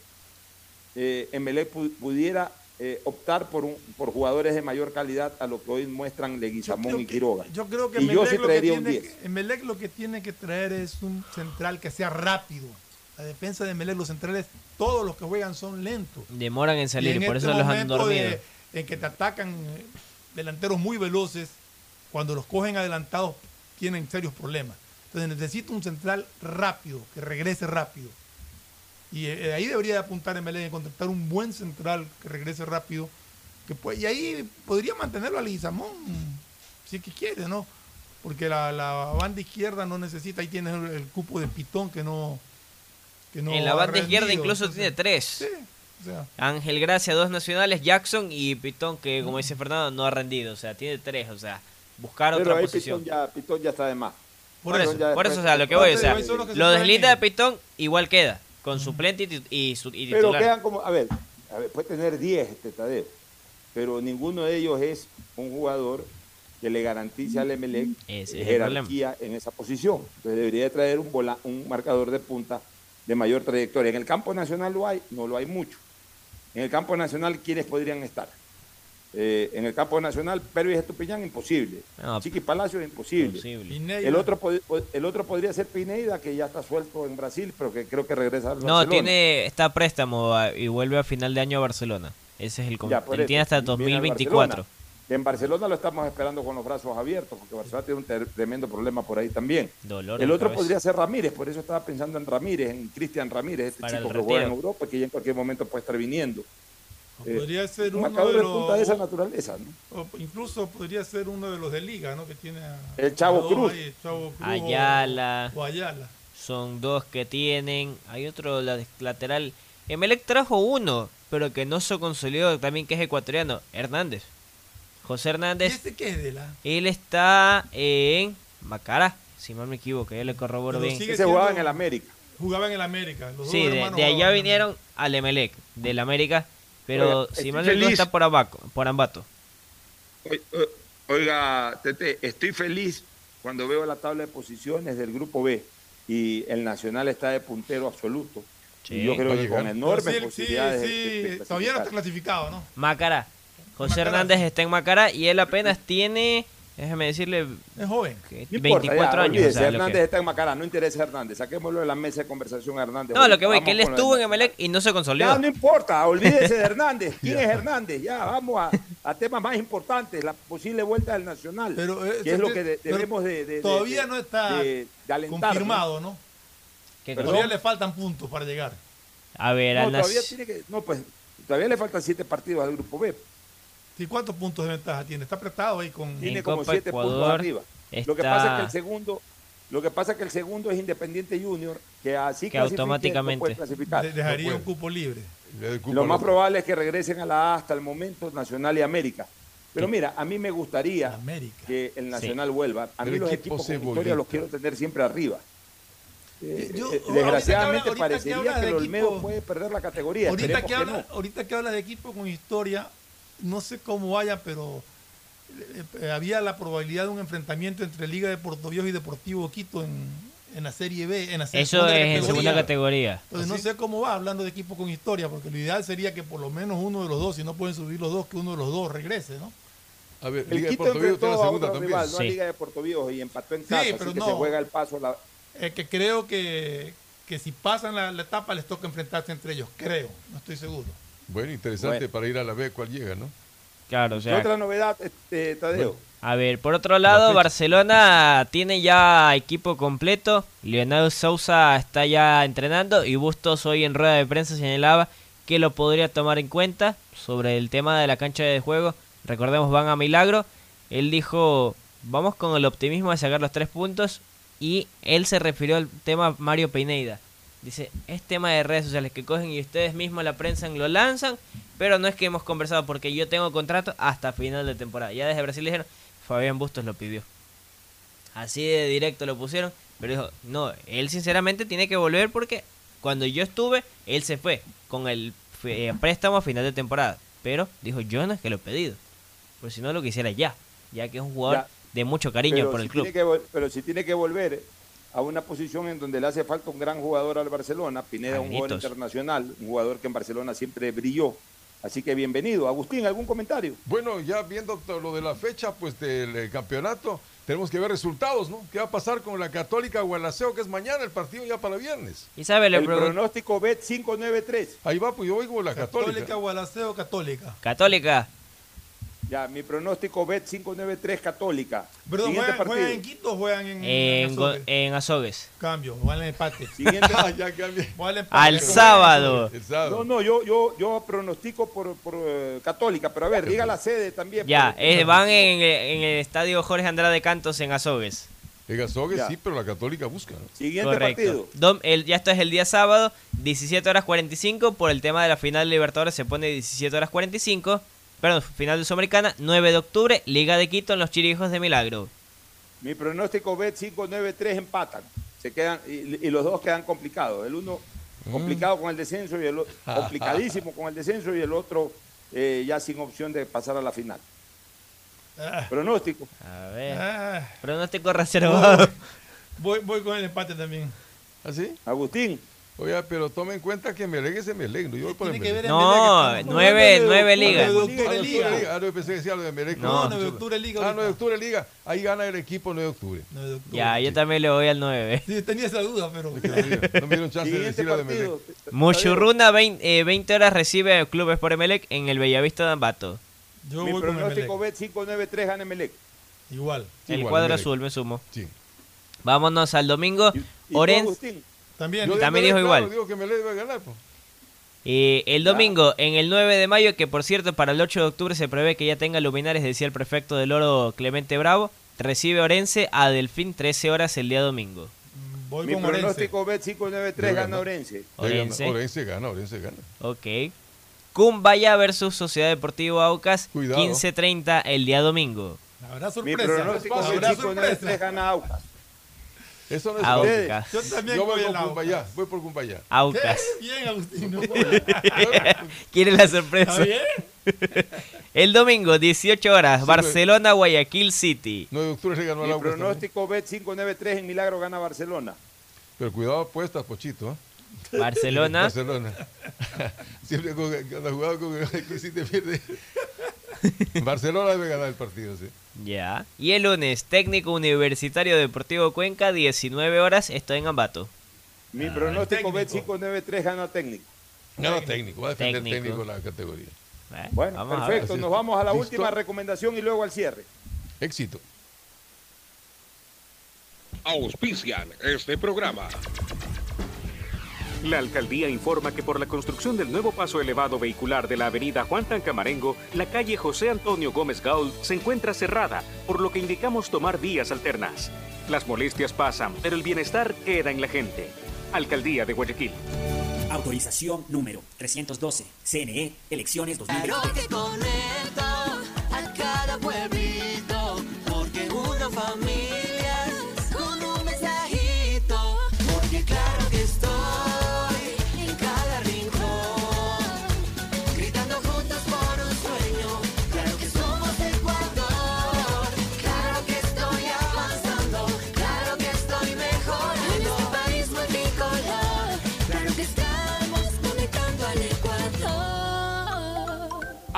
eh, pu- pudiera eh, optar por, un, por jugadores de mayor calidad a lo que hoy muestran Leguizamón y Quiroga. Yo creo que y yo sí lo que un tiene 10. que- Emelec lo que tiene que traer es un central que sea rápido. La defensa de Emelec, los centrales, todos los que juegan son lentos. Demoran en salir, Y en por este eso los han dormido. de- en que te atacan eh, delanteros muy veloces, cuando los cogen adelantados tienen serios problemas. Entonces necesita un central rápido, que regrese rápido. Y eh, ahí debería de apuntar Emelec en contratar un buen central que regrese rápido. Que pues, y ahí podría mantenerlo a Leguizamón, si es que quiere, ¿no? Porque la, la banda izquierda no necesita, ahí tienes el, el cupo de Pitón que no... que no en la banda izquierda incluso entonces- tiene tres. Sí, o sea, Ángel Gracia, dos nacionales, Jackson y Pitón, que como dice Fernando, no ha rendido. O sea, tiene tres. O sea, buscar Pero otra ahí posición. Pitón ya, Pitón ya está de más. Por eso, por eso, o sea, lo que voy, o después sea, de- son los que se lo deslita de Pitón igual queda, con suplente y, y, su- y Pero titular. quedan como, a ver, a ver, puede tener 10 este Tadeo, pero ninguno de ellos es un jugador que le garantice al Emelec Ese es el jerarquía en esa posición. Entonces debería de traer un, vola- un marcador de punta de mayor trayectoria. En el campo nacional lo hay, no lo hay mucho. En el campo nacional, ¿quiénes podrían estar? Eh, en el campo nacional, Pervis Estupiñán, imposible. No, Chiqui Palacios, imposible. El otro, el otro podría ser Pineida, que ya está suelto en Brasil, pero que creo que regresa al No, Barcelona. tiene está a préstamo y vuelve a final de año a Barcelona. Ese es el Ya, Él eso, tiene hasta viene al 2024. En Barcelona lo estamos esperando con los brazos abiertos, porque Barcelona tiene un tremendo problema por ahí también. Dolor el otro cabeza. podría ser Ramírez, por eso estaba pensando en Ramírez, en Cristian Ramírez, este Para chico que juega en. Europa, que ya en cualquier momento puede estar viniendo. Eh, podría ser un uno de de punta de esa los... naturaleza, ¿no? o incluso podría ser uno de los de liga, ¿no? Que tiene a- El Chavo Cruz. ahí, Chavo Cruz Ayala. O Ayala. Son dos que tienen. Hay otro la- lateral. Emelec trajo uno, pero que no se consolidó también, que es ecuatoriano. Hernández. José ¿Y Hernández. este qué es de la? Él está en Macara, si mal me equivoco, ya le corroboro Pero bien. sigue Ese jugaba en el América. Jugaba en el América. Los Sí, dos de, allá vinieron al Emelec, del América, pero Oiga, si mal no está por Abaco, por Ambato. Oiga, Tete, estoy feliz cuando veo la tabla de posiciones del grupo B y el Nacional está de puntero absoluto. Sí. y yo creo que con enormes sí, posibilidades. sí, de- sí, de- de todavía no está clasificado, ¿no? Macara. José. Hernández está en Macara y él apenas tiene Déjeme decirle. Es joven. que No importa, 24 ya, años. olvídese, o sea, Hernández que- está en Macará, no interesa a Hernández. Saquémoslo de la mesa de conversación a Hernández. No, lo que voy, que él estuvo en Emelec y no se consolidó. Ya, no importa, olvídese de Hernández. ¿Quién es Hernández? Ya, vamos a, a temas más importantes, la posible vuelta del Nacional, Pero, eh, que es lo que de- debemos de, todavía de- no está de- de alentar, confirmado, ¿no? ¿Qué Todavía le faltan puntos para llegar. A ver, No, al Nas- todavía tiene que, no, pues, todavía le faltan siete partidos al grupo B. ¿Y cuántos puntos de ventaja tiene? Está apretado ahí con... Tiene En como Copa siete puntos Ecuador arriba. Lo que pasa es que el segundo, lo que pasa es que el segundo es Independiente Junior, que así Que no automáticamente. puede clasificar. de- dejaría No un cupo libre. Lo más probable es que regresen a la A hasta el momento Nacional y América. Pero mira, a mí me gustaría que el Nacional vuelva. A mí El los equipo equipos con historia los quiero tener siempre arriba. Eh, Yo- eh, ahorita que desgraciadamente habla- ahorita que parecería que, el Olmedo puede perder la categoría. Ahorita Esperemos que, que habla, no. ahorita que habla de equipo con historia, no sé cómo vaya, pero eh, eh, había la probabilidad de un enfrentamiento entre Liga de Puerto Viejo y Deportivo Quito en, en la Serie B. En la se- Eso segunda es en segunda categoría. Entonces no sé cómo va hablando de equipo con historia, porque lo ideal sería que por lo menos uno de los dos, si no pueden subir los dos, que uno de los dos regrese, ¿no? A ver, El Liga de Quito Puerto Viejo la segunda también. rival, no a Liga de Puerto Viejo, y empató en Sí, casa, pero así que no. se juega el paso. La... Eh, que creo que, que si pasan la, la etapa les toca enfrentarse entre ellos, creo, no estoy seguro. Bueno, interesante Bueno. para ir a la B cuál llega, ¿no? Claro, o ¿Qué sea. otra novedad, este, Tadeo? A ver, por otro lado. Barcelona tiene ya equipo completo. Leonardo Sousa está ya entrenando y Bustos hoy en rueda de prensa señalaba que lo podría tomar en cuenta sobre el tema de la cancha de juego. Recordemos, van a Milagro. Él dijo, vamos con el optimismo de sacar los tres puntos y él se refirió al tema Mario Pineida. Dice, es tema de redes sociales que cogen y ustedes mismos la prensa lo lanzan, pero no es que hemos conversado porque yo tengo contrato hasta final de temporada. Ya desde Brasil dijeron, Fabián Bustos lo pidió. Así de directo lo pusieron, pero dijo, no, él sinceramente tiene que volver porque cuando yo estuve, él se fue con el eh, préstamo a final de temporada. Pero dijo, yo no es que lo he pedido, por si no lo quisiera ya, ya que es un jugador Ya. de mucho cariño por si el club. que pero si tiene que volver a una posición en donde le hace falta un gran jugador al Barcelona, Pineda un jugador internacional, un jugador que en Barcelona siempre brilló. Así que bienvenido. Agustín, ¿algún comentario? Bueno, ya viendo todo lo de la fecha pues del eh, campeonato, tenemos que ver resultados, ¿no? ¿Qué va a pasar con la Católica Gualaceo, que es mañana el partido ya para viernes? Y sabe, le El pregunto, pronóstico Bet 593. Ahí va, pues yo oigo la Católica, Católica. Gualaceo, Católica. Católica, Ya, mi pronóstico Bet 593 Católica. Perdón, ¿juegan, juegan en. Quito o juegan en, en, Azogues? en Azogues. Cambio, juegan en empate. Siguiente. Ah, ya empate. Al sábado. El sábado. No, no, yo, yo, yo pronostico por, por eh, Católica, pero a ver, diga la sede también. Ya, eh, van en, en el estadio Jorge Andrade Cantos en Azogues. En Azogues Ya. sí, pero la Católica busca. ¿no? Siguiente Correcto. partido. Dom- el, ya esto es el día sábado, 17 horas 45. Por el tema de la final de Libertadores se pone 17 horas 45. Perdón, final de Sudamericana, 9 de octubre, Liga de Quito en los Chirijos de Milagro. Mi pronóstico Bet 593 empatan. Se quedan, y, y los dos quedan complicados. El uno Mm. complicado con el descenso y el otro complicadísimo con el descenso y el otro eh, ya sin opción de pasar a la final. Ah, Pronóstico. A ver. ah. Pronóstico reservado. Voy, voy con el empate también. ¿Así? Agustín. Oiga, pero tome en cuenta que Melec es Melec, no yo voy por No, nueve, nueve de ligas. octubre, de Ah, octubre, no, liga. Ah, no, yo pensé que decía lo de Melec. No. 9 de octubre liga. Ah, ahorita. 9 de octubre liga. Ahí gana el equipo 9 de octubre. 9 de octubre. Ya, yo también le voy al 9. Sí, tenía esa duda, pero. Que no me dieron- no me dieron chance de decir lo de Melec. partido. Muchurruna, 20, eh, 20 horas recibe a Clubes por Emelec en el Bellavista de Ambato. Yo Mi voy con el pronóstico. Bet 593 gana Melec. Igual. el Igual, cuadro Emelec. azul, me sumo. Sí. Vámonos al domingo. ¿Y, y tú, Orense. Agustín? También. Yo También dijo claro, igual. Digo que Melec debe ganar. pues. Eh, el domingo, en el 9 de mayo, que por cierto para el 8 de octubre se prevé que ya tenga luminares, decía el prefecto del Oro Clemente Bravo, recibe Orense a Delfín 13 horas el día domingo. Voy Mi con Orense. pronóstico Bet 593 Debe gana ganar. Orense. Orense. Orense gana, Orense gana. Ok. Cumbaya versus Sociedad Deportiva Aucas, Cuidado. 15.30 el día domingo. Habrá Mi sorpresa. pronóstico Bet Habrá 593 sorpresa. gana Aucas. Eso no es Aucas. Yo también Yo voy voy por Aucas. Cumbayá, voy por Cumbayá. Aucas. ¿Qué? Bien, Agustín. ¿no? ¿Quiere la sorpresa? ¿Está bien? El domingo, 18 horas, Sí, Barcelona, Guayaquil City. 9 de octubre se ganó el Aucas pronóstico Bet 593 en Milagro gana Barcelona. Pero cuidado apuestas, Pochito. ¿eh? Barcelona. Barcelona. Siempre con, cuando jugado con aquí sí te pierde. Barcelona debe ganar el partido, sí. Ya. Y el lunes, técnico universitario deportivo Cuenca, 19 horas, estoy en Ambato. Mi pronóstico Bet593 gana técnico. Gana técnico, va a defender Técnico. técnico la categoría. Bueno, perfecto. Nos vamos a la ¿Listo? última recomendación y luego al cierre. Éxito. Auspician este programa. La alcaldía informa que por la construcción del nuevo paso elevado vehicular de la avenida Juan Tancamarengo, la calle José Antonio Gómez Gaul se encuentra cerrada, por lo que indicamos tomar vías alternas. Las molestias pasan, pero el bienestar queda en la gente. Alcaldía de Guayaquil. Autorización número 312. CNE, elecciones 2023.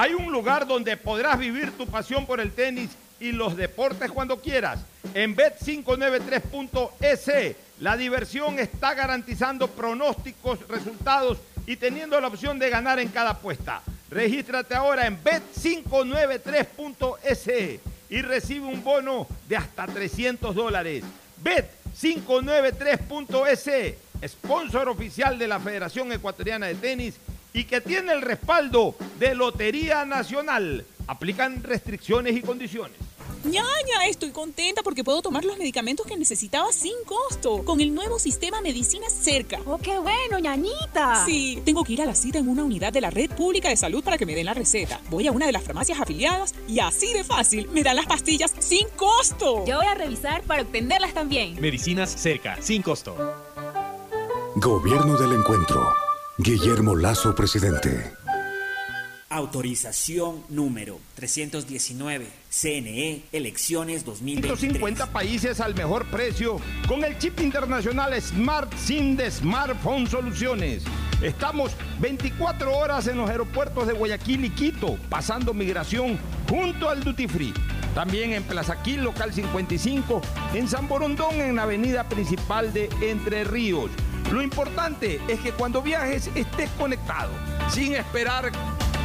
Hay un lugar donde podrás vivir tu pasión por el tenis y los deportes cuando quieras. En Bet593.es, la diversión está garantizando pronósticos, resultados y teniendo la opción de ganar en cada apuesta. Regístrate ahora en Bet593.es y recibe un bono de hasta 300 dólares. Bet593.es, sponsor oficial de la Federación Ecuatoriana de Tenis y que tiene el respaldo de Lotería Nacional. Aplican restricciones y condiciones. Ñaña, estoy contenta porque puedo tomar los medicamentos que necesitaba sin costo con el nuevo sistema Medicina Cerca. ¡Oh, qué bueno, ñañita! Sí, tengo que ir a la cita en una unidad de la Red Pública de Salud para que me den la receta. Voy a una de las farmacias afiliadas y así de fácil me dan las pastillas sin costo. Yo voy a revisar para obtenerlas también. Medicinas cerca, sin costo. Gobierno del Encuentro. Guillermo Lazo, presidente. Autorización número 319. CNE, elecciones 2023. 150 países al mejor precio con el chip internacional Smart SIM de Smartphone Soluciones. Estamos 24 horas en los aeropuertos de Guayaquil y Quito, pasando migración junto al Duty Free. También en Plaza Quil, local 55, en San Borondón, en la avenida principal de Entre Ríos. Lo importante es que cuando viajes estés conectado, sin esperar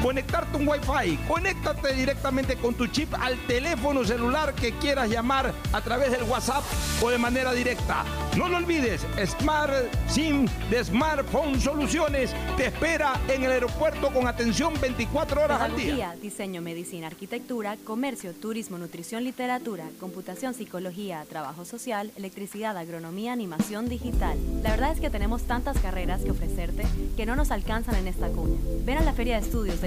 conectarte un Wi-Fi. Conéctate directamente con tu chip al teléfono celular que quieras llamar a través del WhatsApp o de manera directa. No lo olvides, Smart SIM de Smartphone Soluciones te espera en el aeropuerto con atención 24 horas al día. Diseño, medicina, arquitectura, comercio, turismo, nutrición, literatura, computación, psicología, trabajo social, electricidad, agronomía, animación digital. La verdad es que tenemos tantas carreras que ofrecerte que no nos alcanzan en esta cuña. Ven a la Feria de Estudios de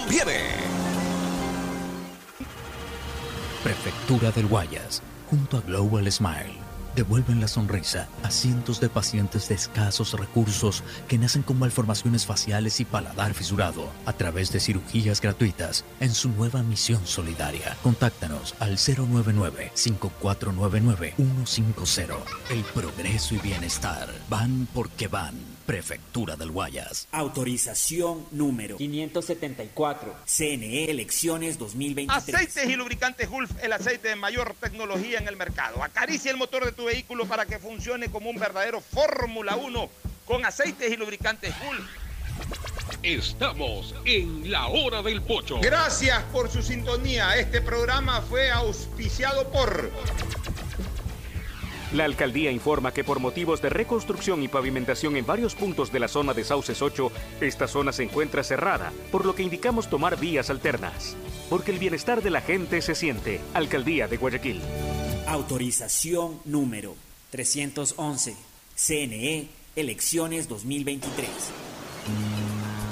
conviene. Prefectura del Guayas, junto a Global Smile, devuelven la sonrisa a cientos de pacientes de escasos recursos que nacen con malformaciones faciales y paladar fisurado a través de cirugías gratuitas en su nueva misión solidaria. Contáctanos al 099-5499-150. El progreso y bienestar van porque van. Prefectura del Guayas. Autorización número 574. CNE, elecciones 2023. Aceites y lubricantes Gulf, el aceite de mayor tecnología en el mercado. Acaricia el motor de tu vehículo para que funcione como un verdadero Fórmula 1 con aceites y lubricantes Gulf. Estamos en la hora del pocho. Gracias por su sintonía. Este programa fue auspiciado por La alcaldía informa que por motivos de reconstrucción y pavimentación en varios puntos de la zona de Sauces 8, esta zona se encuentra cerrada, por lo que indicamos tomar vías alternas. Porque el bienestar de la gente se siente. Alcaldía de Guayaquil. Autorización número 311. CNE, elecciones 2023.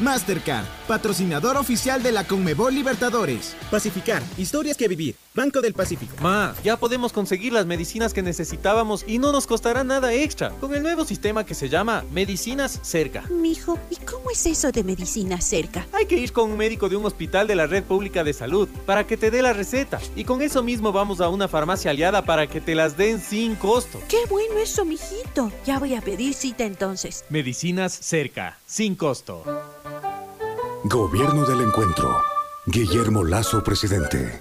Mastercard, patrocinador oficial de la Conmebol Libertadores. Pacificar, historias que vivir. Banco del Pacífico. Ma, ya podemos conseguir las medicinas que necesitábamos y no nos costará nada extra con el nuevo sistema que se llama Medicinas Cerca. Mijo, ¿y cómo es eso de medicina cerca? Hay que ir con un médico de un hospital de la red pública de salud para que te dé la receta y con eso mismo vamos a una farmacia aliada para que te las den sin costo. Qué bueno eso, mijito. Ya voy a pedir cita entonces. Medicinas Cerca, sin costo. Gobierno del Encuentro. Guillermo Lazo, presidente.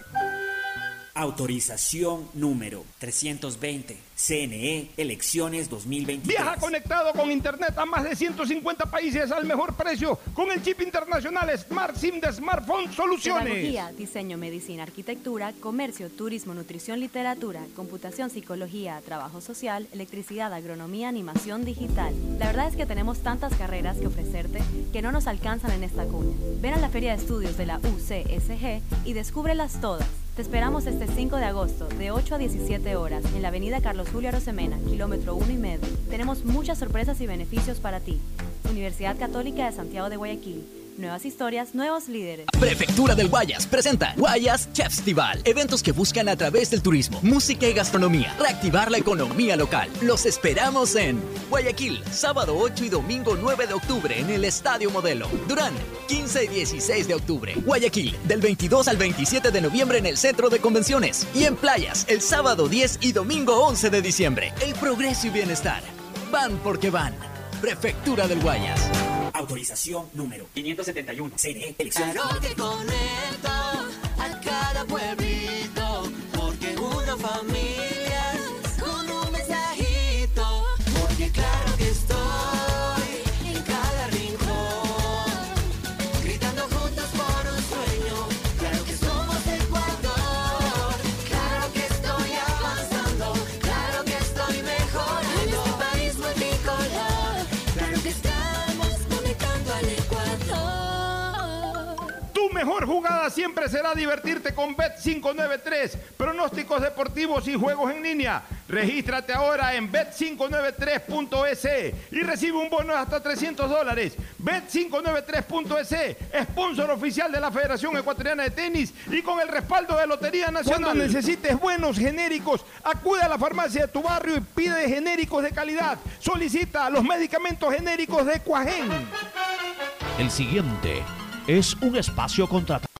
Autorización número 320. CNE, elecciones 2023. Viaja conectado con Internet a más de 150 países al mejor precio con el chip internacional Smart SIM de Smartphone Soluciones. Pedagogía, diseño, medicina, arquitectura, comercio, turismo, nutrición, literatura, computación, psicología, trabajo social, electricidad, agronomía, animación digital. La verdad es que tenemos tantas carreras que ofrecerte que no nos alcanzan en esta cuña. Ven a la Feria de Estudios de la UCSG y descúbrelas todas. Te esperamos este 5 de agosto, de 8 a 17 horas, en la avenida Carlos Julio Arosemena, kilómetro 1 y medio. Tenemos muchas sorpresas y beneficios para ti. Universidad Católica de Santiago de Guayaquil. Nuevas historias, nuevos líderes. Prefectura del Guayas presenta Guayas Festival. Eventos que buscan a través del turismo, música y gastronomía reactivar la economía local. Los esperamos en Guayaquil, sábado 8 y domingo 9 de octubre en el Estadio Modelo. Durán, 15 y 16 de octubre. Guayaquil, del 22 al 27 de noviembre en el Centro de Convenciones. Y en Playas, el sábado 10 y domingo 11 de diciembre. El progreso y bienestar. Van porque van. Prefectura del Guayas. Autorización número 571. CNE, elecciones. Claro que conecto jugada siempre será divertirte con Bet593, pronósticos deportivos y juegos en línea. Regístrate ahora en bet593.es y recibe un bono de hasta 300 dólares. Bet593.es, sponsor oficial de la Federación Ecuatoriana de Tenis y con el respaldo de Lotería Nacional. Cuando necesites buenos genéricos, acude a la farmacia de tu barrio y pide genéricos de calidad. Solicita los medicamentos genéricos de Cuajén. El siguiente es un espacio contratado.